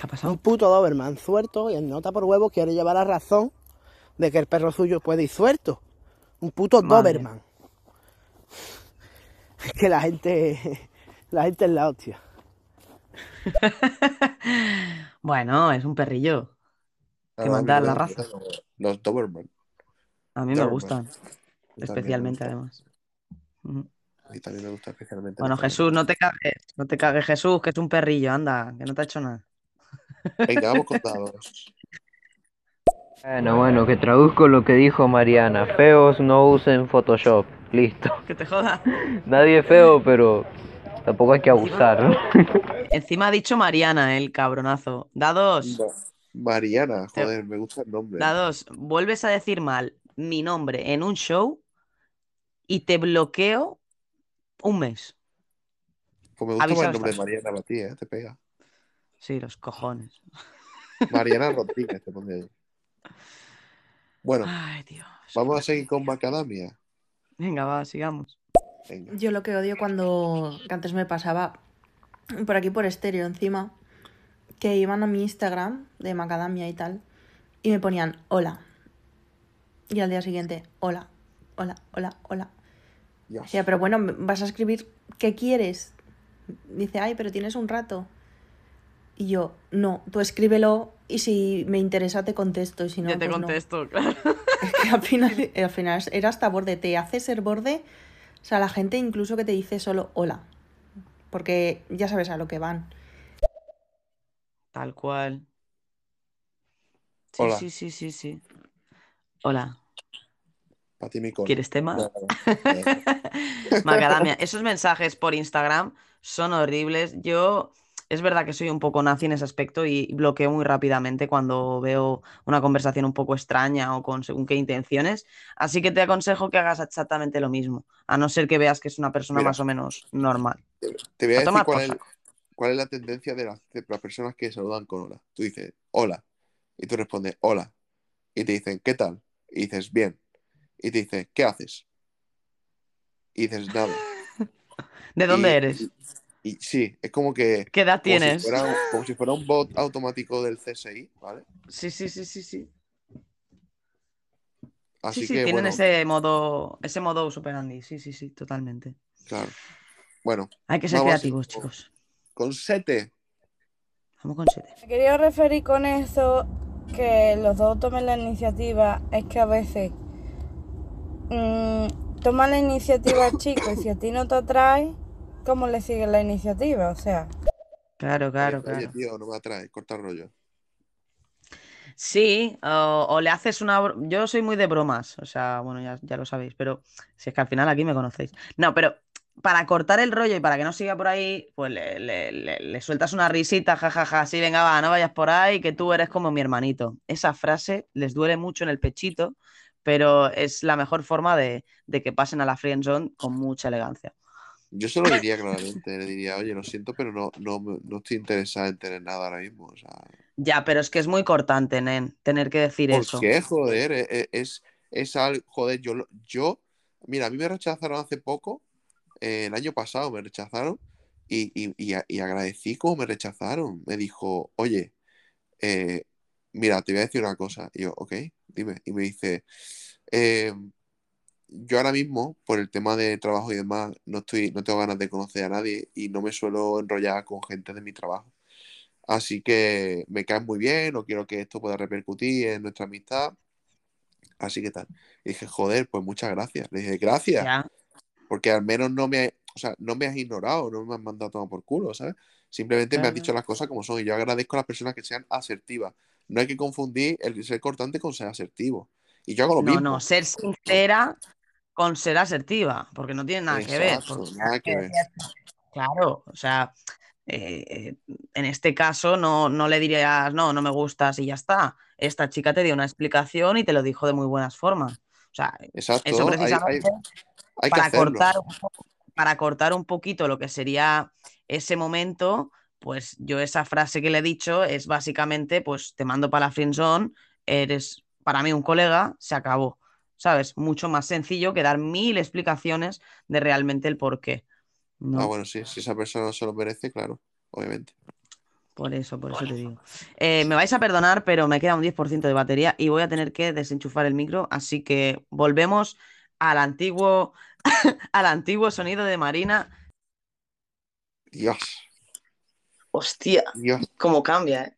S1: ha pasado?
S4: Un puto Doberman suelto y el nota por huevo quiere llevar la razón de que el perro suyo puede ir suelto. Un puto
S1: Madre.
S4: Doberman. Es que la gente, la gente es la hostia. *laughs*
S1: Bueno, es un perrillo. Que
S2: Claro, a mí
S1: mandar
S2: me
S1: la raza.
S2: los, Doberman.
S1: A mí me gustan, especialmente
S2: gusta,
S1: además.
S2: Y también me gusta especialmente
S1: Bueno. Jesús, no te cagues, no te cagues, Jesús, que es un perrillo, anda, que no te ha hecho nada.
S2: Venga, vamos con *laughs* dados.
S8: Bueno, bueno, que traduzco lo que dijo Mariana. Feos no usen Photoshop. Listo. *laughs*
S1: Que te joda.
S8: Nadie es feo, pero tampoco hay que abusar. ¿no? *laughs*
S1: Encima ha dicho Mariana, el cabronazo. Dados.
S2: No. Mariana, joder, me gusta el nombre.
S1: La dos, vuelves a decir mal mi nombre en un show y te bloqueo un mes.
S2: Pues me gusta más el nombre de. Mariana ti, ¿eh? Te pega.
S1: Sí, los cojones.
S2: Mariana *laughs* Rodríguez te pondría yo. Bueno,
S1: Ay, Dios.
S2: vamos a seguir con Macadamia.
S1: Venga, va, sigamos.
S2: Venga.
S10: Yo lo que odio cuando que antes me pasaba por aquí por estéreo encima, que iban a mi Instagram de Macadamia y tal, y me ponían hola. Y al día siguiente, hola, hola, hola, hola.
S2: Dios.
S10: Decía, pero bueno, vas a escribir ¿qué quieres? Dice, ay, pero tienes un rato. Y yo, no, tú escríbelo y si me interesa te contesto. Y si no,
S1: ya te
S10: pues no".
S1: contesto, *laughs* claro.
S10: Es que al final, al final era hasta borde, te hace ser borde. O sea, la gente incluso que te dice solo hola. Porque ya sabes a lo que van.
S1: Tal cual. Sí,
S2: Hola.
S1: sí, sí, sí, sí. Hola.
S2: Para ti, mi cola.
S1: ¿Quieres tema?
S2: No. *laughs*
S1: Macadamia, esos mensajes por Instagram son horribles. Yo, es verdad que soy un poco nazi en ese aspecto y bloqueo muy rápidamente cuando veo una conversación un poco extraña o con según qué intenciones. Así que te aconsejo que hagas exactamente lo mismo, a no ser que veas que es una persona
S2: Mira.
S1: más o menos normal.
S2: Te voy a
S1: A
S2: decir cuál es,
S1: saco.
S2: cuál es la tendencia de las personas que saludan con hola. Tú dices, hola. Y tú respondes, hola. Y te dicen, ¿qué tal? Y dices, bien. Y te dicen, ¿qué haces? Y dices, nada. *laughs*
S1: ¿De dónde
S2: Y-
S1: eres?
S2: Y, y sí, es como que.
S1: ¿Qué edad
S2: como si
S1: tienes?
S2: fuera como si fuera un bot automático del CSI, ¿vale?
S1: Sí, sí, sí, sí, sí.
S2: Así
S1: Sí, sí,
S2: que,
S1: tienen
S2: bueno,
S1: ese modo, ese modo superandi. Sí, sí, sí, totalmente.
S2: claro. Bueno,
S1: Hay que ser creativos,
S2: con-
S1: chicos.
S2: Con Sete.
S1: Vamos con siete.
S5: Me quería referir con eso que los dos tomen la iniciativa, es que a veces mm, toman la iniciativa el *coughs* chico y si a ti no te atrae, ¿cómo le sigues la iniciativa? O sea,
S1: Claro, claro,
S2: Oye,
S1: claro.
S2: tío, no me atrae, corta el rollo.
S1: Sí, o, o le haces una... Yo soy muy de bromas, o sea, bueno, ya, ya lo sabéis, pero si es que al final aquí me conocéis. No, pero para cortar el rollo y para que no siga por ahí, pues le, le- le- le sueltas una risita, jajaja, sí, venga, va, no vayas por ahí, que tú eres como mi hermanito. Esa frase les duele mucho en el pechito, pero es la mejor forma de, de que pasen a la friendzone con mucha elegancia.
S2: Yo se lo diría claramente, le diría, oye, lo siento, pero no, no, no estoy interesada en tener nada ahora mismo. O sea,
S1: Ya, pero es que es muy cortante, nen, tener que decir
S2: ¿por
S1: eso.
S2: qué, joder? E- e- Es, es, algo, joder, yo, yo, mira, a mí me rechazaron hace poco, eh, el año pasado me rechazaron y, y, y, y agradecí cómo me rechazaron. Me dijo, oye, eh, mira, te voy a decir una cosa. Y yo, ok, dime. Y me dice, eh, yo ahora mismo, por el tema de trabajo y demás, no estoy, no tengo ganas de conocer a nadie y no me suelo enrollar con gente de mi trabajo. Así que me caes muy bien, no quiero que esto pueda repercutir en nuestra amistad. Así que tal. Y dije, joder, pues muchas gracias. Le dije, gracias,
S1: Ya,
S2: porque al menos no me, o sea, no me has ignorado, no me has mandado a tomar por culo, ¿sabes? Simplemente me has dicho las cosas como son y yo agradezco a las personas que sean asertivas. No hay que confundir el ser cortante con ser asertivo. Y yo hago lo
S1: no,
S2: mismo.
S1: no, ser sincera con ser asertiva, porque no tiene nada que ver.
S2: Nada que ver.
S1: Claro, o sea, eh, eh, en este caso no, no le dirías, no, no me gustas y ya está. Esta chica te dio una explicación y te lo dijo de muy buenas formas. O sea,
S2: Exacto,
S1: eso
S2: hay- hay-
S1: precisamente
S2: hay
S1: para cortar, para cortar un poquito lo que sería ese momento, pues yo esa frase que le he dicho es básicamente, pues te mando para la friendzone, eres para mí un colega, se acabó. ¿Sabes? Mucho más sencillo que dar mil explicaciones de realmente el por qué. ¿no?
S2: Ah, bueno, sí, si esa persona se lo merece, claro, obviamente.
S1: Por eso, por eso te digo. Eh, me vais a perdonar, pero me queda un 10% de batería y voy a tener que desenchufar el micro, así que volvemos al antiguo, *laughs* al antiguo sonido de Marina.
S2: Dios,
S1: Hostia,
S2: Dios,
S1: cómo cambia, ¿eh?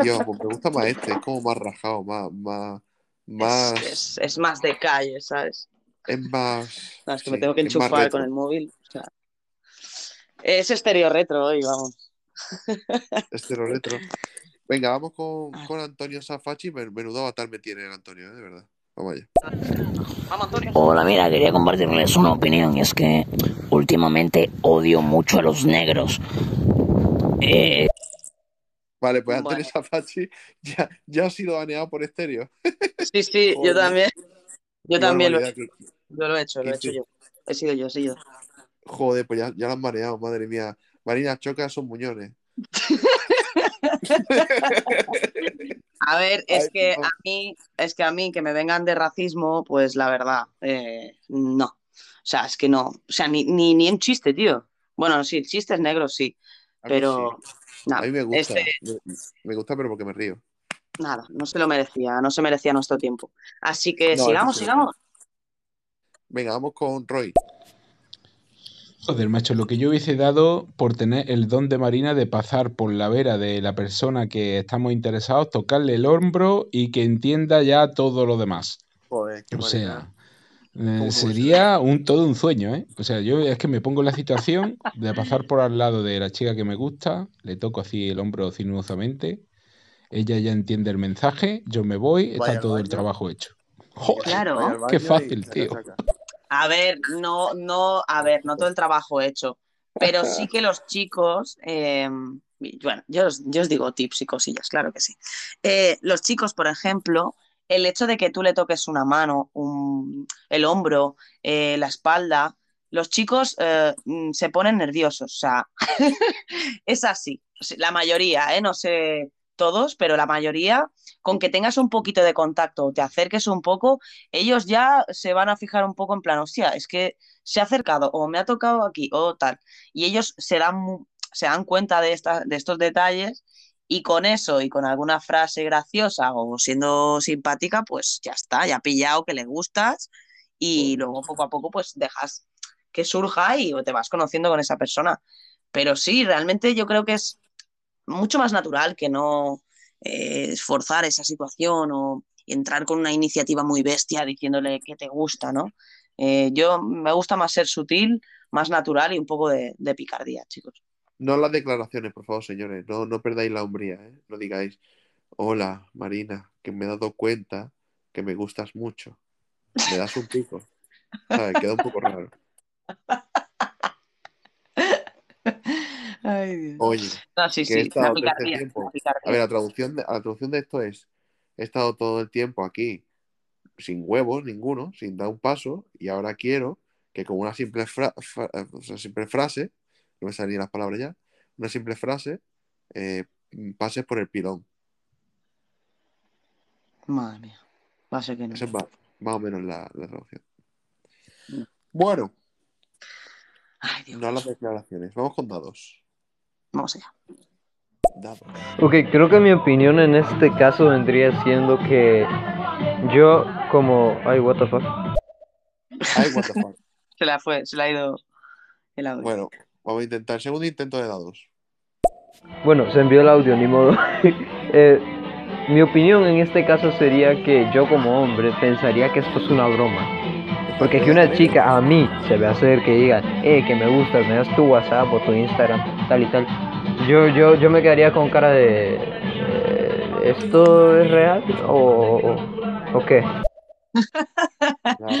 S2: Dios, pues me gusta más este, es como más rajado, más, más,
S1: Es,
S2: más,
S1: es- es más de calle, ¿sabes?
S2: es más,
S1: No, es que me tengo que enchufar con el móvil. o sea, es estéreo retro hoy, vamos.
S2: estero retro. Venga, vamos con, con Antonio Safachi, men- menudo avatar me tiene el Antonio, ¿eh? de verdad. Vamos allá.
S1: Vamos, Antonio.
S13: Hola, mira, quería compartirles una opinión y es que últimamente odio mucho a los negros. Eh,
S2: Vale, pues. Antonio Safachi *laughs* ya, ya ha sido baneado por estéreo.
S1: Sí, sí, *laughs* yo también. Yo también lo he hecho. Yo lo he hecho, lo he hecho yo. He sido yo, he sido yo.
S2: Joder, pues ya, ya lo han baneado, madre mía. Marina Choca son muñones. *laughs*
S1: A ver, es
S2: Ay,
S1: que
S2: no.
S1: a mí, es que a mí que me vengan de racismo, pues la verdad, eh, no. O sea, es que no. O sea, ni, ni, ni un chiste, tío. Bueno, sí, chistes negros sí. Pero
S2: sí.
S1: nada,
S2: A mí me gusta.
S1: este,
S2: Me, me gusta, pero porque me río.
S1: nada, no se lo merecía, no se merecía nuestro tiempo. Así que
S2: No,
S1: sigamos, sigamos.
S2: Venga, vamos con Roy.
S12: Joder, macho, lo que yo hubiese dado por tener el don de Marina de pasar por la vera de la persona que estamos interesados, tocarle el hombro y que entienda ya todo lo demás.
S2: Joder, qué
S12: O
S2: Marina.
S12: sea, eh,
S2: ¿Cómo no
S12: sería un, todo un sueño, ¿eh? O sea, yo es que me pongo en la situación de pasar por al lado de la chica que me gusta, le toco así el hombro sinuosamente, ella ya entiende el mensaje, yo me voy, está
S2: Vaya
S12: todo el trabajo hecho. Joder,
S1: Claro.
S12: qué fácil, tío.
S1: A ver, no, no, a ver, no todo el trabajo hecho, pero sí que los chicos, eh, bueno, yo os, yo os digo tips y cosillas, claro que sí. Eh, los chicos, por ejemplo, el hecho de que tú le toques una mano, el hombro, eh, la espalda, los chicos eh, mm, se ponen nerviosos, o sea, *laughs* es así. La mayoría, ¿eh? No sé todos, pero la mayoría, con que tengas un poquito de contacto te acerques un poco, ellos ya se van a fijar un poco en plan, hostia, es que se ha acercado o me ha tocado aquí o tal. Y ellos se dan, se dan cuenta de, esta- de estos detalles y con eso y con alguna frase graciosa o siendo simpática, pues ya está, ya ha pillado que le gustas y luego poco a poco pues dejas que surja y te vas conociendo con esa persona. Pero sí, realmente yo creo que es mucho más natural que no eh, forzar esa situación o entrar con una iniciativa muy bestia diciéndole que te gusta, ¿no? Eh, yo me gusta más ser sutil, más natural y un poco de, de picardía, chicos.
S2: No las declaraciones, por favor, señores. No, no perdáis la hombría, ¿eh? No digáis, hola, Marina, que me he dado cuenta que me gustas mucho. Me das un pico. ¿Sabes? Queda un poco raro.
S1: Ay, Dios.
S2: Oye,
S1: No, sí,
S2: que he
S1: sí, la
S2: estado todo este tiempo. A ver, la traducción de, la traducción de esto es: he estado todo el tiempo aquí sin huevos ninguno, sin dar un paso, y ahora quiero que con una simple, fra- fra- o sea, simple frase, no me salían las palabras ya, una simple frase, eh, pases por el pilón.
S1: Madre mía, va a ser que no.
S2: Esa es más, más o menos la, la traducción.
S1: No.
S2: Bueno,
S1: Ay, Dios.
S2: no las declaraciones. Vamos con dados.
S1: Vamos allá.
S2: Dados.
S8: Ok, creo que mi opinión en este caso vendría siendo que yo como... Ay, what the fuck.
S2: Ay, what the fuck. *laughs*
S1: Se la fue, se la ha ido el audio.
S2: Bueno, vamos a intentar. Segundo intento de dados.
S8: Bueno, se envió el audio, ni modo. *laughs* Eh, mi opinión en este caso sería que yo como hombre pensaría que esto es una broma. Porque que una chica a mí se me acerque y diga, eh, que me gustas, me das tu WhatsApp o tu Instagram, tal y tal. Yo, yo, yo me quedaría con cara de... eh, ¿Esto es real o, o, o qué? *laughs*
S2: Claro.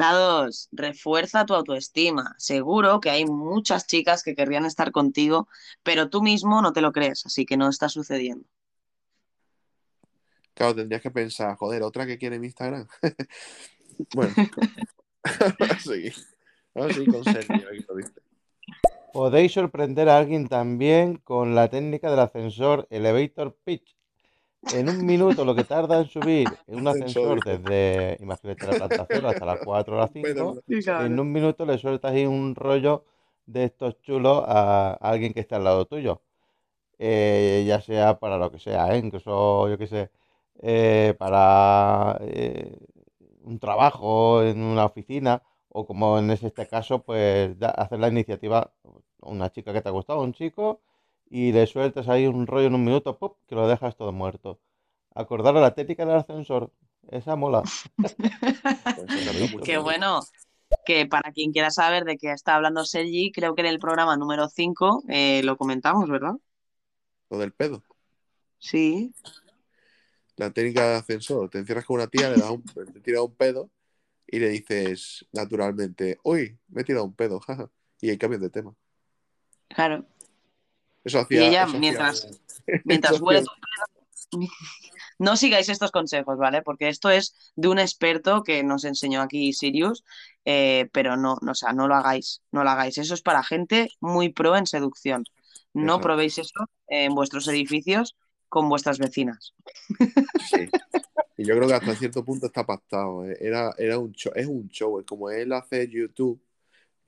S1: Dados, refuerza tu autoestima. Seguro que hay muchas chicas que querrían estar contigo, pero tú mismo no te lo crees, así que no está sucediendo.
S2: Claro, tendrías que pensar, joder, otra que quiere mi Instagram. *laughs* bueno, vamos a seguir. Vamos a seguir con Sergio, aquí lo dice.
S6: Podéis sorprender a alguien también con la técnica del ascensor Elevator Pitch. En un minuto lo que tarda en subir en un *laughs*
S2: Ascensor,
S6: desde, imagínate la planta cero hasta las 4 o las
S2: Pero
S6: 5, en un minuto le sueltas ahí un rollo de estos chulos a alguien que está al lado tuyo. Eh, ya sea para lo que sea, ¿eh? Incluso, yo qué sé, eh, para eh, un trabajo en una oficina o como en este caso, pues da- hacer la iniciativa, una chica que te ha gustado, un chico, y le sueltas ahí un rollo en un minuto, ¡pum! que lo dejas todo muerto. Acordaros la técnica del ascensor, esa mola.
S2: pues, *laughs*
S1: Qué
S2: ¿no?
S1: bueno. Que para quien quiera saber de qué está hablando Sergi, creo que en el programa número 5 lo comentamos, ¿verdad?
S2: Lo del pedo.
S1: Sí.
S2: La técnica de ascensor. Te encierras con una tía, le das un, *laughs* te tira un pedo y le dices naturalmente, uy, me he tirado un pedo, jaja. *laughs* Y ahí cambias de tema.
S1: Claro.
S2: Eso
S1: Y ella,
S2: eso
S1: mientras, *laughs*
S2: hacía-
S1: huele tu pedo, no sigáis estos consejos, ¿vale? Porque esto es de un experto que nos enseñó aquí Sirius, eh, pero no, no, o sea, no lo hagáis, no lo hagáis. Eso es para gente muy pro en seducción. No probéis eso en vuestros edificios con vuestras vecinas.
S2: Sí. Y yo creo que hasta cierto punto está pactado. eh. Era, era un show, es un show. eh. Como él hace YouTube,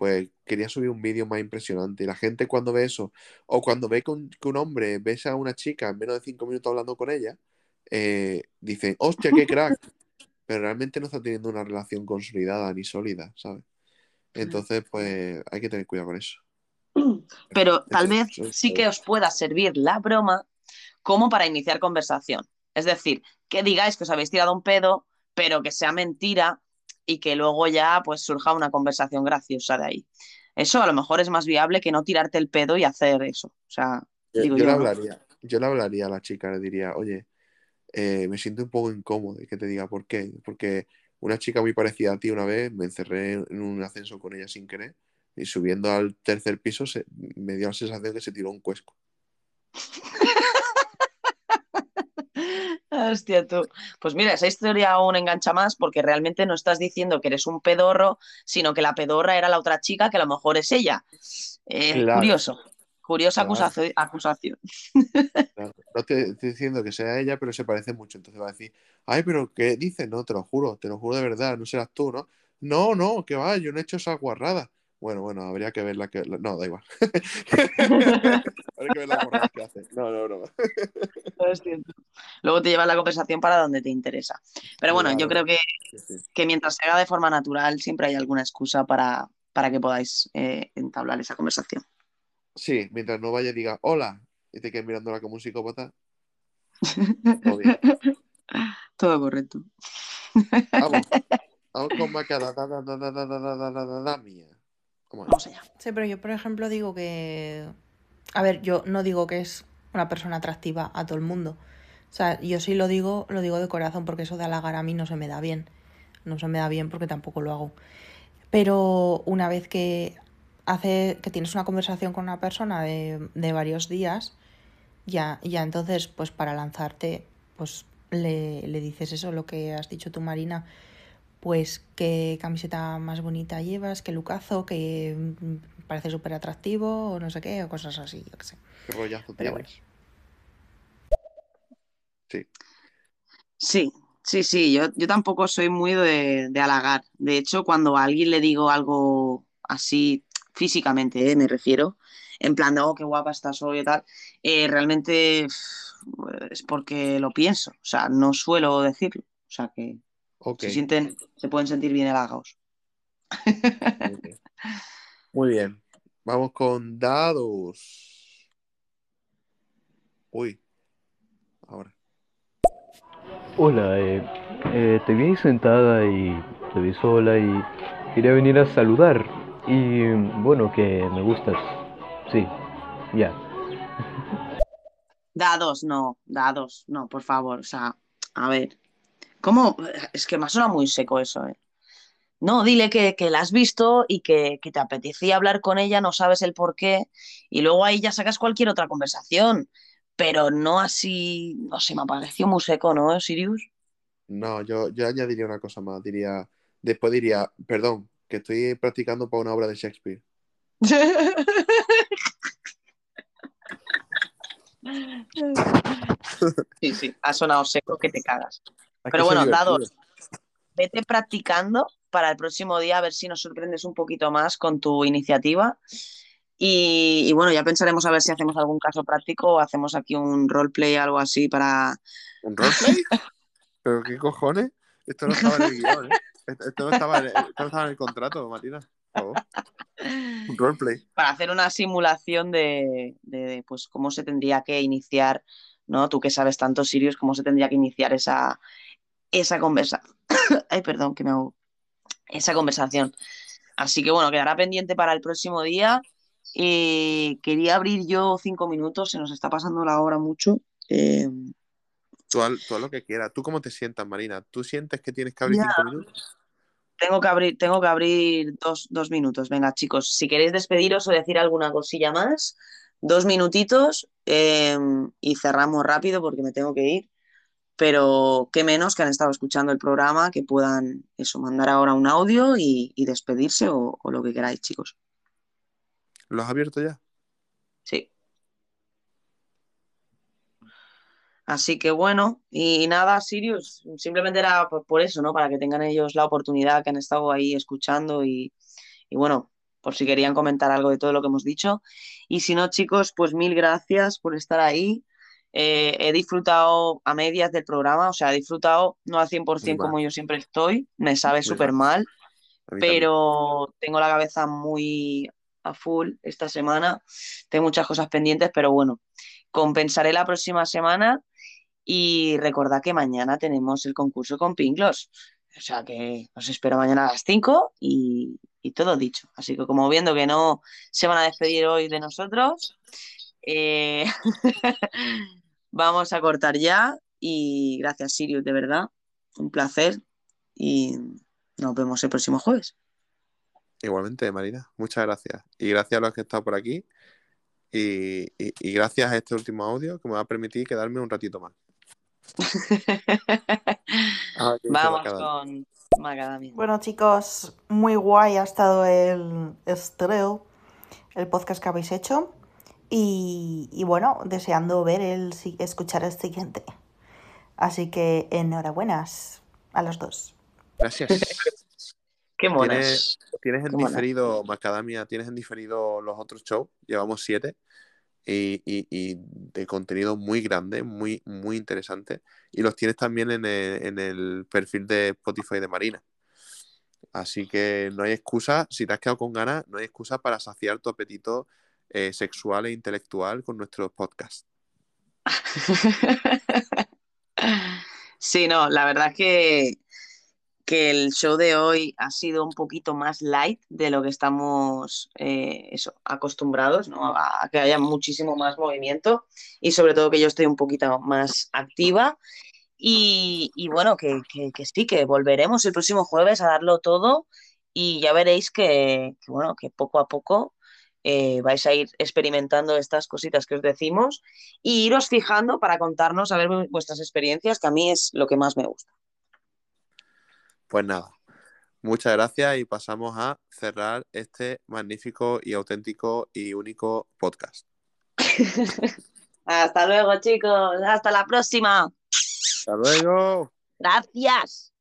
S2: pues quería subir un vídeo más impresionante. Y la gente cuando ve eso, o cuando ve que un, que un hombre besa a una chica en menos de cinco minutos hablando con ella, eh, dicen, hostia, qué crack. *laughs* Pero realmente no está teniendo una relación consolidada ni sólida, ¿sabes? Entonces, pues hay que tener cuidado con eso. *clears throat*
S1: Pero tal vez sí que os pueda servir la broma como para iniciar conversación. Es decir, que digáis que os habéis tirado un pedo, pero que sea mentira y que luego ya pues surja una conversación graciosa de ahí. Eso a lo mejor es más viable que no tirarte el pedo y hacer eso. O sea,
S2: Yo,
S1: digo
S2: yo
S1: yo,
S2: le hablaría, yo le hablaría a la chica, le diría, oye, eh, me siento un poco incómodo y que te diga por qué. Porque una chica muy parecida a ti una vez me encerré en un ascensor con ella sin querer y subiendo al tercer piso se, me dio la sensación que se tiró un cuesco. *laughs*
S1: Hostia, tú. Pues mira, esa historia aún engancha más porque realmente no estás diciendo que eres un pedorro, sino que la pedorra era la otra chica que a lo mejor es ella. Eh,
S2: Claro.
S1: curioso. Curiosa
S2: Claro.
S1: acusación.
S2: Claro. No te estoy diciendo que sea ella, pero se parece mucho. Entonces va a decir, ay, pero ¿qué dices? No, te lo juro, te lo juro de verdad, no serás tú, ¿no? No, no, que va, yo no he hecho esa guarrada. Bueno, bueno, habría que ver la que. No, da igual. *laughs* que ver la guarrada que hace. No, no, no.
S1: Es cierto. Luego te llevas la conversación para donde te interesa. Pero bueno, yo creo que,
S2: Sí, sí.
S1: que mientras se haga de forma natural, siempre hay alguna excusa para, para que podáis eh, entablar esa conversación.
S2: Sí, mientras no vaya y diga hola y te quedes mirándola como un psicópata. Todo
S1: correcto.
S2: Vamos. Vamos con Macada. Da, da, da, da, da, da, da, da, mía. Vamos
S1: allá.
S10: Sí, pero yo, por ejemplo, digo que. A ver, yo no digo que es una persona atractiva a todo el mundo. O sea, yo sí lo digo, lo digo de corazón, porque eso de halagar a mí no se me da bien. No se me da bien porque tampoco lo hago. Pero una vez que hace, que tienes una conversación con una persona de, de varios días, ya, ya entonces, pues para lanzarte, pues le, le dices eso, lo que has dicho tú, Marina, pues qué camiseta más bonita llevas, qué lucazo, mm, parece súper atractivo, o no sé qué, o cosas así, yo qué sé.
S2: Qué rollazo
S10: Pero bueno.
S2: Sí.
S1: Sí, sí, sí, yo, yo tampoco soy muy de, de halagar. De hecho, cuando a alguien le digo algo así físicamente, eh, me refiero, en plan de, oh, qué guapa estás hoy y tal, eh, realmente es porque lo pienso. O sea, no suelo decirlo. O sea, que
S2: Ok.
S1: se sienten, se pueden sentir bien halagados.
S2: Bien. *laughs* Muy bien. Vamos con dados. Uy. Ahora.
S8: Hola, eh, eh, te vi ahí sentada y te vi sola y quería venir a saludar. Y bueno, que me gustas. Sí, ya. *laughs*
S1: Dados, no, dados, no, por favor. O sea, a ver. ¿Cómo? Es que me ha sonado muy seco eso, ¿eh? No, dile que, que la has visto y que, que te apetecía hablar con ella, no sabes el por qué, y luego ahí ya sacas cualquier otra conversación, pero no así, no sé, me pareció muy seco, ¿no, Sirius?
S2: No, yo, yo añadiría una cosa más. Diría, después diría, perdón, que estoy practicando para una obra de Shakespeare. *laughs*
S1: Sí, sí, ha sonado seco que te cagas. Pero bueno, dados, vete practicando para el próximo día a ver si nos sorprendes un poquito más con tu iniciativa. Y, y bueno, ya pensaremos a ver si hacemos algún caso práctico o hacemos aquí un roleplay o algo así para...
S2: ¿Un roleplay? ¿Pero qué cojones? Esto no estaba en el guion, ¿eh? Esto no estaba en, esto no estaba en el contrato, Martina. Por favor. Un roleplay.
S1: para hacer una simulación de, de, de, pues cómo se tendría que iniciar, ¿no? Tú que sabes tanto, Sirius, cómo se tendría que iniciar esa, esa conversación. *coughs* Ay, perdón, que me hago. Esa conversación. Así que bueno, quedará pendiente para el próximo día. Eh, quería abrir yo cinco minutos, se nos está pasando la hora mucho. Eh,
S2: Tú tú lo que quieras. ¿Tú cómo te sientas, Marina? ¿Tú sientes que tienes que abrir
S1: Ya.
S2: cinco minutos?
S1: tengo que abrir, tengo que abrir dos, dos minutos. Venga, chicos, si queréis despediros o decir alguna cosilla más, dos minutitos eh, y cerramos rápido porque me tengo que ir. Pero qué menos que han estado escuchando el programa, que puedan eso, mandar ahora un audio y, y despedirse o, o lo que queráis, chicos.
S2: ¿Lo has abierto ya?
S1: Sí. Así que bueno, y nada, Sirius, simplemente era por, eso, ¿no? Para que tengan ellos la oportunidad que han estado ahí escuchando y, y bueno, por si querían comentar algo de todo lo que hemos dicho. Y si no, chicos, pues mil gracias por estar ahí. Eh, he disfrutado a medias del programa, o sea, he disfrutado no al 100% como yo siempre estoy, me sabe súper
S2: mal. también.
S1: pero tengo la cabeza muy a full esta semana, tengo muchas cosas pendientes, pero bueno, compensaré la próxima semana y recordad que mañana tenemos el concurso con Pinklos, o sea que os espero mañana a las 5 y, y todo dicho. Así que como viendo que no se van a despedir hoy de nosotros, eh, *laughs* vamos a cortar ya y gracias Sirius, de verdad, un placer y nos vemos el próximo jueves.
S2: Igualmente, Marina, muchas gracias. Y gracias a los que han estado por aquí. Y, y- y gracias a este último audio que me va a permitir quedarme un ratito más. *laughs* Ah,
S1: Vamos con Macadamia.
S9: Bueno, chicos, muy guay ha estado el estreo, el podcast que habéis hecho. Y, y bueno, deseando ver el, si- escuchar el siguiente. Así que enhorabuenas a los dos.
S2: Gracias. *laughs*
S1: Qué
S2: ¿Tienes,
S1: monas.
S2: tienes en diferido, Macadamia, tienes en diferido los otros shows? Llevamos siete. Y, y- y de contenido muy grande, muy, muy interesante. Y los tienes también en el, en el perfil de Spotify de Marina. Así que no hay excusa, si te has quedado con ganas, no hay excusa para saciar tu apetito eh, sexual e intelectual con nuestros podcasts. *laughs*
S1: Sí, no, la verdad es que, que el show de hoy ha sido un poquito más light de lo que estamos eh, acostumbrados, ¿no? A, que haya muchísimo más movimiento y sobre todo que yo estoy un poquito más activa. Y, bueno, que, que- que sí, que volveremos el próximo jueves a darlo todo y ya veréis que, bueno, que poco a poco eh, vais a ir experimentando estas cositas que os decimos y iros fijando para contarnos a ver vu- vuestras experiencias, que a mí es lo que más me gusta.
S2: Pues nada, muchas gracias y pasamos a cerrar este magnífico y auténtico y único podcast. *laughs*
S1: Hasta luego, chicos. Hasta la próxima.
S2: Hasta luego.
S1: Gracias.